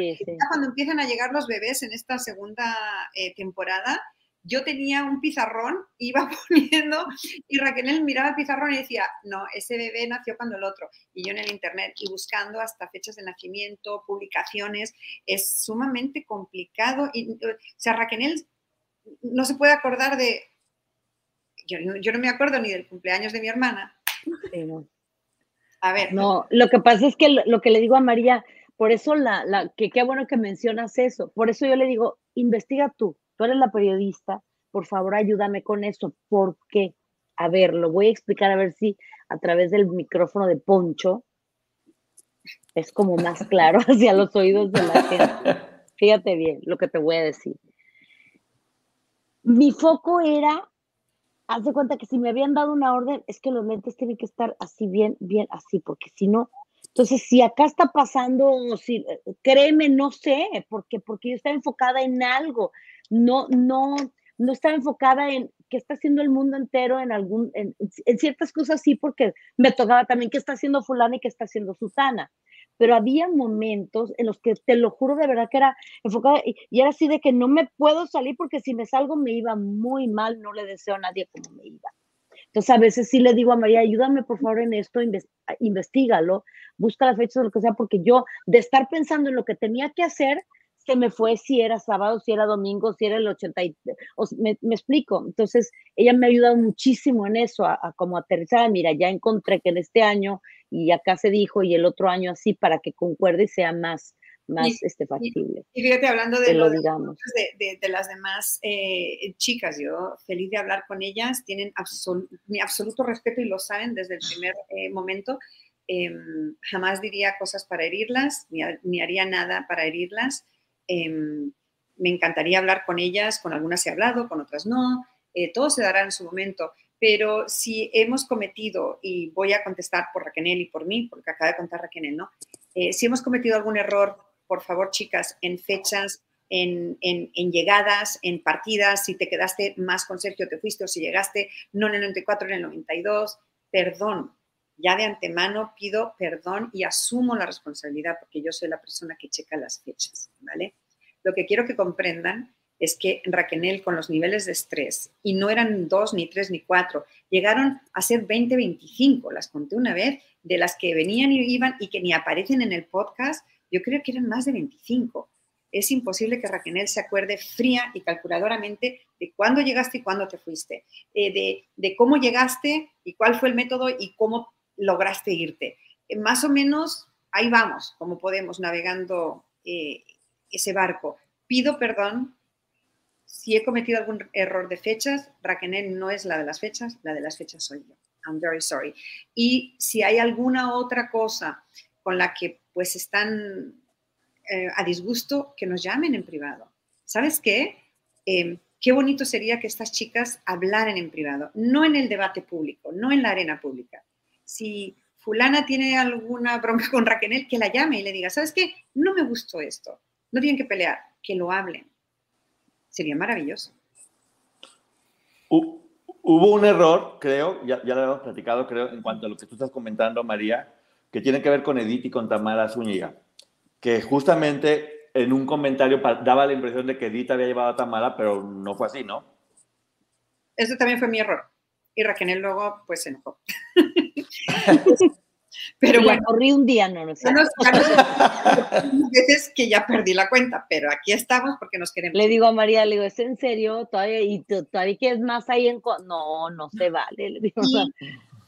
cuando empiezan a llegar los bebés en esta segunda eh, temporada, yo tenía un pizarrón, (laughs) iba poniendo y Raquel miraba el pizarrón y decía, no, ese bebé nació cuando el otro. Y yo en el internet y buscando hasta fechas de nacimiento, publicaciones, es sumamente complicado. Y, o sea, Raquel no se puede acordar de, yo, no me acuerdo ni del cumpleaños de mi hermana.
A ver. No, lo que pasa es que lo, que le digo a María, por eso la, la, que qué bueno que mencionas eso, por eso yo le digo, investiga tú tú eres la periodista, por favor ayúdame con eso. ¿Por qué? A ver, lo voy a explicar a ver si a través del micrófono de Poncho es como más claro (laughs) hacia los oídos de la gente. (laughs) Fíjate bien lo que te voy a decir. Mi foco era, haz de cuenta que si me habían dado una orden, es que los lentes tienen que estar así bien, bien así, porque si no, entonces, si acá está pasando, si, créeme, no sé, porque, porque yo estaba enfocada en algo no, no, no estaba enfocada en qué está haciendo el mundo entero en algún, en, ciertas cosas sí, porque me tocaba también qué está haciendo fulana y qué está haciendo Susana. Pero había momentos en los que te lo juro de verdad que era enfocada y, era así de que no me puedo salir porque si me salgo me iba muy mal, no le deseo a nadie como me iba. Entonces a veces sí le digo a María, ayúdame por favor en esto, investigalo, busca la fecha de lo que sea, porque yo de estar pensando en lo que tenía que hacer, que me fue si era sábado, si era domingo, si era el 80, me, explico. Entonces, ella me ha ayudado muchísimo en eso, a, como aterrizar, mira, ya encontré que en este año, y acá se dijo, y el otro año así, para que concuerde y sea más, más este, factible.
Y, fíjate, hablando de, lo, digamos. De, de, las demás eh, chicas, yo feliz de hablar con ellas, tienen mi absoluto respeto y lo saben desde el primer eh, momento. Em, jamás diría cosas para herirlas, ni, ni haría nada para herirlas. Em, me encantaría hablar con ellas, con algunas he hablado, con otras no, eh, todo se dará en su momento, pero si hemos cometido, y voy a contestar por Raquel y por mí, porque acaba de contar Raquel, ¿no? Eh, si hemos cometido algún error, por favor, chicas, en fechas, en, en, en, llegadas, en partidas, si te quedaste más con Sergio, te fuiste, o si llegaste no en el 94, en el 92, perdón. Ya de antemano pido perdón y asumo la responsabilidad porque yo soy la persona que checa las fechas, ¿vale? Lo que quiero que comprendan es que Raquel con los niveles de estrés, y no eran dos, ni tres, ni cuatro, llegaron a ser 20, 25, las conté una vez, de las que venían y iban y que ni aparecen en el podcast, yo creo que eran más de 25. Es imposible que Raquel se acuerde fría y calculadoramente de cuándo llegaste y cuándo te fuiste, eh, de, cómo llegaste y cuál fue el método y cómo lograste irte. Eh, más o menos ahí vamos, como podemos, navegando eh, ese barco. Pido perdón si he cometido algún error de fechas. Raquel no es la de las fechas, la de las fechas soy yo. I'm very sorry. Y si hay alguna otra cosa con la que pues están eh, a disgusto, que nos llamen en privado. ¿Sabes qué? Em, qué bonito sería que estas chicas hablaran en privado, no en el debate público, no en la arena pública. Si fulana tiene alguna bronca con Raquel, que la llame y le diga, ¿sabes qué? No me gustó esto. No tienen que pelear, que lo hablen. Sería maravilloso.
Hubo un error, creo, ya, ya lo hemos platicado, creo, en cuanto a lo que tú estás comentando, María, que tiene que ver con Edith y con Tamara Zúñiga, que justamente en un comentario daba la impresión de que Edith había llevado a Tamara, pero no fue así, ¿no?
Eso también fue mi error. Y Raquel luego, pues, se enojó. (laughs)
pero bueno. corrí un día, no, no sé. (laughs)
veces que ya perdí la cuenta, pero aquí estamos porque nos queremos.
Le digo a María, le digo, ¿es en serio? ¿Todavía, y todavía quieres más ahí en... No, no se vale. Le digo,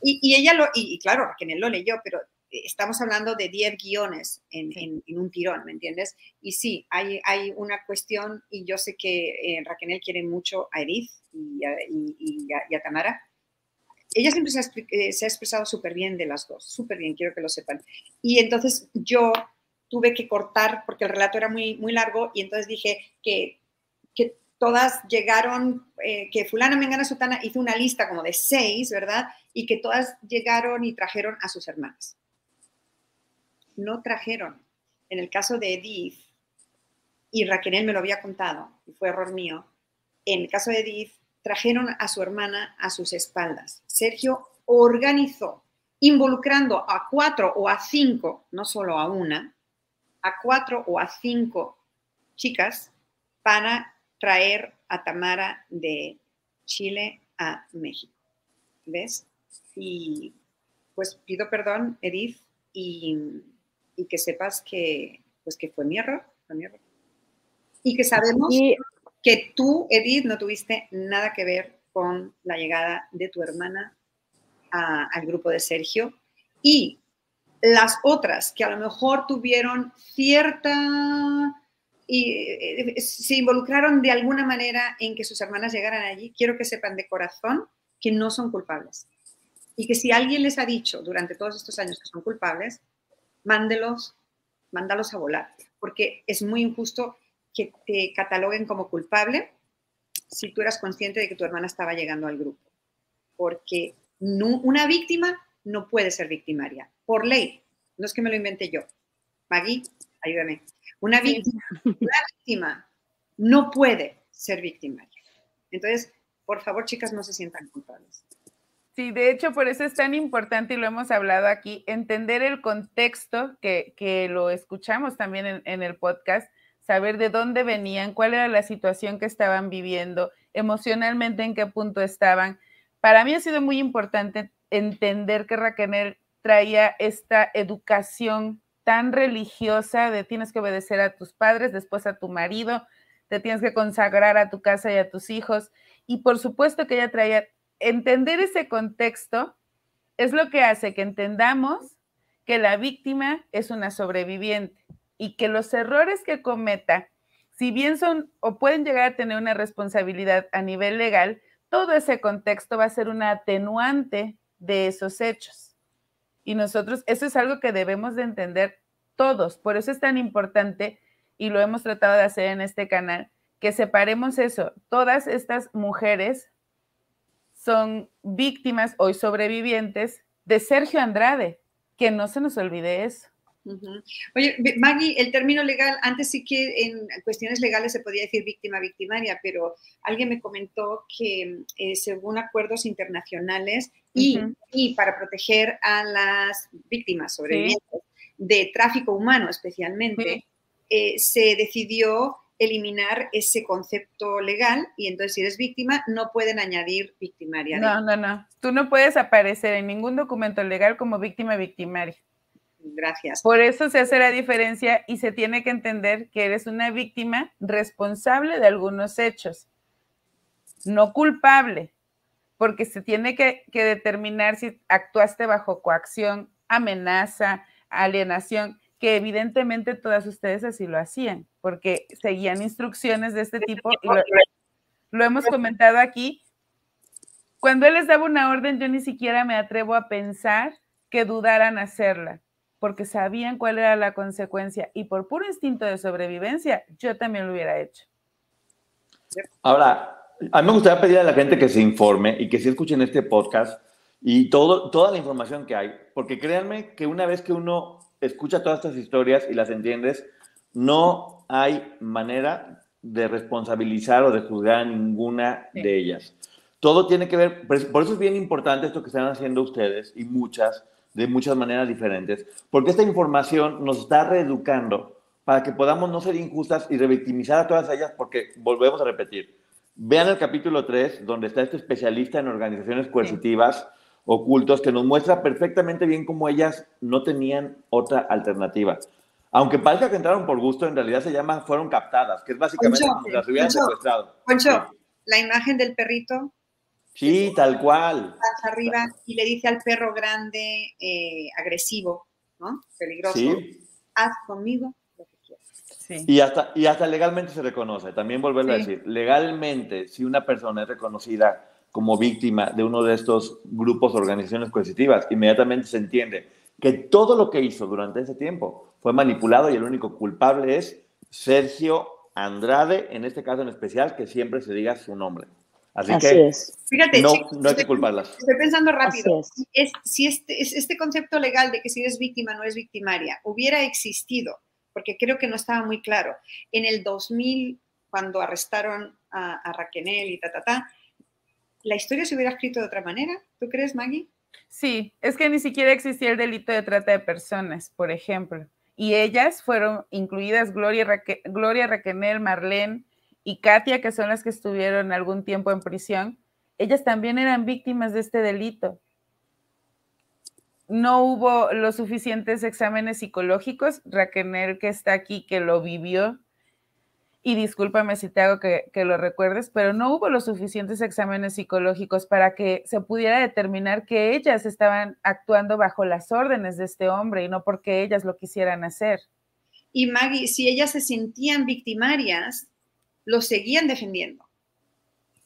y, y, ella lo, y, claro, Raquel lo leyó, pero estamos hablando de 10 guiones en, en, un tirón, ¿me entiendes? Y sí, hay, hay una cuestión, y yo sé que eh, Raquel quiere mucho a Edith y a, y, a, Tamara. Ella siempre se ha, eh, se ha expresado súper bien de las dos, súper bien, quiero que lo sepan. Y entonces yo tuve que cortar, porque el relato era muy, muy largo, y entonces dije que, que todas llegaron, eh, que fulana, mengana, sotana hizo una lista como de seis, ¿verdad? Y que todas llegaron y trajeron a sus hermanas no trajeron. En el caso de Edith, y Raquel me lo había contado, y fue error mío, en el caso de Edith, trajeron a su hermana a sus espaldas. Sergio organizó, involucrando a cuatro o a cinco, no solo a una, a cuatro o a cinco chicas para traer a Tamara de Chile a México. ¿Ves? Y pues pido perdón, Edith, y que sepas que, pues que fue mi error, fue mi error. Y que sabemos que tú, Edith, no tuviste nada que ver con la llegada de tu hermana al grupo de Sergio. Y las otras que a lo mejor tuvieron cierta y eh, se involucraron de alguna manera en que sus hermanas llegaran allí, quiero que sepan de corazón que no son culpables. Y que si alguien les ha dicho durante todos estos años que son culpables, mándelos, mándalos a volar, porque es muy injusto que te cataloguen como culpable si tú eras consciente de que tu hermana estaba llegando al grupo. Porque una víctima no puede ser victimaria, por ley. No es que me lo inventé yo. Maggie, ayúdame. Una víctima, una víctima no puede ser victimaria. Entonces, por favor, chicas, no se sientan culpables.
Sí, de hecho, por eso es tan importante y lo hemos hablado aquí, entender el contexto que, que lo escuchamos también en, en, el podcast, saber de dónde venían, cuál era la situación que estaban viviendo, emocionalmente en qué punto estaban. Para mí ha sido muy importante entender que Raquel traía esta educación tan religiosa de tienes que obedecer a tus padres, después a tu marido, te tienes que consagrar a tu casa y a tus hijos. Y por supuesto que ella traía entender ese contexto es lo que hace que entendamos que la víctima es una sobreviviente y que los errores que cometa, si bien son o pueden llegar a tener una responsabilidad a nivel legal, todo ese contexto va a ser una atenuante de esos hechos. Y nosotros, eso es algo que debemos de entender todos. Por eso es tan importante, y lo hemos tratado de hacer en este canal, que separemos eso. Todas estas mujeres son víctimas, hoy sobrevivientes, de Sergio Andrade, que no se nos olvide eso.
Oye, Maggie, el término legal, antes sí que en cuestiones legales se podía decir víctima victimaria, pero alguien me comentó que eh, según acuerdos internacionales y, para proteger a las víctimas sobrevivientes de tráfico humano especialmente, eh, se decidió eliminar ese concepto legal y entonces si eres víctima no pueden añadir victimaria.
No, no, no. Tú no puedes aparecer en ningún documento legal como víctima victimaria.
Gracias.
Por eso se hace la diferencia y se tiene que entender que eres una víctima responsable de algunos hechos, no culpable, porque se tiene que, determinar si actuaste bajo coacción, amenaza, alienación que evidentemente todas ustedes así lo hacían, porque seguían instrucciones de este tipo y lo, hemos comentado aquí. Cuando él les daba una orden, yo ni siquiera me atrevo a pensar que dudaran hacerla, porque sabían cuál era la consecuencia y por puro instinto de sobrevivencia, yo también lo hubiera hecho.
Ahora, a mí me gustaría pedir a la gente que se informe y que se escuchen este podcast y todo, toda la información que hay, porque créanme que una vez que uno escucha todas estas historias y las entiendes, no hay manera de responsabilizar o de juzgar a ninguna de ellas. Todo tiene que ver, por eso es bien importante esto que están haciendo ustedes y muchas, de muchas maneras diferentes, porque esta información nos está reeducando para que podamos no ser injustas y revictimizar a todas ellas, porque volvemos a repetir. Vean el capítulo 3, donde está este especialista en organizaciones coercitivas ocultos, que nos muestra perfectamente bien cómo ellas no tenían otra alternativa. Aunque parezca que entraron por gusto, en realidad se llama fueron captadas, que es básicamente
Poncho,
como si las hubieran
Poncho,
secuestrado.
Poncho,
Sí.
la imagen del perrito
Sí, tal cual.
pasa arriba y le dice al perro grande, eh, agresivo, ¿no? Peligroso,
Sí.
haz conmigo lo que quieras.
Sí.
Y hasta, y hasta legalmente se reconoce. También volverlo a decir. Legalmente, si una persona es reconocida como víctima de uno de estos grupos o organizaciones coercitivas, inmediatamente se entiende que todo lo que hizo durante ese tiempo fue manipulado y el único culpable es Sergio Andrade, en este caso en especial, que siempre se diga su nombre. Así,
Así
que
es.
Fíjate,
no,
chicos,
no hay que
estoy-
culparlas.
Estoy pensando rápido. Es, si este, es- este concepto legal de que si eres víctima no es victimaria hubiera existido, porque creo que no estaba muy claro, en el 2000, cuando arrestaron a, a Raquenel y ta, ta, ta, ¿la historia se hubiera escrito de otra manera? ¿Tú crees, Maggie?
Sí, es que ni siquiera existía el delito de trata de personas, por ejemplo. Y ellas fueron incluidas Gloria, Raque- Gloria Raquenel, Marlene y Katia, que son las que estuvieron algún tiempo en prisión. Ellas también eran víctimas de este delito. No hubo los suficientes exámenes psicológicos. Raquenel, que está aquí, que lo vivió, y discúlpame si te hago que, que, lo recuerdes, pero no hubo los suficientes exámenes psicológicos para que se pudiera determinar que ellas estaban actuando bajo las órdenes de este hombre y no porque ellas lo quisieran hacer.
Y Maggie, si ellas se sentían victimarias, lo seguían defendiendo.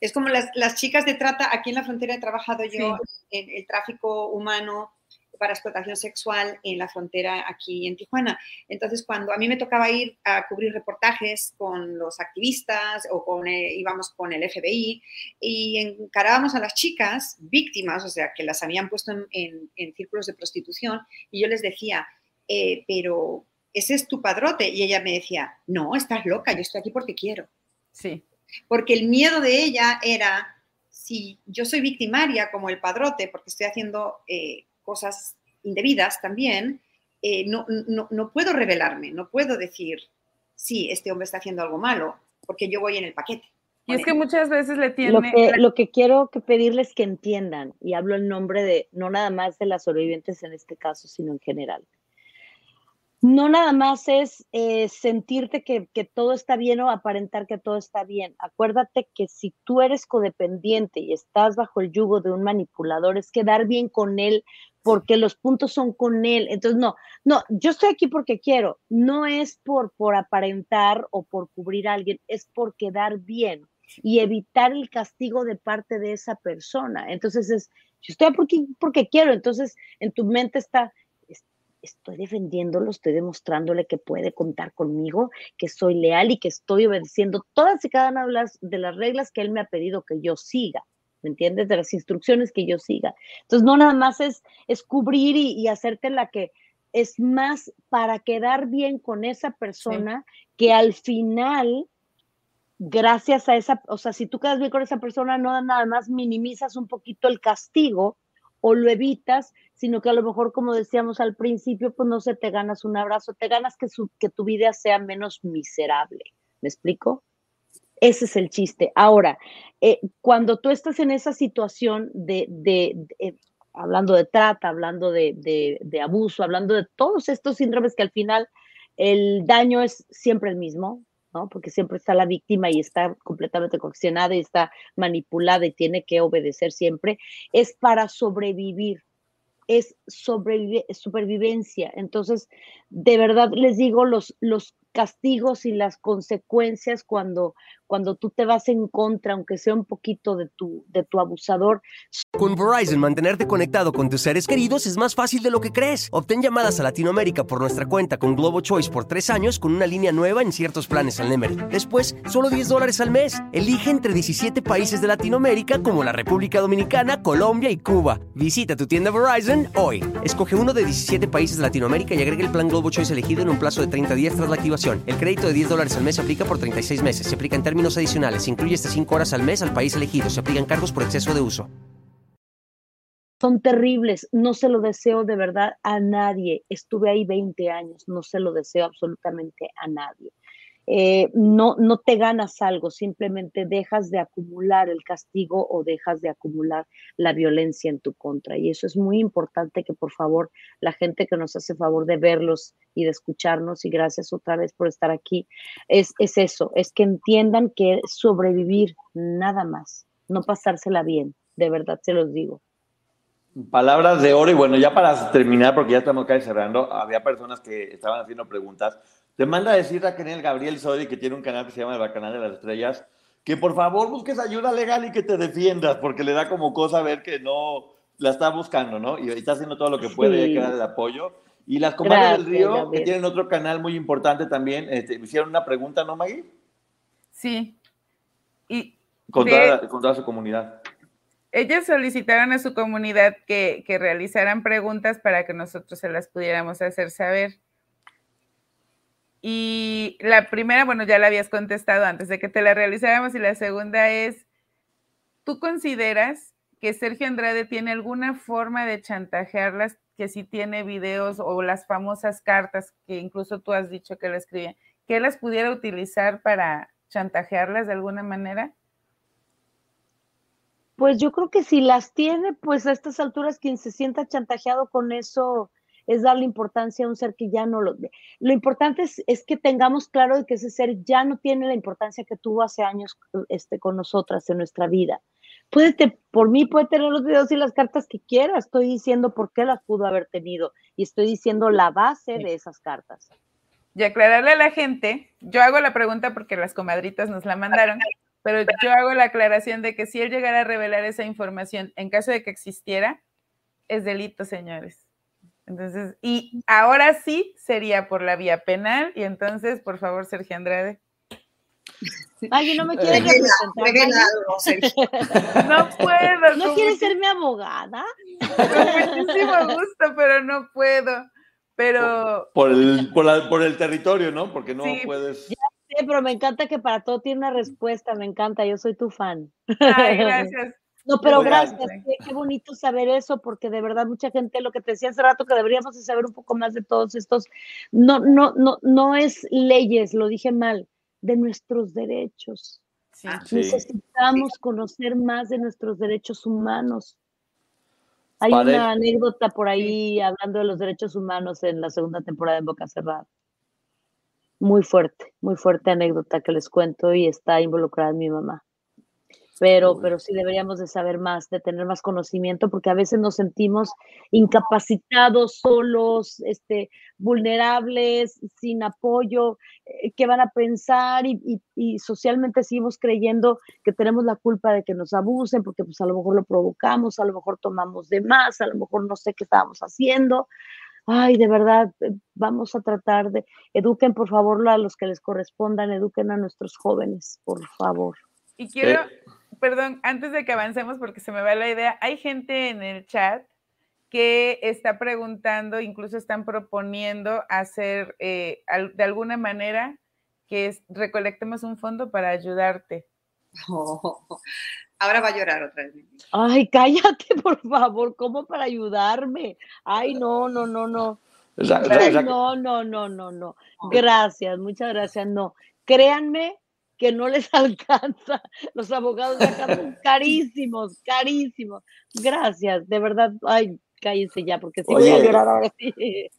Es como las, las chicas de trata, aquí en la frontera he trabajado yo sí. en el tráfico humano para explotación sexual en la frontera aquí en Tijuana. Entonces, cuando a mí me tocaba ir a cubrir reportajes con los activistas o con eh, íbamos con el FBI y encarábamos a las chicas víctimas, o sea, que las habían puesto en, en, en círculos de prostitución, y yo les decía, eh, pero ese es tu padrote. Y ella me decía, no, estás loca, yo estoy aquí porque quiero.
Sí.
Porque el miedo de ella era, si yo soy victimaria como el padrote, porque estoy haciendo eh, cosas indebidas también, eh, no, no, no, puedo revelarme, no puedo decir, sí, este hombre está haciendo algo malo, porque yo voy en el paquete.
Y es que muchas veces le tiene...
Lo que, lo que quiero que pedirles que entiendan, y hablo en nombre de, no nada más de las sobrevivientes en este caso, sino en general. No nada más es eh, sentirte que, que, todo está bien o aparentar que todo está bien. Acuérdate que si tú eres codependiente y estás bajo el yugo de un manipulador, es quedar bien con él porque los puntos son con él. Entonces, no, no, yo estoy aquí porque quiero. No es por, por aparentar o por cubrir a alguien, es por quedar bien y evitar el castigo de parte de esa persona. Entonces, es, yo estoy aquí porque quiero. Entonces, en tu mente está, estoy defendiéndolo, estoy demostrándole que puede contar conmigo, que soy leal y que estoy obedeciendo todas y cada una de las, de las reglas que él me ha pedido que yo siga. ¿Me entiendes? De las instrucciones que yo siga. Entonces, no nada más es, es cubrir y, y hacerte la que es más para quedar bien con esa persona sí. que al final, gracias a esa, o sea, si tú quedas bien con esa persona, no nada más minimizas un poquito el castigo o lo evitas, sino que a lo mejor, como decíamos al principio, pues no se te ganas un abrazo, te ganas que, su, que tu vida sea menos miserable. ¿Me explico? Ese es el chiste. Ahora, eh, cuando tú estás en esa situación de, de, eh, hablando de trata, hablando de, de, abuso, hablando de todos estos síndromes que al final el daño es siempre el mismo, ¿no? Porque siempre está la víctima y está completamente coaccionada y está manipulada y tiene que obedecer siempre, es para sobrevivir es sobrevive, supervivencia. Entonces, de verdad les digo, los, los castigos y las consecuencias cuando, cuando tú te vas en contra, aunque sea un poquito de tu, de tu abusador.
Con Verizon, mantenerte conectado con tus seres queridos es más fácil de lo que crees. Obtén llamadas a Latinoamérica por nuestra cuenta con Globo Choice por tres años con una línea nueva en ciertos planes al Nemery. Después, solo 10 dólares al mes. Elige entre 17 países de Latinoamérica como la República Dominicana, Colombia y Cuba. Visita tu tienda Verizon hoy. Escoge uno de 17 países de Latinoamérica y agrega el plan Globo Choice elegido en un plazo de 30 días tras la activación. El crédito de 10 dólares al mes aplica por 36 meses. Se aplica en términos adicionales. Se incluye hasta 5 horas al mes al país elegido. Se aplican cargos por exceso de uso.
son terribles. No se lo deseo de verdad a nadie. Estuve ahí 20 años, no se lo deseo absolutamente a nadie. Eh, no, no te ganas algo, simplemente dejas de acumular el castigo o dejas de acumular la violencia en tu contra. Y eso es muy importante que por favor la gente que nos hace favor de verlos y de escucharnos, y gracias otra vez por estar aquí, es, es eso, es que entiendan que sobrevivir nada más, no pasársela bien, de verdad se los digo.
Palabras de oro y bueno, ya para terminar, porque ya estamos casi cerrando, había personas que estaban haciendo preguntas. Te manda a decir Raquel Gabriel Sodi, que tiene un canal que se llama El Canal de las Estrellas, que por favor busques ayuda legal y que te defiendas, porque le da como cosa ver que no la está buscando, ¿no? Y está haciendo todo lo que puede y hay que darle el apoyo. Y las comadres del río, que tienen otro canal muy importante también, este, me hicieron una pregunta, ¿no, Maggie?
Sí. Y
con, toda, con toda su comunidad
ellos solicitaron a su comunidad que, realizaran preguntas para que nosotros se las pudiéramos hacer saber. Y la primera, bueno, ya la habías contestado antes de que te la realizáramos y la segunda es, ¿tú consideras que Sergio Andrade tiene alguna forma de chantajearlas, que si tiene videos o las famosas cartas que incluso tú has dicho que le escribía, que las pudiera utilizar para chantajearlas de alguna manera?
Pues yo creo que si las tiene, pues a estas alturas quien se sienta chantajeado con eso es darle importancia a un ser que ya no lo... Lo importante es, es que tengamos claro que ese ser ya no tiene la importancia que tuvo hace años este, con nosotras en nuestra vida. Puede, por mí puede tener los videos y las cartas que quiera. Estoy diciendo por qué las pudo haber tenido y estoy diciendo la base de esas cartas.
Y aclararle a la gente, yo hago la pregunta porque las comadritas nos la mandaron. Pero yo hago la aclaración de que si él llegara a revelar esa información en caso de que existiera, es delito, señores. Entonces, y ahora sí sería por la vía penal, y entonces, por favor, Sergio Andrade.
Ay, no me quiere representar. (laughs)
No puedo.
¿No quieres ser mi abogada?
Con muchísimo gusto, pero no puedo. Pero.
Por, el, por, el territorio, ¿no? Porque no puedes.
Sí, pero me encanta que para todo tiene una respuesta, me encanta, yo soy tu fan.
Ay, (laughs) gracias.
No, pero gracias, qué, bonito saber eso, porque de verdad mucha gente, lo que te decía hace rato, que deberíamos saber un poco más de todos estos, no, no, no, no es leyes, lo dije mal, de nuestros derechos. Ah, Necesitamos conocer más de nuestros derechos humanos. Hay una anécdota por ahí hablando de los derechos humanos en la segunda temporada de Boca Cerrada. Muy fuerte, muy fuerte anécdota que les cuento y está involucrada mi mamá. Pero, pero sí deberíamos de saber más, de tener más conocimiento, porque a veces nos sentimos incapacitados, solos, este, vulnerables, sin apoyo, eh, qué van a pensar y, y, socialmente seguimos creyendo que tenemos la culpa de que nos abusen, porque pues a lo mejor lo provocamos, a lo mejor tomamos de más, a lo mejor no sé qué estábamos haciendo, ay, de verdad, eh, vamos a tratar de, eduquen por favor a los que les correspondan, eduquen a nuestros jóvenes, por favor.
Y quiero, perdón, antes de que avancemos, porque se me va la idea, hay gente en el chat que está preguntando, incluso están proponiendo hacer eh, de alguna manera que recolectemos un fondo para ayudarte. (laughs)
Ahora va a llorar otra vez.
Ay, cállate, (laughs) por favor, ¿cómo para ayudarme? Ay, no, no, no, no. no, no, no, no, no. Gracias, muchas gracias. No, créanme que no les (laughs) alcanza. Los abogados de acá son carísimos, carísimos. Gracias, de verdad. Ay, cállense ya, porque si voy a llorar ahora sí. (laughs)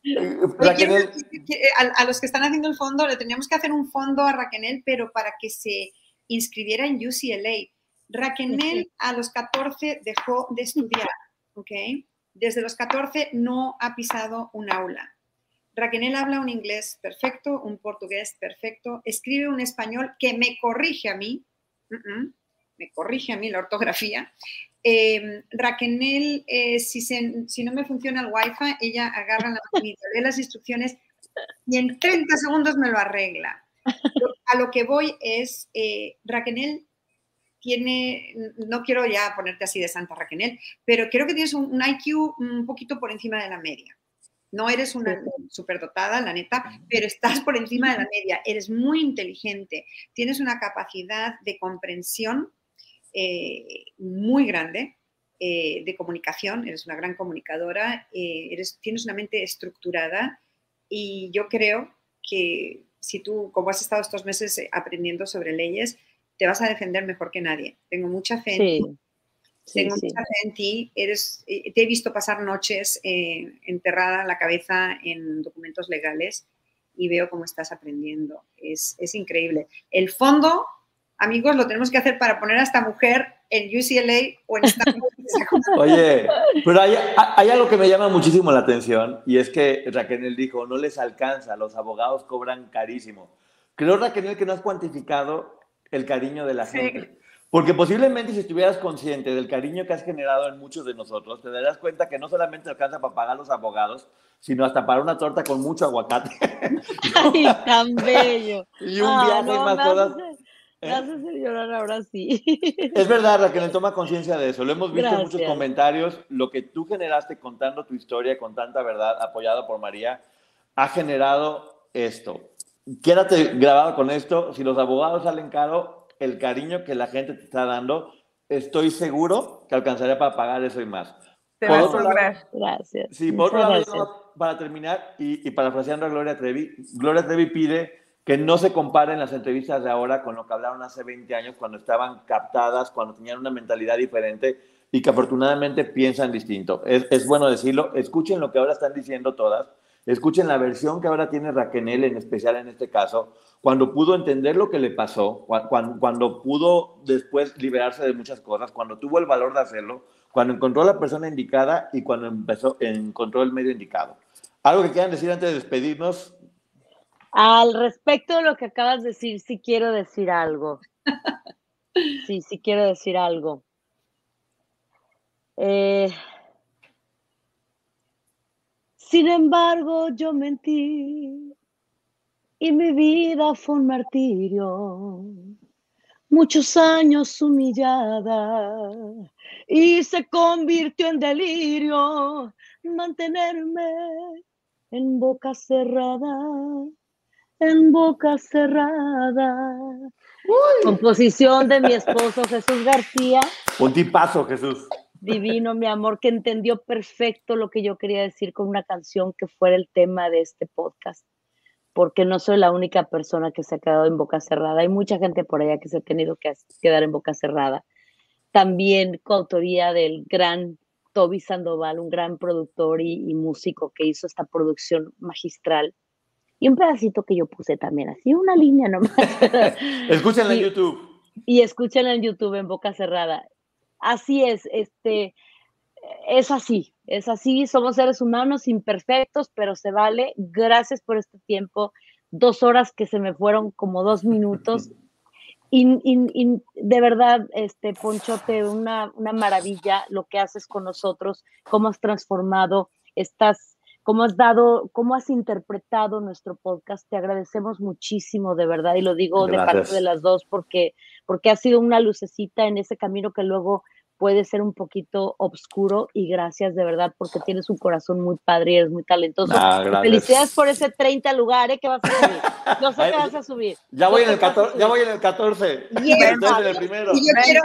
A, a, los que están haciendo el fondo, le teníamos que hacer un fondo a Raquel, pero para que se inscribiera en UCLA Raquel a los 14 dejó de estudiar, ¿ok? Desde los 14 no ha pisado un aula. Raquel habla un inglés perfecto, un portugués perfecto, escribe un español que me corrige a mí, me corrige a mí la ortografía. Eh, Raquel, eh, si, no me funciona el wifi, ella agarra la (laughs) lee las instrucciones y en 30 segundos me lo arregla. A lo que voy es, eh, tiene, no quiero ya ponerte así de Santa Raquel, pero creo que tienes un, IQ un poquito por encima de la media. No eres una superdotada, la neta, pero estás por encima de la media. Eres muy inteligente, tienes una capacidad de comprensión eh, muy grande. eh, de comunicación, eres una gran comunicadora, eh, eres, tienes una mente estructurada y yo creo que si tú, como has estado estos meses aprendiendo sobre leyes, te vas a defender mejor que nadie. Tengo mucha fe en ti. Tengo mucha fe en ti. Eres, eh, te he visto pasar noches enterrada la cabeza en documentos legales y veo cómo estás aprendiendo. Es, es increíble. El fondo amigos, lo tenemos que hacer para poner a esta mujer en UCLA o en Stanford. (laughs)
Oye, pero hay, hay, algo que me llama muchísimo la atención y es que Raquel dijo, no les alcanza, los abogados cobran carísimo. Creo, Raquel, que no has cuantificado el cariño de la gente. Porque posiblemente si estuvieras consciente del cariño que has generado en muchos de nosotros, te darías cuenta que no solamente alcanza para pagar a los abogados, sino hasta para una torta con mucho aguacate. (laughs)
¡Ay, tan bello!
y un ah, viaje y más cosas.
Gracias ¿Eh? llorar ahora sí.
Es verdad, Raquel, toma conciencia de eso. Lo hemos visto en muchos comentarios. Lo que tú generaste contando tu historia con tanta verdad, apoyada por María, ha generado esto. Quédate grabado con esto. Si los abogados salen caro, el cariño que la gente te está dando, estoy seguro que alcanzaría para pagar eso y más.
Te por vas a lograr.
Gracias.
Sí, por otro lado, para terminar, y, y parafraseando a Gloria Trevi, Gloria Trevi pide que no se comparen las entrevistas de ahora con lo que hablaron hace 20 años, cuando estaban captadas, cuando tenían una mentalidad diferente y que afortunadamente piensan distinto. Es, bueno decirlo, escuchen lo que ahora están diciendo todas, escuchen la versión que ahora tiene Raquel, en especial en este caso, cuando pudo entender lo que le pasó, cuando, cuando pudo después liberarse de muchas cosas, cuando tuvo el valor de hacerlo, cuando encontró la persona indicada y cuando empezó, encontró el medio indicado. ¿Algo que quieran decir antes de despedirnos?
Al respecto de lo que acabas de decir, sí quiero decir algo. (laughs) Sí, sí quiero decir algo. Eh, sin embargo, yo mentí y mi vida fue un martirio. Muchos años humillada y se convirtió en delirio mantenerme en boca cerrada en boca cerrada. Composición de mi esposo Jesús García.
Un tipazo, Jesús.
Divino, mi amor, que entendió perfecto lo que yo quería decir con una canción que fuera el tema de este podcast. Porque no soy la única persona que se ha quedado en boca cerrada. Hay mucha gente por allá que se ha tenido que quedar en boca cerrada. También coautoría del gran Toby Sandoval, un gran productor y músico que hizo esta producción magistral y un pedacito que yo puse también, así una línea nomás. (laughs)
Escúchenla en YouTube.
Y escúchenla en YouTube en boca cerrada. Así es, este, es así, es así, somos seres humanos imperfectos, pero se vale. Gracias por este tiempo, dos horas que se me fueron como dos minutos. (laughs) Y, de verdad, este Ponchote, una, una maravilla lo que haces con nosotros, cómo has transformado estas cómo has dado, cómo has interpretado nuestro podcast. Te agradecemos muchísimo, de verdad, y lo digo de parte de las dos, porque, porque ha sido una lucecita en ese camino que luego puede ser un poquito oscuro y gracias de verdad porque tienes un corazón muy padre y eres muy talentoso. Ah, felicidades por ese 30 lugares que vas a subir. Yo sé (laughs) que vas a subir.
Ya voy, en el 14, ya voy en el 14. (laughs)
Y, el primero. y yo quiero,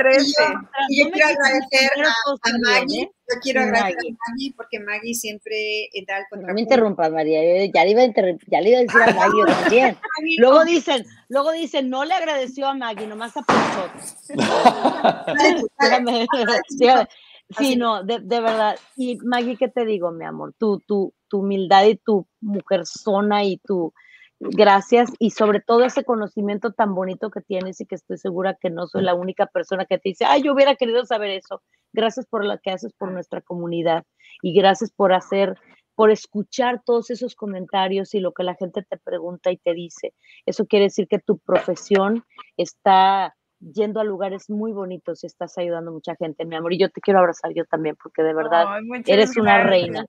y yo, quiero agradecer a, Maggie. ¿Eh? Yo quiero agradecer a Maggie porque Maggie siempre da el
contrapunto. No me interrumpas, María. ya le iba a, ya le iba a decir a Maggie también. (laughs) (laughs) Luego dicen, luego dicen, no le agradeció a Maggie, nomás a Ponchot. (laughs) Sí, no, de, verdad. Y Maggie, ¿qué te digo, mi amor? Tu, tu, tu humildad y tu mujerzona y tu gracias y sobre todo ese conocimiento tan bonito que tienes y que estoy segura que no soy la única persona que te dice, ay, yo hubiera querido saber eso. Gracias por lo que haces por nuestra comunidad y gracias por hacer, por escuchar todos esos comentarios y lo que la gente te pregunta y te dice. Eso quiere decir que tu profesión está yendo a lugares muy bonitos y estás ayudando a mucha gente, mi amor. Y yo te quiero abrazar yo también, porque de verdad eres una reina.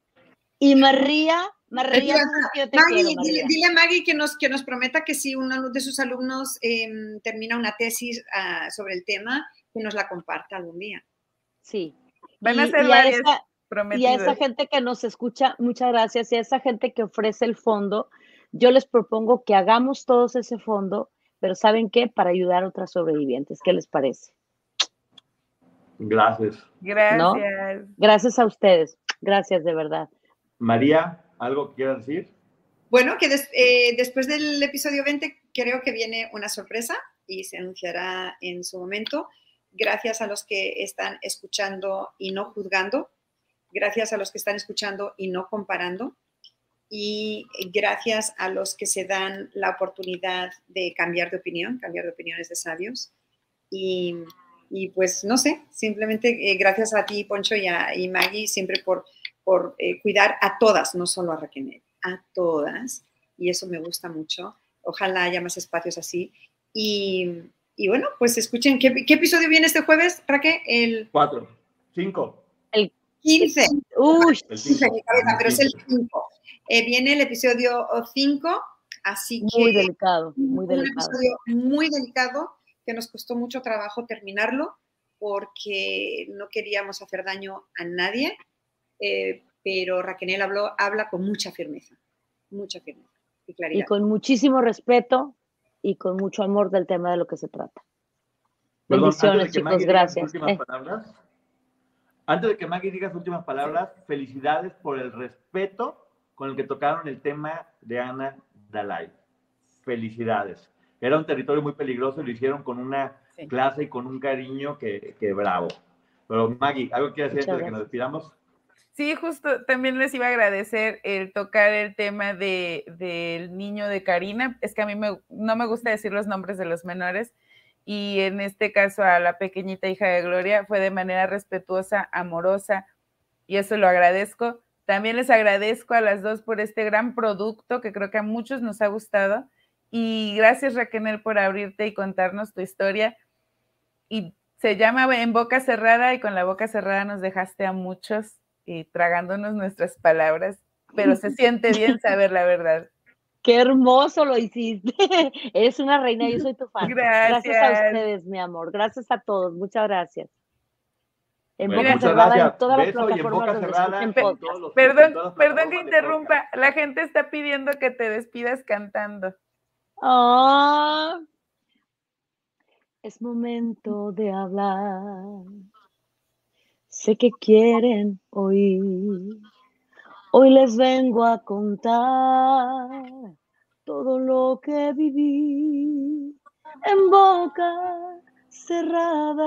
Y María, María,
Dile, a Maggie que nos, que nos prometa que si uno de sus alumnos em, termina una tesis ah, sobre el tema, que nos la comparta algún día.
Sí.
Van a ser varias
y a esa gente que nos escucha, muchas gracias. Y a esa gente que ofrece el fondo, yo les propongo que hagamos todos ese fondo pero ¿saben qué? Para ayudar a otras sobrevivientes. ¿Qué les parece?
Gracias.
Gracias.
Gracias a ustedes. Gracias de verdad.
María, ¿algo que quieras decir?
Bueno, que des- eh, después del episodio 20 creo que viene una sorpresa y se anunciará en su momento. Gracias a los que están escuchando y no juzgando. Gracias a los que están escuchando y no comparando. Y gracias a los que se dan la oportunidad de cambiar de opinión, cambiar de opiniones de sabios. Y, y pues no sé, simplemente eh, gracias a ti, Poncho, y, a, y Maggie, siempre por, por eh, cuidar a todas, no solo a Raquel, a todas. Y eso me gusta mucho. Ojalá haya más espacios así. Y, y bueno, pues escuchen, ¿qué, qué episodio viene este jueves, Raquel? El
Cuatro, cinco.
15.
Uy,
El
15 en mi cabeza, pero es el
cinco.
5. viene el episodio 5, así que
muy delicado, muy
un
delicado.
episodio muy delicado que nos costó mucho trabajo terminarlo porque no queríamos hacer daño a nadie, eh, pero Raquel habló, habla con mucha firmeza, mucha firmeza y
Y
claridad.
con muchísimo respeto y con mucho amor del tema de lo que se trata.
Perdón, antes
Bendiciones,
de que
chicos,
Maggie diga sus
gracias.
últimas
Eh.
palabras, antes de que Maggie diga sus últimas palabras, felicidades por el respeto con el que tocaron el tema de Ana Dalai. Felicidades. Era un territorio muy peligroso y lo hicieron con una
Sí.
clase y con un cariño que, que bravo. Pero Maggie, ¿algo quieres decir antes de que nos despidamos?
Sí, justo también les iba a agradecer el tocar el tema de, del niño de Karina. Es que a mí me, no me gusta decir los nombres de los menores y en este caso a la pequeñita hija de Gloria fue de manera respetuosa, amorosa y eso lo agradezco. También les agradezco a las dos por este gran producto que creo que a muchos nos ha gustado y gracias Raquel por abrirte y contarnos tu historia. Y se llama En Boca Cerrada y con la boca cerrada nos dejaste a muchos y tragándonos nuestras palabras, pero se (laughs) siente bien saber la verdad.
Qué hermoso lo hiciste. (laughs) Eres una reina, yo soy tu fan. Gracias a
Gracias.
ustedes, mi amor. Gracias a todos. Muchas gracias. En
Bueno,
boca cerrada
gracias.
en todas las plataformas
Perdón, perdón que
plataformas
interrumpa, la gente está pidiendo que te despidas cantando.
Ah, es momento de hablar. Sé que quieren oír. Hoy les vengo a contar todo lo que viví en boca cerrada.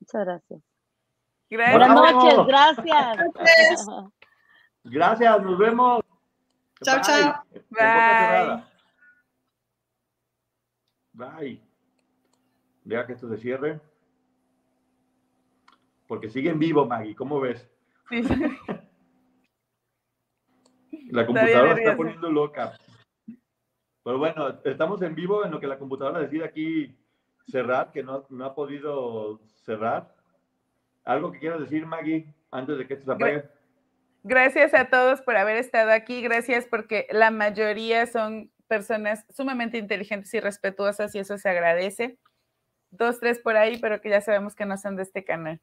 Muchas gracias.
Gracias.
Buenas noches, gracias. (laughs)
Gracias, nos vemos.
Chao,
Bye.
chao.
Bye.
Bye. Deja que esto se cierre. Porque sigue en vivo, Maggie. ¿Cómo ves?
Sí.
La computadora se está
nerviosa.
poniendo loca. Pero bueno, estamos en vivo en lo que la computadora decide aquí cerrar, que no, no ha podido cerrar. ¿Algo que quieras decir, Maggie, antes de que esto se apague?
Gracias a todos por haber estado aquí. Gracias porque la mayoría son personas sumamente inteligentes y respetuosas y eso se agradece. Dos, tres por ahí, pero que ya sabemos que no son de este canal.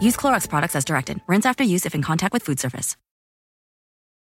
Use Clorox products as directed. Rinse after use if in contact with food surface.